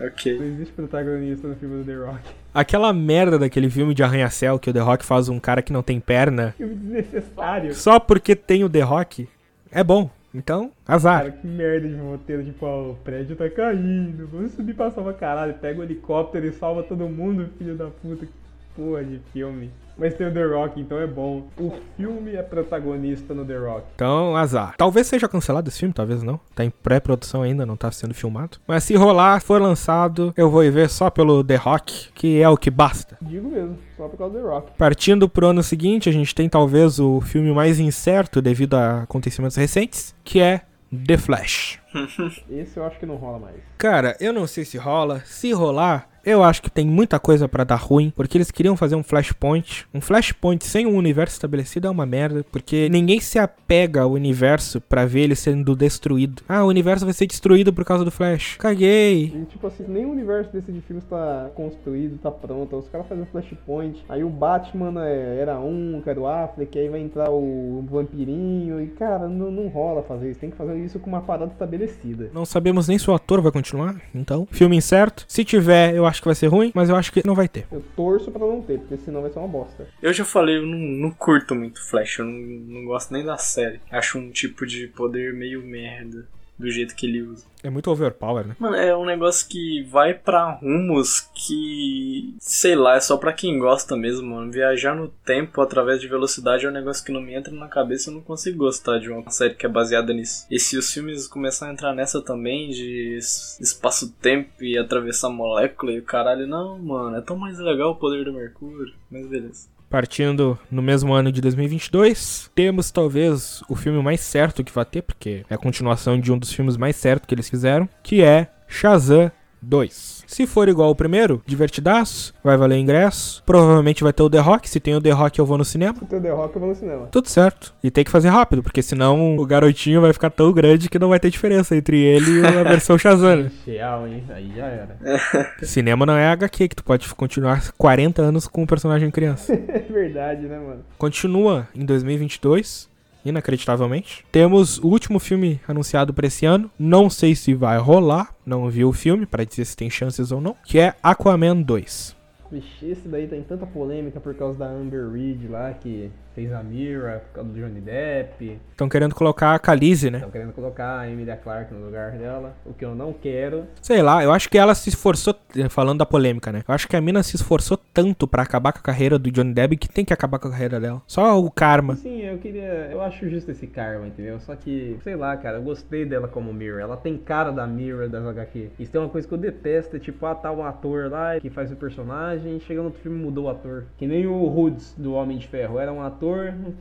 ok. Não existe protagonista no filme do The Rock. Aquela merda daquele filme de arranha-céu que o The Rock faz um cara que não tem perna Filme desnecessário. só porque tem o The Rock é bom. Então, azar. Cara, que merda de roteiro, tipo, ó, o prédio tá caindo, vamos subir pra salvar caralho, pega o helicóptero e salva todo mundo, filho da puta, que porra de filme. Mas tem o The Rock, então é bom. O filme é protagonista no The Rock. Então, azar. Talvez seja cancelado esse filme, talvez não. Tá em pré-produção ainda, não tá sendo filmado. Mas se rolar, for lançado, eu vou ir ver só pelo The Rock, que é o que basta. Digo mesmo, só por causa do The Rock. Partindo pro ano seguinte, a gente tem talvez o filme mais incerto devido a acontecimentos recentes, que é The Flash. Esse eu acho que não rola mais. Cara, eu não sei se rola. Se rolar, eu acho que tem muita coisa pra dar ruim, porque eles queriam fazer um Flashpoint. Um Flashpoint sem um universo estabelecido é uma merda, porque ninguém se apega ao universo pra ver ele sendo destruído. Ah, o universo vai ser destruído por causa do Flash. Caguei. E, tipo assim, nem o universo desse de filmes tá construído, tá pronto. Os caras fazem um Flashpoint. Aí o Batman é, era um, que era o Affleck, aí vai entrar o vampirinho. E, cara, não, não rola fazer isso. Tem que fazer isso com uma parada estabelecida. Não sabemos nem se o ator vai continuar, então. Filme incerto. Se tiver, eu acho que vai ser ruim, mas eu acho que não vai ter. Eu torço pra não ter, porque senão vai ser uma bosta. Eu já falei, eu não, não curto muito Flash, eu não, não gosto nem da série. Acho um tipo de poder meio merda do jeito que ele usa. É muito overpower, né? Mano, é um negócio que vai pra rumos que. sei lá, é só pra quem gosta mesmo, mano. Viajar no tempo através de velocidade é um negócio que não me entra na cabeça eu não consigo gostar de uma série que é baseada nisso. E se os filmes começarem a entrar nessa também, de es- espaço-tempo e atravessar molécula e o caralho, não, mano, é tão mais legal o poder do Mercúrio. Mas beleza. Partindo no mesmo ano de 2022, temos talvez o filme mais certo que vai ter, porque é a continuação de um dos filmes mais certos que eles fizeram, que é Shazam 2. Se for igual ao primeiro, divertidaço, vai valer ingresso. Provavelmente vai ter o The Rock. Se tem o The Rock, eu vou no cinema. Se tem o The Rock, eu vou no cinema. Tudo certo. E tem que fazer rápido, porque senão o garotinho vai ficar tão grande que não vai ter diferença entre ele e a versão Shazam. Real, hein? Aí já era. Cinema não é HQ, que tu pode continuar 40 anos com o personagem criança. é verdade, né, mano? Continua em 2022, inacreditavelmente. Temos o último filme anunciado para esse ano. Não sei se vai rolar, não vi o filme para dizer se tem chances ou não, que é Aquaman 2. Vixe, esse daí tem tanta polêmica por causa da Amber Reed lá, que fez a Mira, por causa do Johnny Depp. Estão querendo colocar a Khaleesi, né? Estão querendo colocar a Emilia Clarke no lugar dela, o que eu não quero. Sei lá, eu acho que ela se esforçou, falando da polêmica, né? Eu acho que a mina se esforçou tanto pra acabar com a carreira do Johnny Depp que tem que acabar com a carreira dela. Só o karma. Sim, eu queria. Eu acho justo esse karma, entendeu? Só que, sei lá, cara, eu gostei dela como Mira. Ela tem cara da Mira das HQ. Isso tem uma coisa que eu detesto, é tipo, ah, tá um ator lá que faz o personagem, chega no outro filme e mudou o ator. Que nem o Hoods do Homem de Ferro. Era um ator,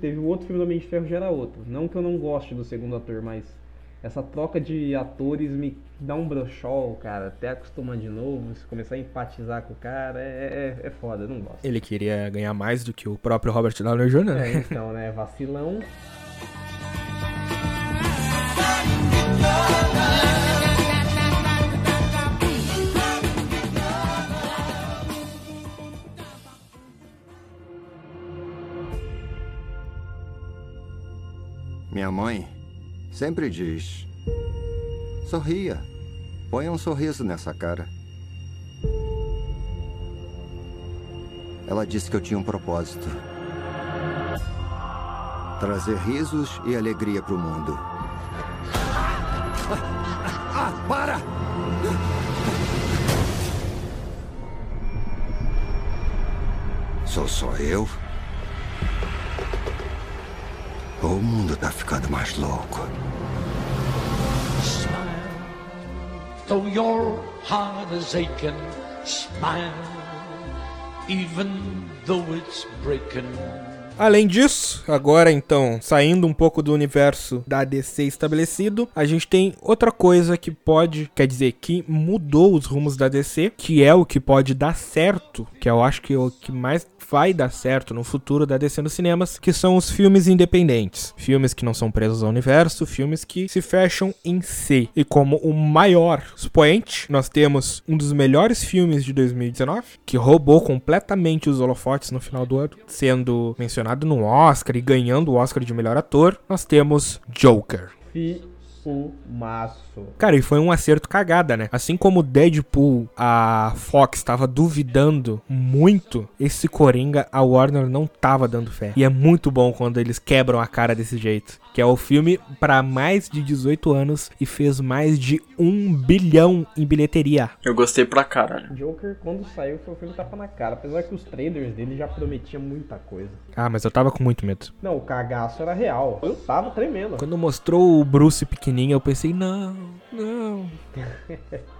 teve o outro filme do Homem de Ferro já era outro. Não que eu não goste do segundo ator, mas essa troca de atores me dá um brochol, cara. Até acostumar de novo, se começar a empatizar com o cara, é, é, é foda, não gosto. Ele queria ganhar mais do que o próprio Robert Downey Jr., É, né? então, né? Vacilão. Minha mãe sempre diz: sorria, ponha um sorriso nessa cara. Ela disse que eu tinha um propósito: trazer risos e alegria para o mundo. Ah, para! Sou só eu? Ou o mundo tá ficando mais louco? Though your heart is aching, smile. Even though it's breaking. Além disso, agora então, saindo um pouco do universo da DC estabelecido, a gente tem outra coisa que pode, quer dizer, que mudou os rumos da DC, que é o que pode dar certo, que eu acho que é o que mais vai dar certo no futuro da DC nos cinemas, que são os filmes independentes. Filmes que não são presos ao universo, filmes que se fecham em si. E como o maior expoente, nós temos um dos melhores filmes de 2019, que roubou completamente os holofotes no final do ano, sendo mencionado no Oscar e ganhando o Oscar de melhor ator. Nós temos Joker. Filmaço. Cara, e foi um acerto cagada, né? Assim como Deadpool, a Fox tava duvidando muito, esse Coringa, a Warner não tava dando fé. E é muito bom quando eles quebram a cara desse jeito. Que é o filme para mais de 18 anos e fez mais de um bilhão em bilheteria. Eu gostei pra caralho. Joker, quando saiu, foi o filme tapa na cara. Apesar que os trailers dele já prometiam muita coisa. Ah, mas eu tava com muito medo. Não, o cagaço era real. Eu tava tremendo. Quando mostrou o Bruce pequenininho, eu pensei, não, não.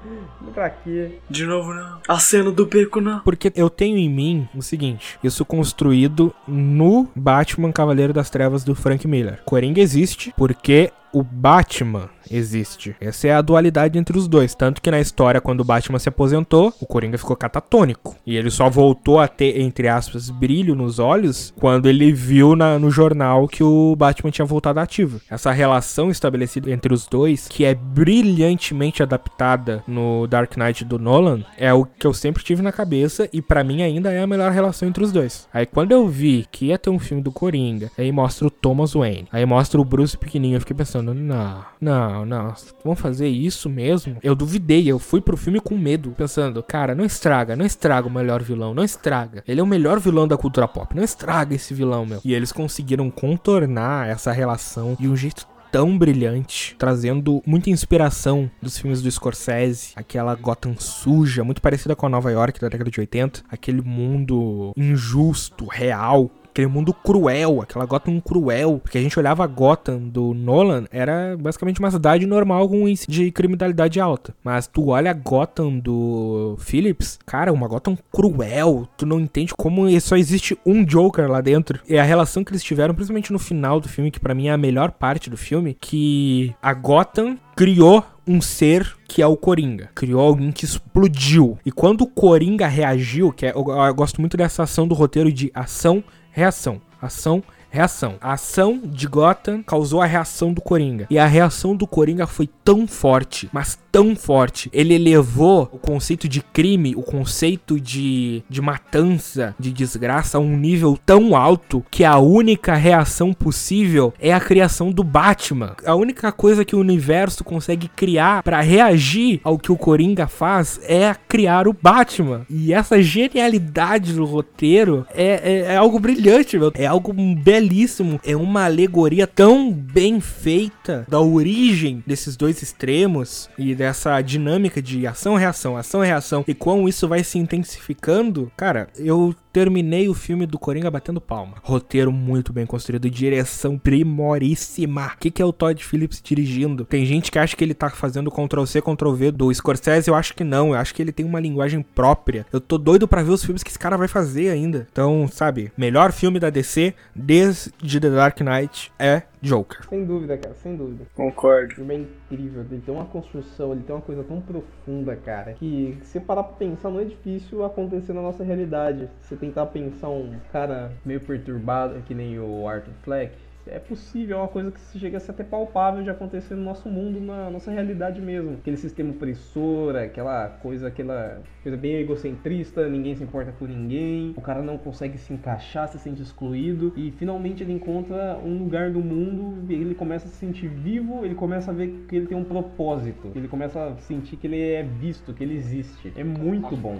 pra quê? De novo, não. A cena do beco, não. Porque eu tenho em mim o seguinte: isso construído no Batman Cavaleiro das Trevas do Frank Miller. Coringa existe porque o Batman existe. Essa é a dualidade entre os dois. Tanto que na história, quando o Batman se aposentou, o Coringa ficou catatônico. E ele só voltou a ter, entre aspas, brilho nos olhos quando ele viu na, no jornal que o Batman tinha voltado ativo. Essa relação estabelecida entre os dois, que é brilhantemente adaptada no Dark Knight do Nolan, é o que eu sempre tive na cabeça e para mim ainda é a melhor relação entre os dois. Aí quando eu vi que ia ter um filme do Coringa, aí mostra o Thomas Wayne, aí mostra o Bruce pequenininho, eu fiquei pensando, não, não, não, vamos fazer isso mesmo? Eu duvidei, eu fui pro filme com medo, pensando, cara, não estraga, não estraga o melhor vilão, não estraga. Ele é o melhor vilão da cultura pop, não estraga esse vilão, meu. E eles conseguiram contornar essa relação de um jeito tão brilhante, trazendo muita inspiração dos filmes do Scorsese, aquela Gotham suja, muito parecida com a Nova York da década de 80, aquele mundo injusto, real, aquele mundo cruel, aquela Gotham cruel, porque a gente olhava a Gotham do Nolan, era basicamente uma cidade normal com índice de criminalidade alta. Mas tu olha a Gotham do Phillips, cara, uma Gotham cruel, tu não entende como só existe um Joker lá dentro. E a relação que eles tiveram, principalmente no final do filme, que para mim é a melhor parte do filme, que a Gotham criou um ser que é o Coringa. Criou alguém que explodiu. E quando o Coringa reagiu, que é, eu, eu gosto muito dessa ação do roteiro de ação, reação, ação, reação. A ação de Gotham causou a reação do Coringa. E a reação do Coringa foi tão forte, mas tão forte. Ele elevou o conceito de crime, o conceito de, de matança, de desgraça a um nível tão alto que a única reação possível é a criação do Batman. A única coisa que o universo consegue criar para reagir ao que o Coringa faz é criar o Batman. E essa genialidade do roteiro é, é, é algo brilhante, meu. É algo belíssimo. É uma alegoria tão bem feita da origem desses dois extremos e dessa dinâmica de ação-reação, ação-reação e como isso vai se intensificando, cara, eu terminei o filme do Coringa batendo palma. Roteiro muito bem construído, direção primoríssima. O que, que é o Todd Phillips dirigindo? Tem gente que acha que ele tá fazendo Ctrl-C, Ctrl-V do Scorsese, eu acho que não. Eu acho que ele tem uma linguagem própria. Eu tô doido para ver os filmes que esse cara vai fazer ainda. Então, sabe, melhor filme da DC desde The Dark Knight é Joker. Sem dúvida, cara, sem dúvida. Concordo. O filme é incrível, ele tem uma construção, ele tem uma coisa tão profunda, cara, que se parar pra pensar, não é difícil acontecer na nossa realidade. Você tentar pensar um cara meio perturbado, que nem o Arthur Fleck, é possível, é uma coisa que chega a ser até palpável de acontecer no nosso mundo, na nossa realidade mesmo. Aquele sistema opressor, aquela coisa, aquela coisa bem egocentrista, ninguém se importa por ninguém, o cara não consegue se encaixar, se sente excluído e finalmente ele encontra um lugar do mundo, ele começa a se sentir vivo, ele começa a ver que ele tem um propósito, ele começa a sentir que ele é visto, que ele existe. É muito bom.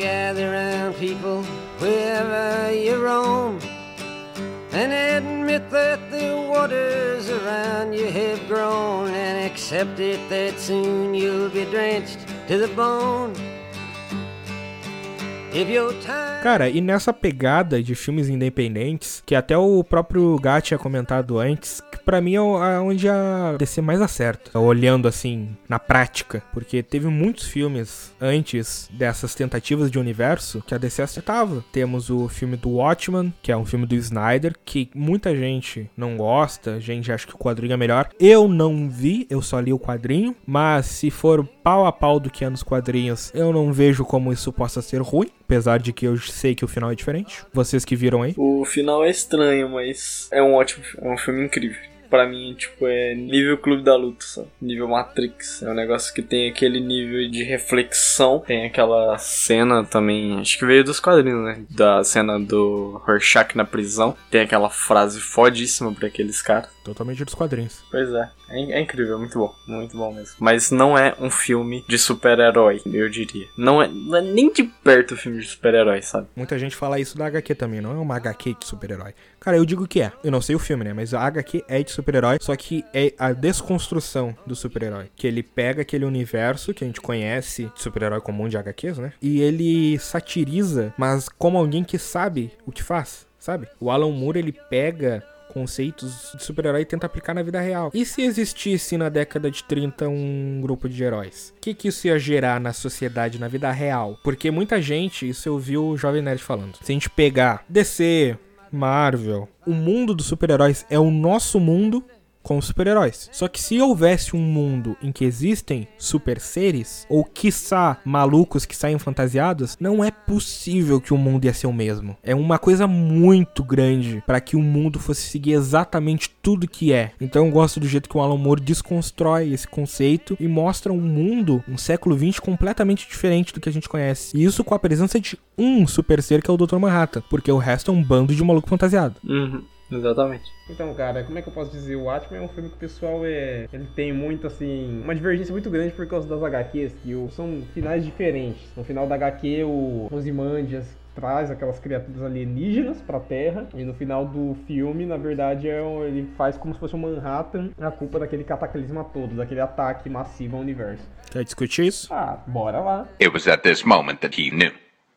Gather round, people, wherever you roam, and admit that the waters around you have grown, and accept it that soon you'll be drenched to the bone. If your time Cara, e nessa pegada de filmes independentes, que até o próprio Gat tinha comentado antes, pra mim é é onde a DC mais acerta, olhando assim, na prática, porque teve muitos filmes antes dessas tentativas de universo que a DC acertava. Temos o filme do Watchman, que é um filme do Snyder, que muita gente não gosta, gente acha que o quadrinho é melhor. Eu não vi, eu só li o quadrinho, mas se for pau a pau do que é nos quadrinhos, eu não vejo como isso possa ser ruim, apesar de que eu sei que o final é diferente. Vocês que viram aí? O final é estranho, mas é um ótimo, é um filme incrível. Pra mim, tipo, é nível Clube da Luta, sabe? Nível Matrix. É um negócio que tem aquele nível de reflexão. Tem aquela cena também, acho que veio dos quadrinhos, né? Da cena do Rorschach na prisão. Tem aquela frase fodíssima pra aqueles caras. Totalmente dos quadrinhos. Pois é, é, é incrível, muito bom, muito bom mesmo. Mas não é um filme de super-herói, eu diria. Não é, não é nem de perto um filme de super-herói, sabe? Muita gente fala isso da HQ também, não é uma HQ de super-herói. Cara, eu digo que é. Eu não sei o filme, né? Mas a HQ é de super-herói, só que é a desconstrução do super-herói. Que ele pega aquele universo que a gente conhece de super-herói comum de HQs, né? E ele satiriza, mas como alguém que sabe o que faz, sabe? O Alan Moore, ele pega conceitos de super-herói e tenta aplicar na vida real. E se existisse na década de 30 um grupo de heróis? O que, que isso ia gerar na sociedade, na vida real? Porque muita gente, isso eu vi o Jovem Nerd falando. Se a gente pegar DC, Marvel, o mundo dos super-heróis é o nosso mundo com super-heróis. Só que se houvesse um mundo em que existem super seres, ou quiçá malucos que saem fantasiados, não é possível que o mundo ia ser o mesmo. É uma coisa muito grande para que o mundo fosse seguir exatamente tudo que é. Então eu gosto do jeito que o Alan Moore desconstrói esse conceito e mostra um mundo, um século XX completamente diferente do que a gente conhece. E isso com a presença de um super ser que é o Dr. Manhattan, porque o resto é um bando de maluco fantasiado. Uhum, exatamente. Então, cara, como é que eu posso dizer? O Watchmen é um filme que o pessoal é. Ele tem muito, assim. Uma divergência muito grande por causa das HQs, que o- são finais diferentes. No final da HQ, o Ozymandias traz aquelas criaturas alienígenas pra Terra. E no final do filme, na verdade, é um- ele faz como se fosse um Manhattan a culpa daquele cataclisma todo, daquele ataque massivo ao universo. Quer discutir isso? Ah, bora lá. It was at this moment that he knew.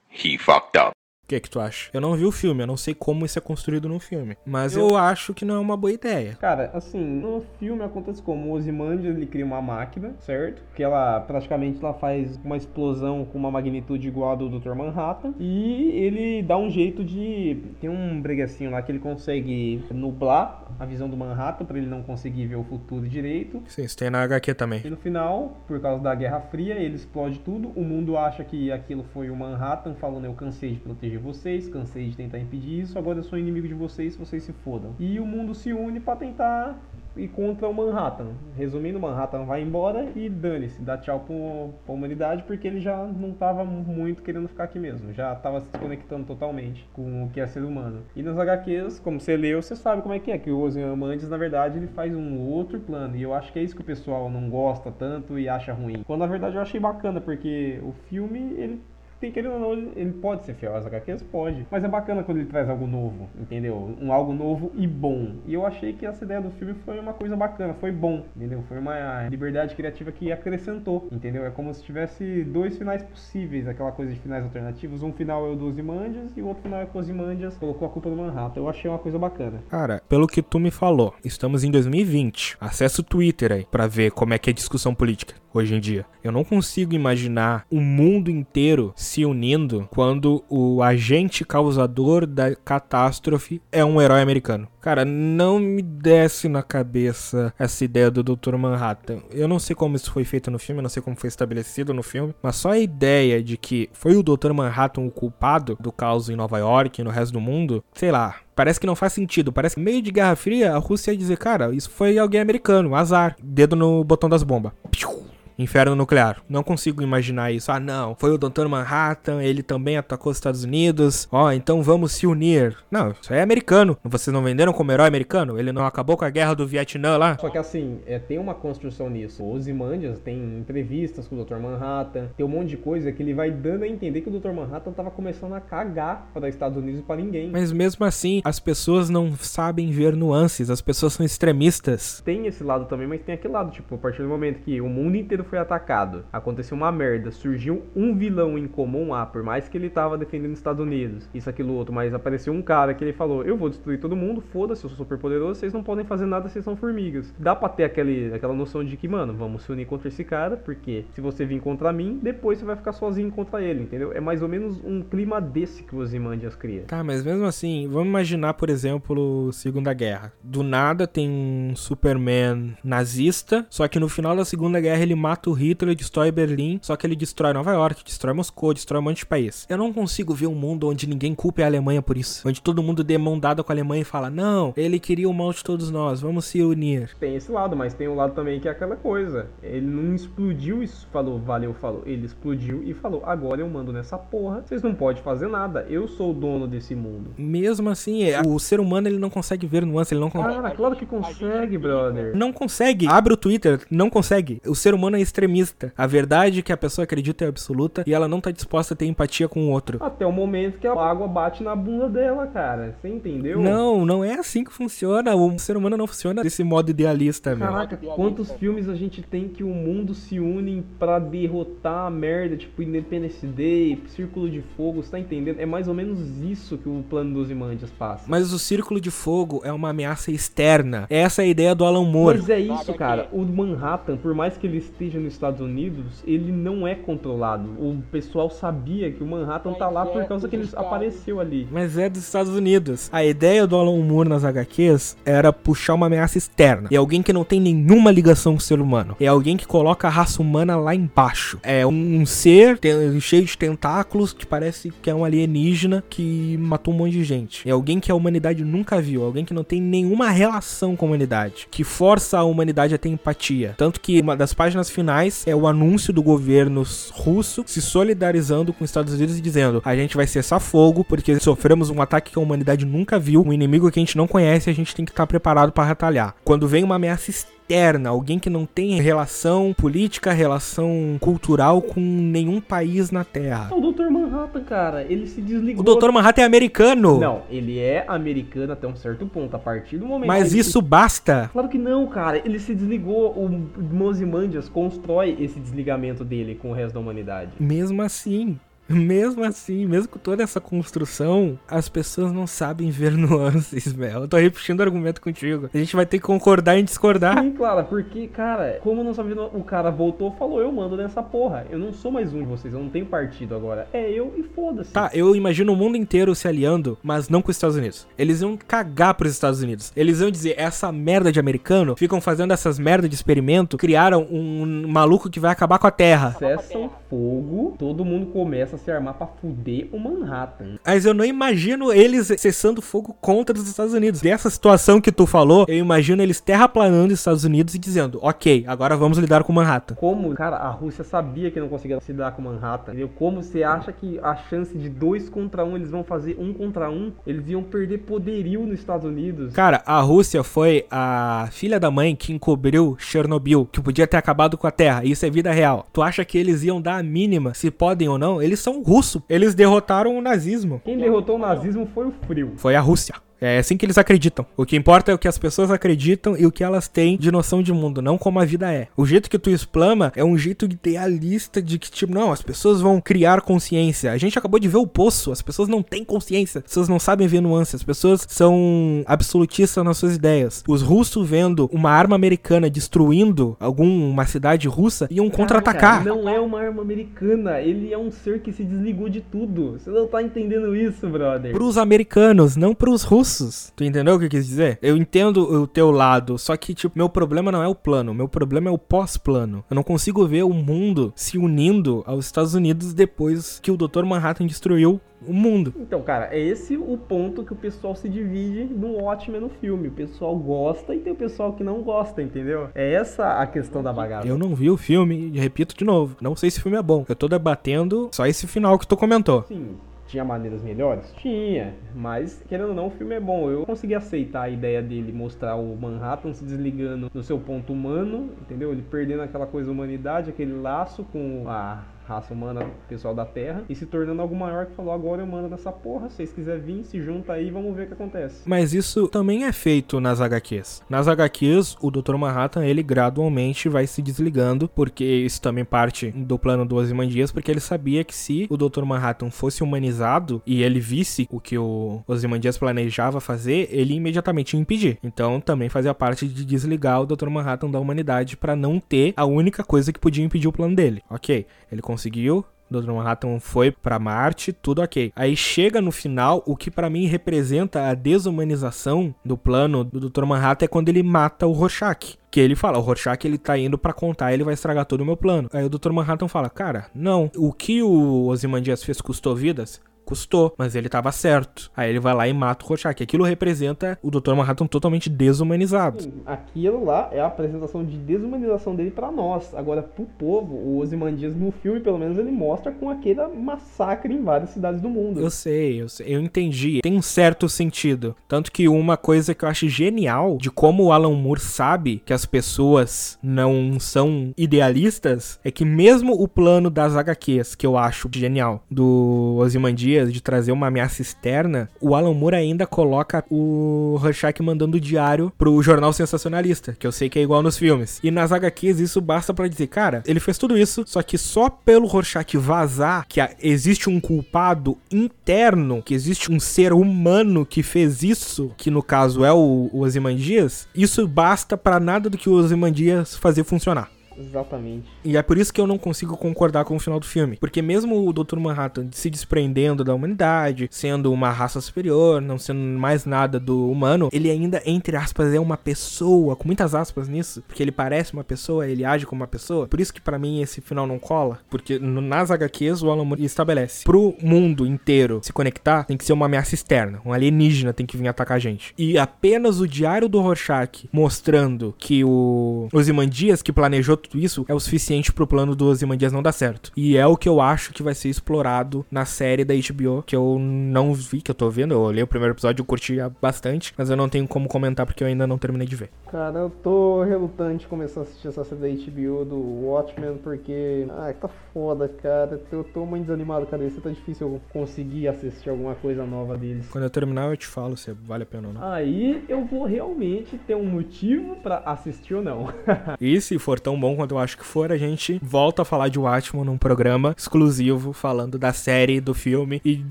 He fucked up. O que que tu acha? Eu não vi o filme, eu não sei como isso é construído no filme. Mas eu, acho que não é uma boa ideia. Cara, assim, no filme acontece como o Ozymandias ele cria uma máquina, certo? Que ela praticamente ela faz uma explosão com uma magnitude igual a do Dr. Manhattan e ele dá um jeito de tem um breguecinho lá que ele consegue nublar a visão do Manhattan para ele não conseguir ver o futuro direito. Sim, isso tem na HQ também. E no final, por causa da Guerra Fria, ele explode tudo. O mundo acha que aquilo foi o Manhattan falando: Eu cansei de proteger vocês, cansei de tentar impedir isso, agora eu sou inimigo de vocês, vocês se fodam. E o mundo se une para tentar ir contra o Manhattan. Resumindo, Manhattan vai embora e dane-se, dá tchau pro, pra humanidade porque ele já não tava muito querendo ficar aqui mesmo, já tava se desconectando totalmente com o que é ser humano. E nas HQs, como você leu, você sabe como é que é, que o Ozymandias, na verdade, ele faz um outro plano. E eu acho que é isso que o pessoal não gosta tanto e acha ruim. Quando na verdade eu achei bacana, porque o filme, ele tem querendo ou não, ele- pode ser fiel às HQs? Pode. Mas é bacana quando ele traz algo novo, entendeu? Um algo novo e bom. E eu achei que essa ideia do filme foi uma coisa bacana, foi bom, entendeu? Foi uma liberdade criativa que acrescentou, entendeu? É como se tivesse dois finais possíveis, aquela coisa de finais alternativos. Um final é o do Ozymandias e o outro final é que o Ozymandias colocou a culpa no Manhattan. Eu achei uma coisa bacana. Cara, pelo que tu me falou, estamos em 2020. Acessa o Twitter aí pra ver como é que é discussão política hoje em dia. Eu não consigo imaginar o mundo inteiro se unindo quando o agente causador da catástrofe é um herói americano. Cara, não me desce na cabeça essa ideia do Dr. Manhattan. Eu não sei como isso foi feito no filme, não sei como foi estabelecido no filme, mas só a ideia de que foi o Dr. Manhattan o culpado do caos em Nova York e no resto do mundo, sei lá, Parece que não faz sentido. Parece que meio de Guerra Fria, a Rússia ia dizer, cara, isso foi alguém americano, azar. Dedo no botão das bombas. Piu. Inferno nuclear. Não consigo imaginar isso. Ah, não. Foi o Dr. Manhattan, ele também atacou os Estados Unidos. Ó, então vamos se unir. Não, isso é americano. Vocês não venderam como herói americano? Ele não acabou com a guerra do Vietnã lá? Só que assim, é, tem uma construção nisso. O Ozymandias tem entrevistas com o Dr. Manhattan, tem um monte de coisa que ele vai dando a entender que o Dr. Manhattan tava começando a cagar para os Estados Unidos e para ninguém. Mas mesmo assim, as pessoas não sabem ver nuances. As pessoas são extremistas. Tem esse lado também, mas tem aquele lado, tipo, a partir do momento que o mundo inteiro foi atacado, aconteceu uma merda, surgiu um vilão em comum lá, por mais que ele tava defendendo os Estados Unidos, isso, aquilo, outro, mas apareceu um cara que ele falou, eu vou destruir todo mundo, foda-se, eu sou super poderoso, vocês não podem fazer nada, vocês são formigas. Dá pra ter aquele, aquela noção de que, mano, vamos se unir contra esse cara, porque se você vir contra mim, depois você vai ficar sozinho contra ele, entendeu? É mais ou menos um clima desse que o Ozymandias cria. Tá, mas mesmo assim, vamos imaginar, por exemplo, Segunda Guerra. Do nada tem um Superman nazista, só que no final da Segunda Guerra ele mata o Hitler, destrói Berlim, só que ele destrói Nova York, destrói Moscou, destrói um monte de país. Eu não consigo ver um mundo onde ninguém culpe a Alemanha por isso. Onde todo mundo dê mão dada com a Alemanha e fala, não, ele queria o mal de todos nós, vamos se unir. Tem esse lado, mas tem um lado também que é aquela coisa. Ele não explodiu e falou, valeu, falou. Ele explodiu e falou, agora eu mando nessa porra, vocês não podem fazer nada, eu sou o dono desse mundo. Mesmo assim, é, o ser humano ele não consegue ver nuance, ele não consegue. Cara, claro que consegue, brother. Não consegue. Abre o Twitter, não consegue. O ser humano é extremista. A verdade que a pessoa acredita é absoluta e ela não tá disposta a ter empatia com o outro. Até o momento que a água bate na bunda dela, cara. Você entendeu? Não, não é assim que funciona. O ser humano não funciona desse modo idealista, meu. Caraca, quantos filmes a gente tem que o mundo se une pra derrotar a merda, tipo Independence Day, Círculo de Fogo, você tá entendendo? É mais ou menos isso que o plano dos Imandias passa. Mas o Círculo de Fogo é uma ameaça externa. Essa é a ideia do Alan Moore. Mas é isso, cara. O Manhattan, por mais que ele esteja nos Estados Unidos, ele não é controlado. O pessoal sabia que o Manhattan tá lá por causa que ele apareceu ali. Mas é dos Estados Unidos. A ideia do Alan Moore nas HQs era puxar uma ameaça externa. É alguém que não tem nenhuma ligação com o ser humano. É alguém que coloca a raça humana lá embaixo. É um ser tem- cheio de tentáculos que parece que é um alienígena que matou um monte de gente. É alguém que a humanidade nunca viu. Alguém que não tem nenhuma relação com a humanidade. Que força a humanidade a ter empatia. Tanto que uma das páginas finais é o anúncio do governo russo se solidarizando com os Estados Unidos e dizendo: a gente vai cessar fogo porque sofremos um ataque que a humanidade nunca viu, um inimigo que a gente não conhece a gente tem que estar preparado para retalhar. Quando vem uma ameaça externa, alguém que não tem relação política, relação cultural com nenhum país na Terra. O Dr. Manhattan, cara, ele se desligou. O Dr. Manhattan é americano. Não, ele é americano até um certo ponto. A partir do momento. Mas isso se- basta. Claro que não, cara. Ele se desligou. O Mosimandias constrói esse desligamento dele com o resto da humanidade. Mesmo assim, mesmo assim, mesmo com toda essa construção, as pessoas não sabem ver nuances, velho. Eu tô repetindo o argumento contigo. A gente vai ter que concordar em discordar. Sim, claro, porque, cara, como não sabe, o cara voltou falou, eu mando nessa porra. Eu não sou mais um de vocês, eu não tenho partido agora. É eu e foda-se. Tá, eu imagino o mundo inteiro se aliando, mas não com os Estados Unidos. Eles iam cagar pros Estados Unidos. Eles iam dizer, essa merda de americano, ficam fazendo essas merda de experimento, criaram um maluco que vai acabar com a Terra. Cessam fogo, todo mundo começa a se armar pra fuder o Manhattan. Mas eu não imagino eles cessando fogo contra os Estados Unidos. Dessa situação que tu falou, eu imagino eles terraplanando os Estados Unidos e dizendo, ok, agora vamos lidar com Manhattan. Como, cara, a Rússia sabia que não conseguia se dar com Manhattan, entendeu? Como você acha que a chance de dois contra um, eles vão fazer um contra um, eles iam perder poderio nos Estados Unidos. Cara, a Rússia foi a filha da mãe que encobriu Chernobyl, que podia ter acabado com a Terra. Isso é vida real. Tu acha que eles iam dar a mínima, se podem ou não? Eles são russos. Eles derrotaram o nazismo. Quem derrotou o nazismo foi o frio. Foi a Rússia. É assim que eles acreditam. O que importa é o que as pessoas acreditam e o que elas têm de noção de mundo, não como a vida é. O jeito que tu explana é um jeito idealista de que, tipo, não, as pessoas vão criar consciência. A gente acabou de ver o poço, as pessoas não têm consciência, as pessoas não sabem ver nuances, as pessoas são absolutistas nas suas ideias. Os russos vendo uma arma americana destruindo alguma cidade russa iam contra-atacar. Não é uma arma americana, ele é um ser que se desligou de tudo. Você não tá entendendo isso, brother. Pros americanos, não pros russos. Tu entendeu o que eu quis dizer? Eu entendo o teu lado, só que, tipo, meu problema não é o plano, meu problema é o pós-plano. Eu não consigo ver o mundo se unindo aos Estados Unidos depois que o Dr. Manhattan destruiu o mundo. Então, cara, é esse o ponto que o pessoal se divide no Watchmen no filme. O pessoal gosta e tem o pessoal que não gosta, entendeu? É essa a questão da bagaça. Eu não vi o filme, e repito de novo, não sei se o filme é bom. Eu tô debatendo só esse final que tu comentou. Sim. Tinha maneiras melhores? Tinha, mas querendo ou não, o filme é bom. Eu consegui aceitar a ideia dele mostrar o Manhattan se desligando do seu ponto humano, entendeu? Ele perdendo aquela coisa humanidade, aquele laço com a raça humana, pessoal da Terra, e se tornando algo maior que falou, agora eu mando nessa porra, se vocês quiserem vir, se junta aí, vamos ver o que acontece. Mas isso também é feito nas HQs. Nas HQs, o Dr. Manhattan, ele gradualmente vai se desligando, porque isso também parte do plano do Ozymandias, porque ele sabia que se o Dr. Manhattan fosse humanizado e ele visse o que o Ozymandias planejava fazer, ele imediatamente ia impedir. Então também fazia parte de desligar o Dr. Manhattan da humanidade para não ter a única coisa que podia impedir o plano dele. Ok, ele conseguiu, Dr. Manhattan foi pra Marte, tudo ok. Aí chega no final, o que para mim representa a desumanização do plano do Dr. Manhattan é quando ele mata o Rorschach. Que ele fala, o Rorschach ele tá indo pra contar, ele vai estragar todo o meu plano. Aí o Dr. Manhattan fala, cara, não, o que o Ozymandias fez custou vidas? Custou, mas ele tava certo. Aí ele vai lá e mata o Rorschach. Aquilo representa o Dr. Manhattan totalmente desumanizado. Sim, aquilo lá é a apresentação de desumanização dele pra nós. Agora, pro povo, o Ozymandias no filme, pelo menos, ele mostra com aquele massacre em várias cidades do mundo. Eu sei, eu sei, eu entendi. Tem um certo sentido. Tanto que uma coisa que eu acho genial de como o Alan Moore sabe que as pessoas não são idealistas é que mesmo o plano das HQs, que eu acho genial, do Ozymandias de trazer uma ameaça externa, o Alan Moore ainda coloca o Rorschach mandando o diário pro jornal sensacionalista, que eu sei que é igual nos filmes. E nas HQs isso basta para dizer, cara, ele fez tudo isso, só que só pelo Rorschach vazar que existe um culpado interno, que existe um ser humano que fez isso, que no caso é o, o Ozymandias, isso basta para nada do que o Ozymandias fazer funcionar. Exatamente. E é por isso que eu não consigo concordar com o final do filme. Porque mesmo o Dr. Manhattan se desprendendo da humanidade, sendo uma raça superior, não sendo mais nada do humano, ele ainda, entre aspas, é uma pessoa, com muitas aspas nisso, porque ele parece uma pessoa, ele age como uma pessoa. Por isso que para mim esse final não cola, porque nas HQs o Alan Moore estabelece pro mundo inteiro se conectar, tem que ser uma ameaça externa, um alienígena tem que vir atacar a gente. E apenas o diário do Rorschach mostrando que o Ozymandias que planejou tudo isso é o suficiente pro plano do Ozymandias não dar certo. E é o que eu acho que vai ser explorado na série da HBO, que eu não vi, que eu tô vendo. Eu olhei o primeiro episódio, eu curti bastante, mas eu não tenho como comentar porque eu ainda não terminei de ver. Cara, eu tô relutante começar a assistir essa série da HBO do Watchmen, porque. Ai, tá foda, cara. Eu tô muito desanimado, cara. Isso tá difícil eu conseguir assistir alguma coisa nova deles. Quando eu terminar, eu te falo se vale a pena ou não. Aí eu vou realmente ter um motivo pra assistir ou não. e se for tão bom quanto eu acho que for, a gente volta a falar de Watchmen num programa exclusivo, falando da série, do filme e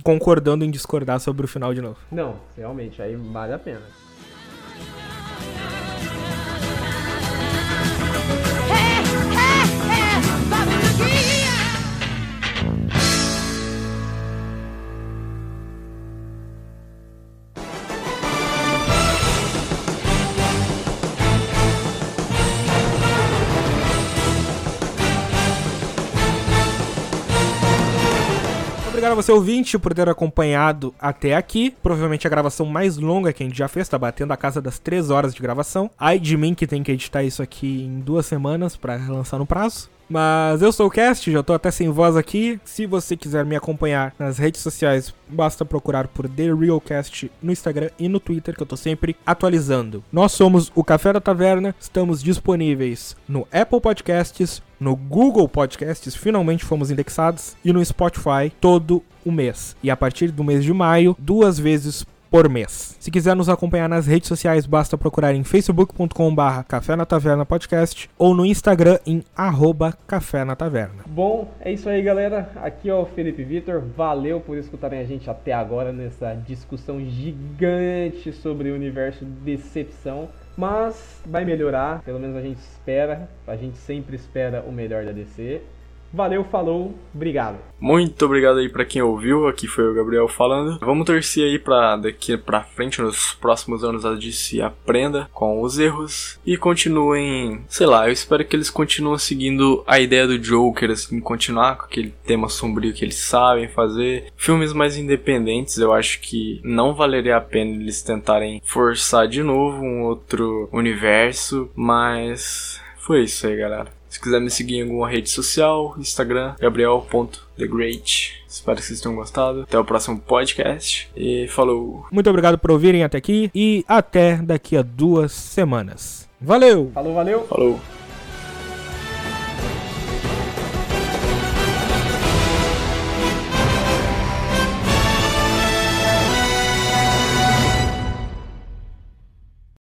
concordando em discordar sobre o final de novo. Não, realmente, aí vale a pena. Obrigado a você, ouvinte, por ter acompanhado até aqui. Provavelmente a gravação mais longa que a gente já fez, tá batendo a casa das 3 horas de gravação. Ai de mim que tem que editar isso aqui em duas semanas para lançar no prazo. Mas eu sou o Cast, já tô até sem voz aqui. Se você quiser me acompanhar nas redes sociais, basta procurar por The Realcast no Instagram e no Twitter, que eu tô sempre atualizando. Nós somos o Café da Taverna, estamos disponíveis no Apple Podcasts, no Google Podcasts, finalmente fomos indexados, e no Spotify todo o mês. E a partir do mês de maio, duas vezes por mês. Se quiser nos acompanhar nas redes sociais, basta procurar em facebook.com/barra Café na Taverna Podcast ou no Instagram em arroba Café na Taverna. Bom, é isso aí, galera. Aqui é o Felipe Vitor. Valeu por escutarem a gente até agora nessa discussão gigante sobre o universo Decepção. Mas vai melhorar, pelo menos a gente espera. A gente sempre espera o melhor da DC. Valeu, falou, obrigado. Muito obrigado aí para quem ouviu. Aqui foi o Gabriel falando. Vamos torcer aí para daqui para frente nos próximos anos a DC aprenda com os erros e continuem, sei lá, eu espero que eles continuem seguindo a ideia do Joker, assim, continuar com aquele tema sombrio que eles sabem fazer. Filmes mais independentes, eu acho que não valeria a pena eles tentarem forçar de novo um outro universo, mas foi isso aí, galera. Se quiser me seguir em alguma rede social, Instagram, gabriel.thegreat. Espero que vocês tenham gostado. Até o próximo podcast. E falou! Muito obrigado por ouvirem até aqui e até daqui a duas semanas. Valeu! Falou, valeu! Falou!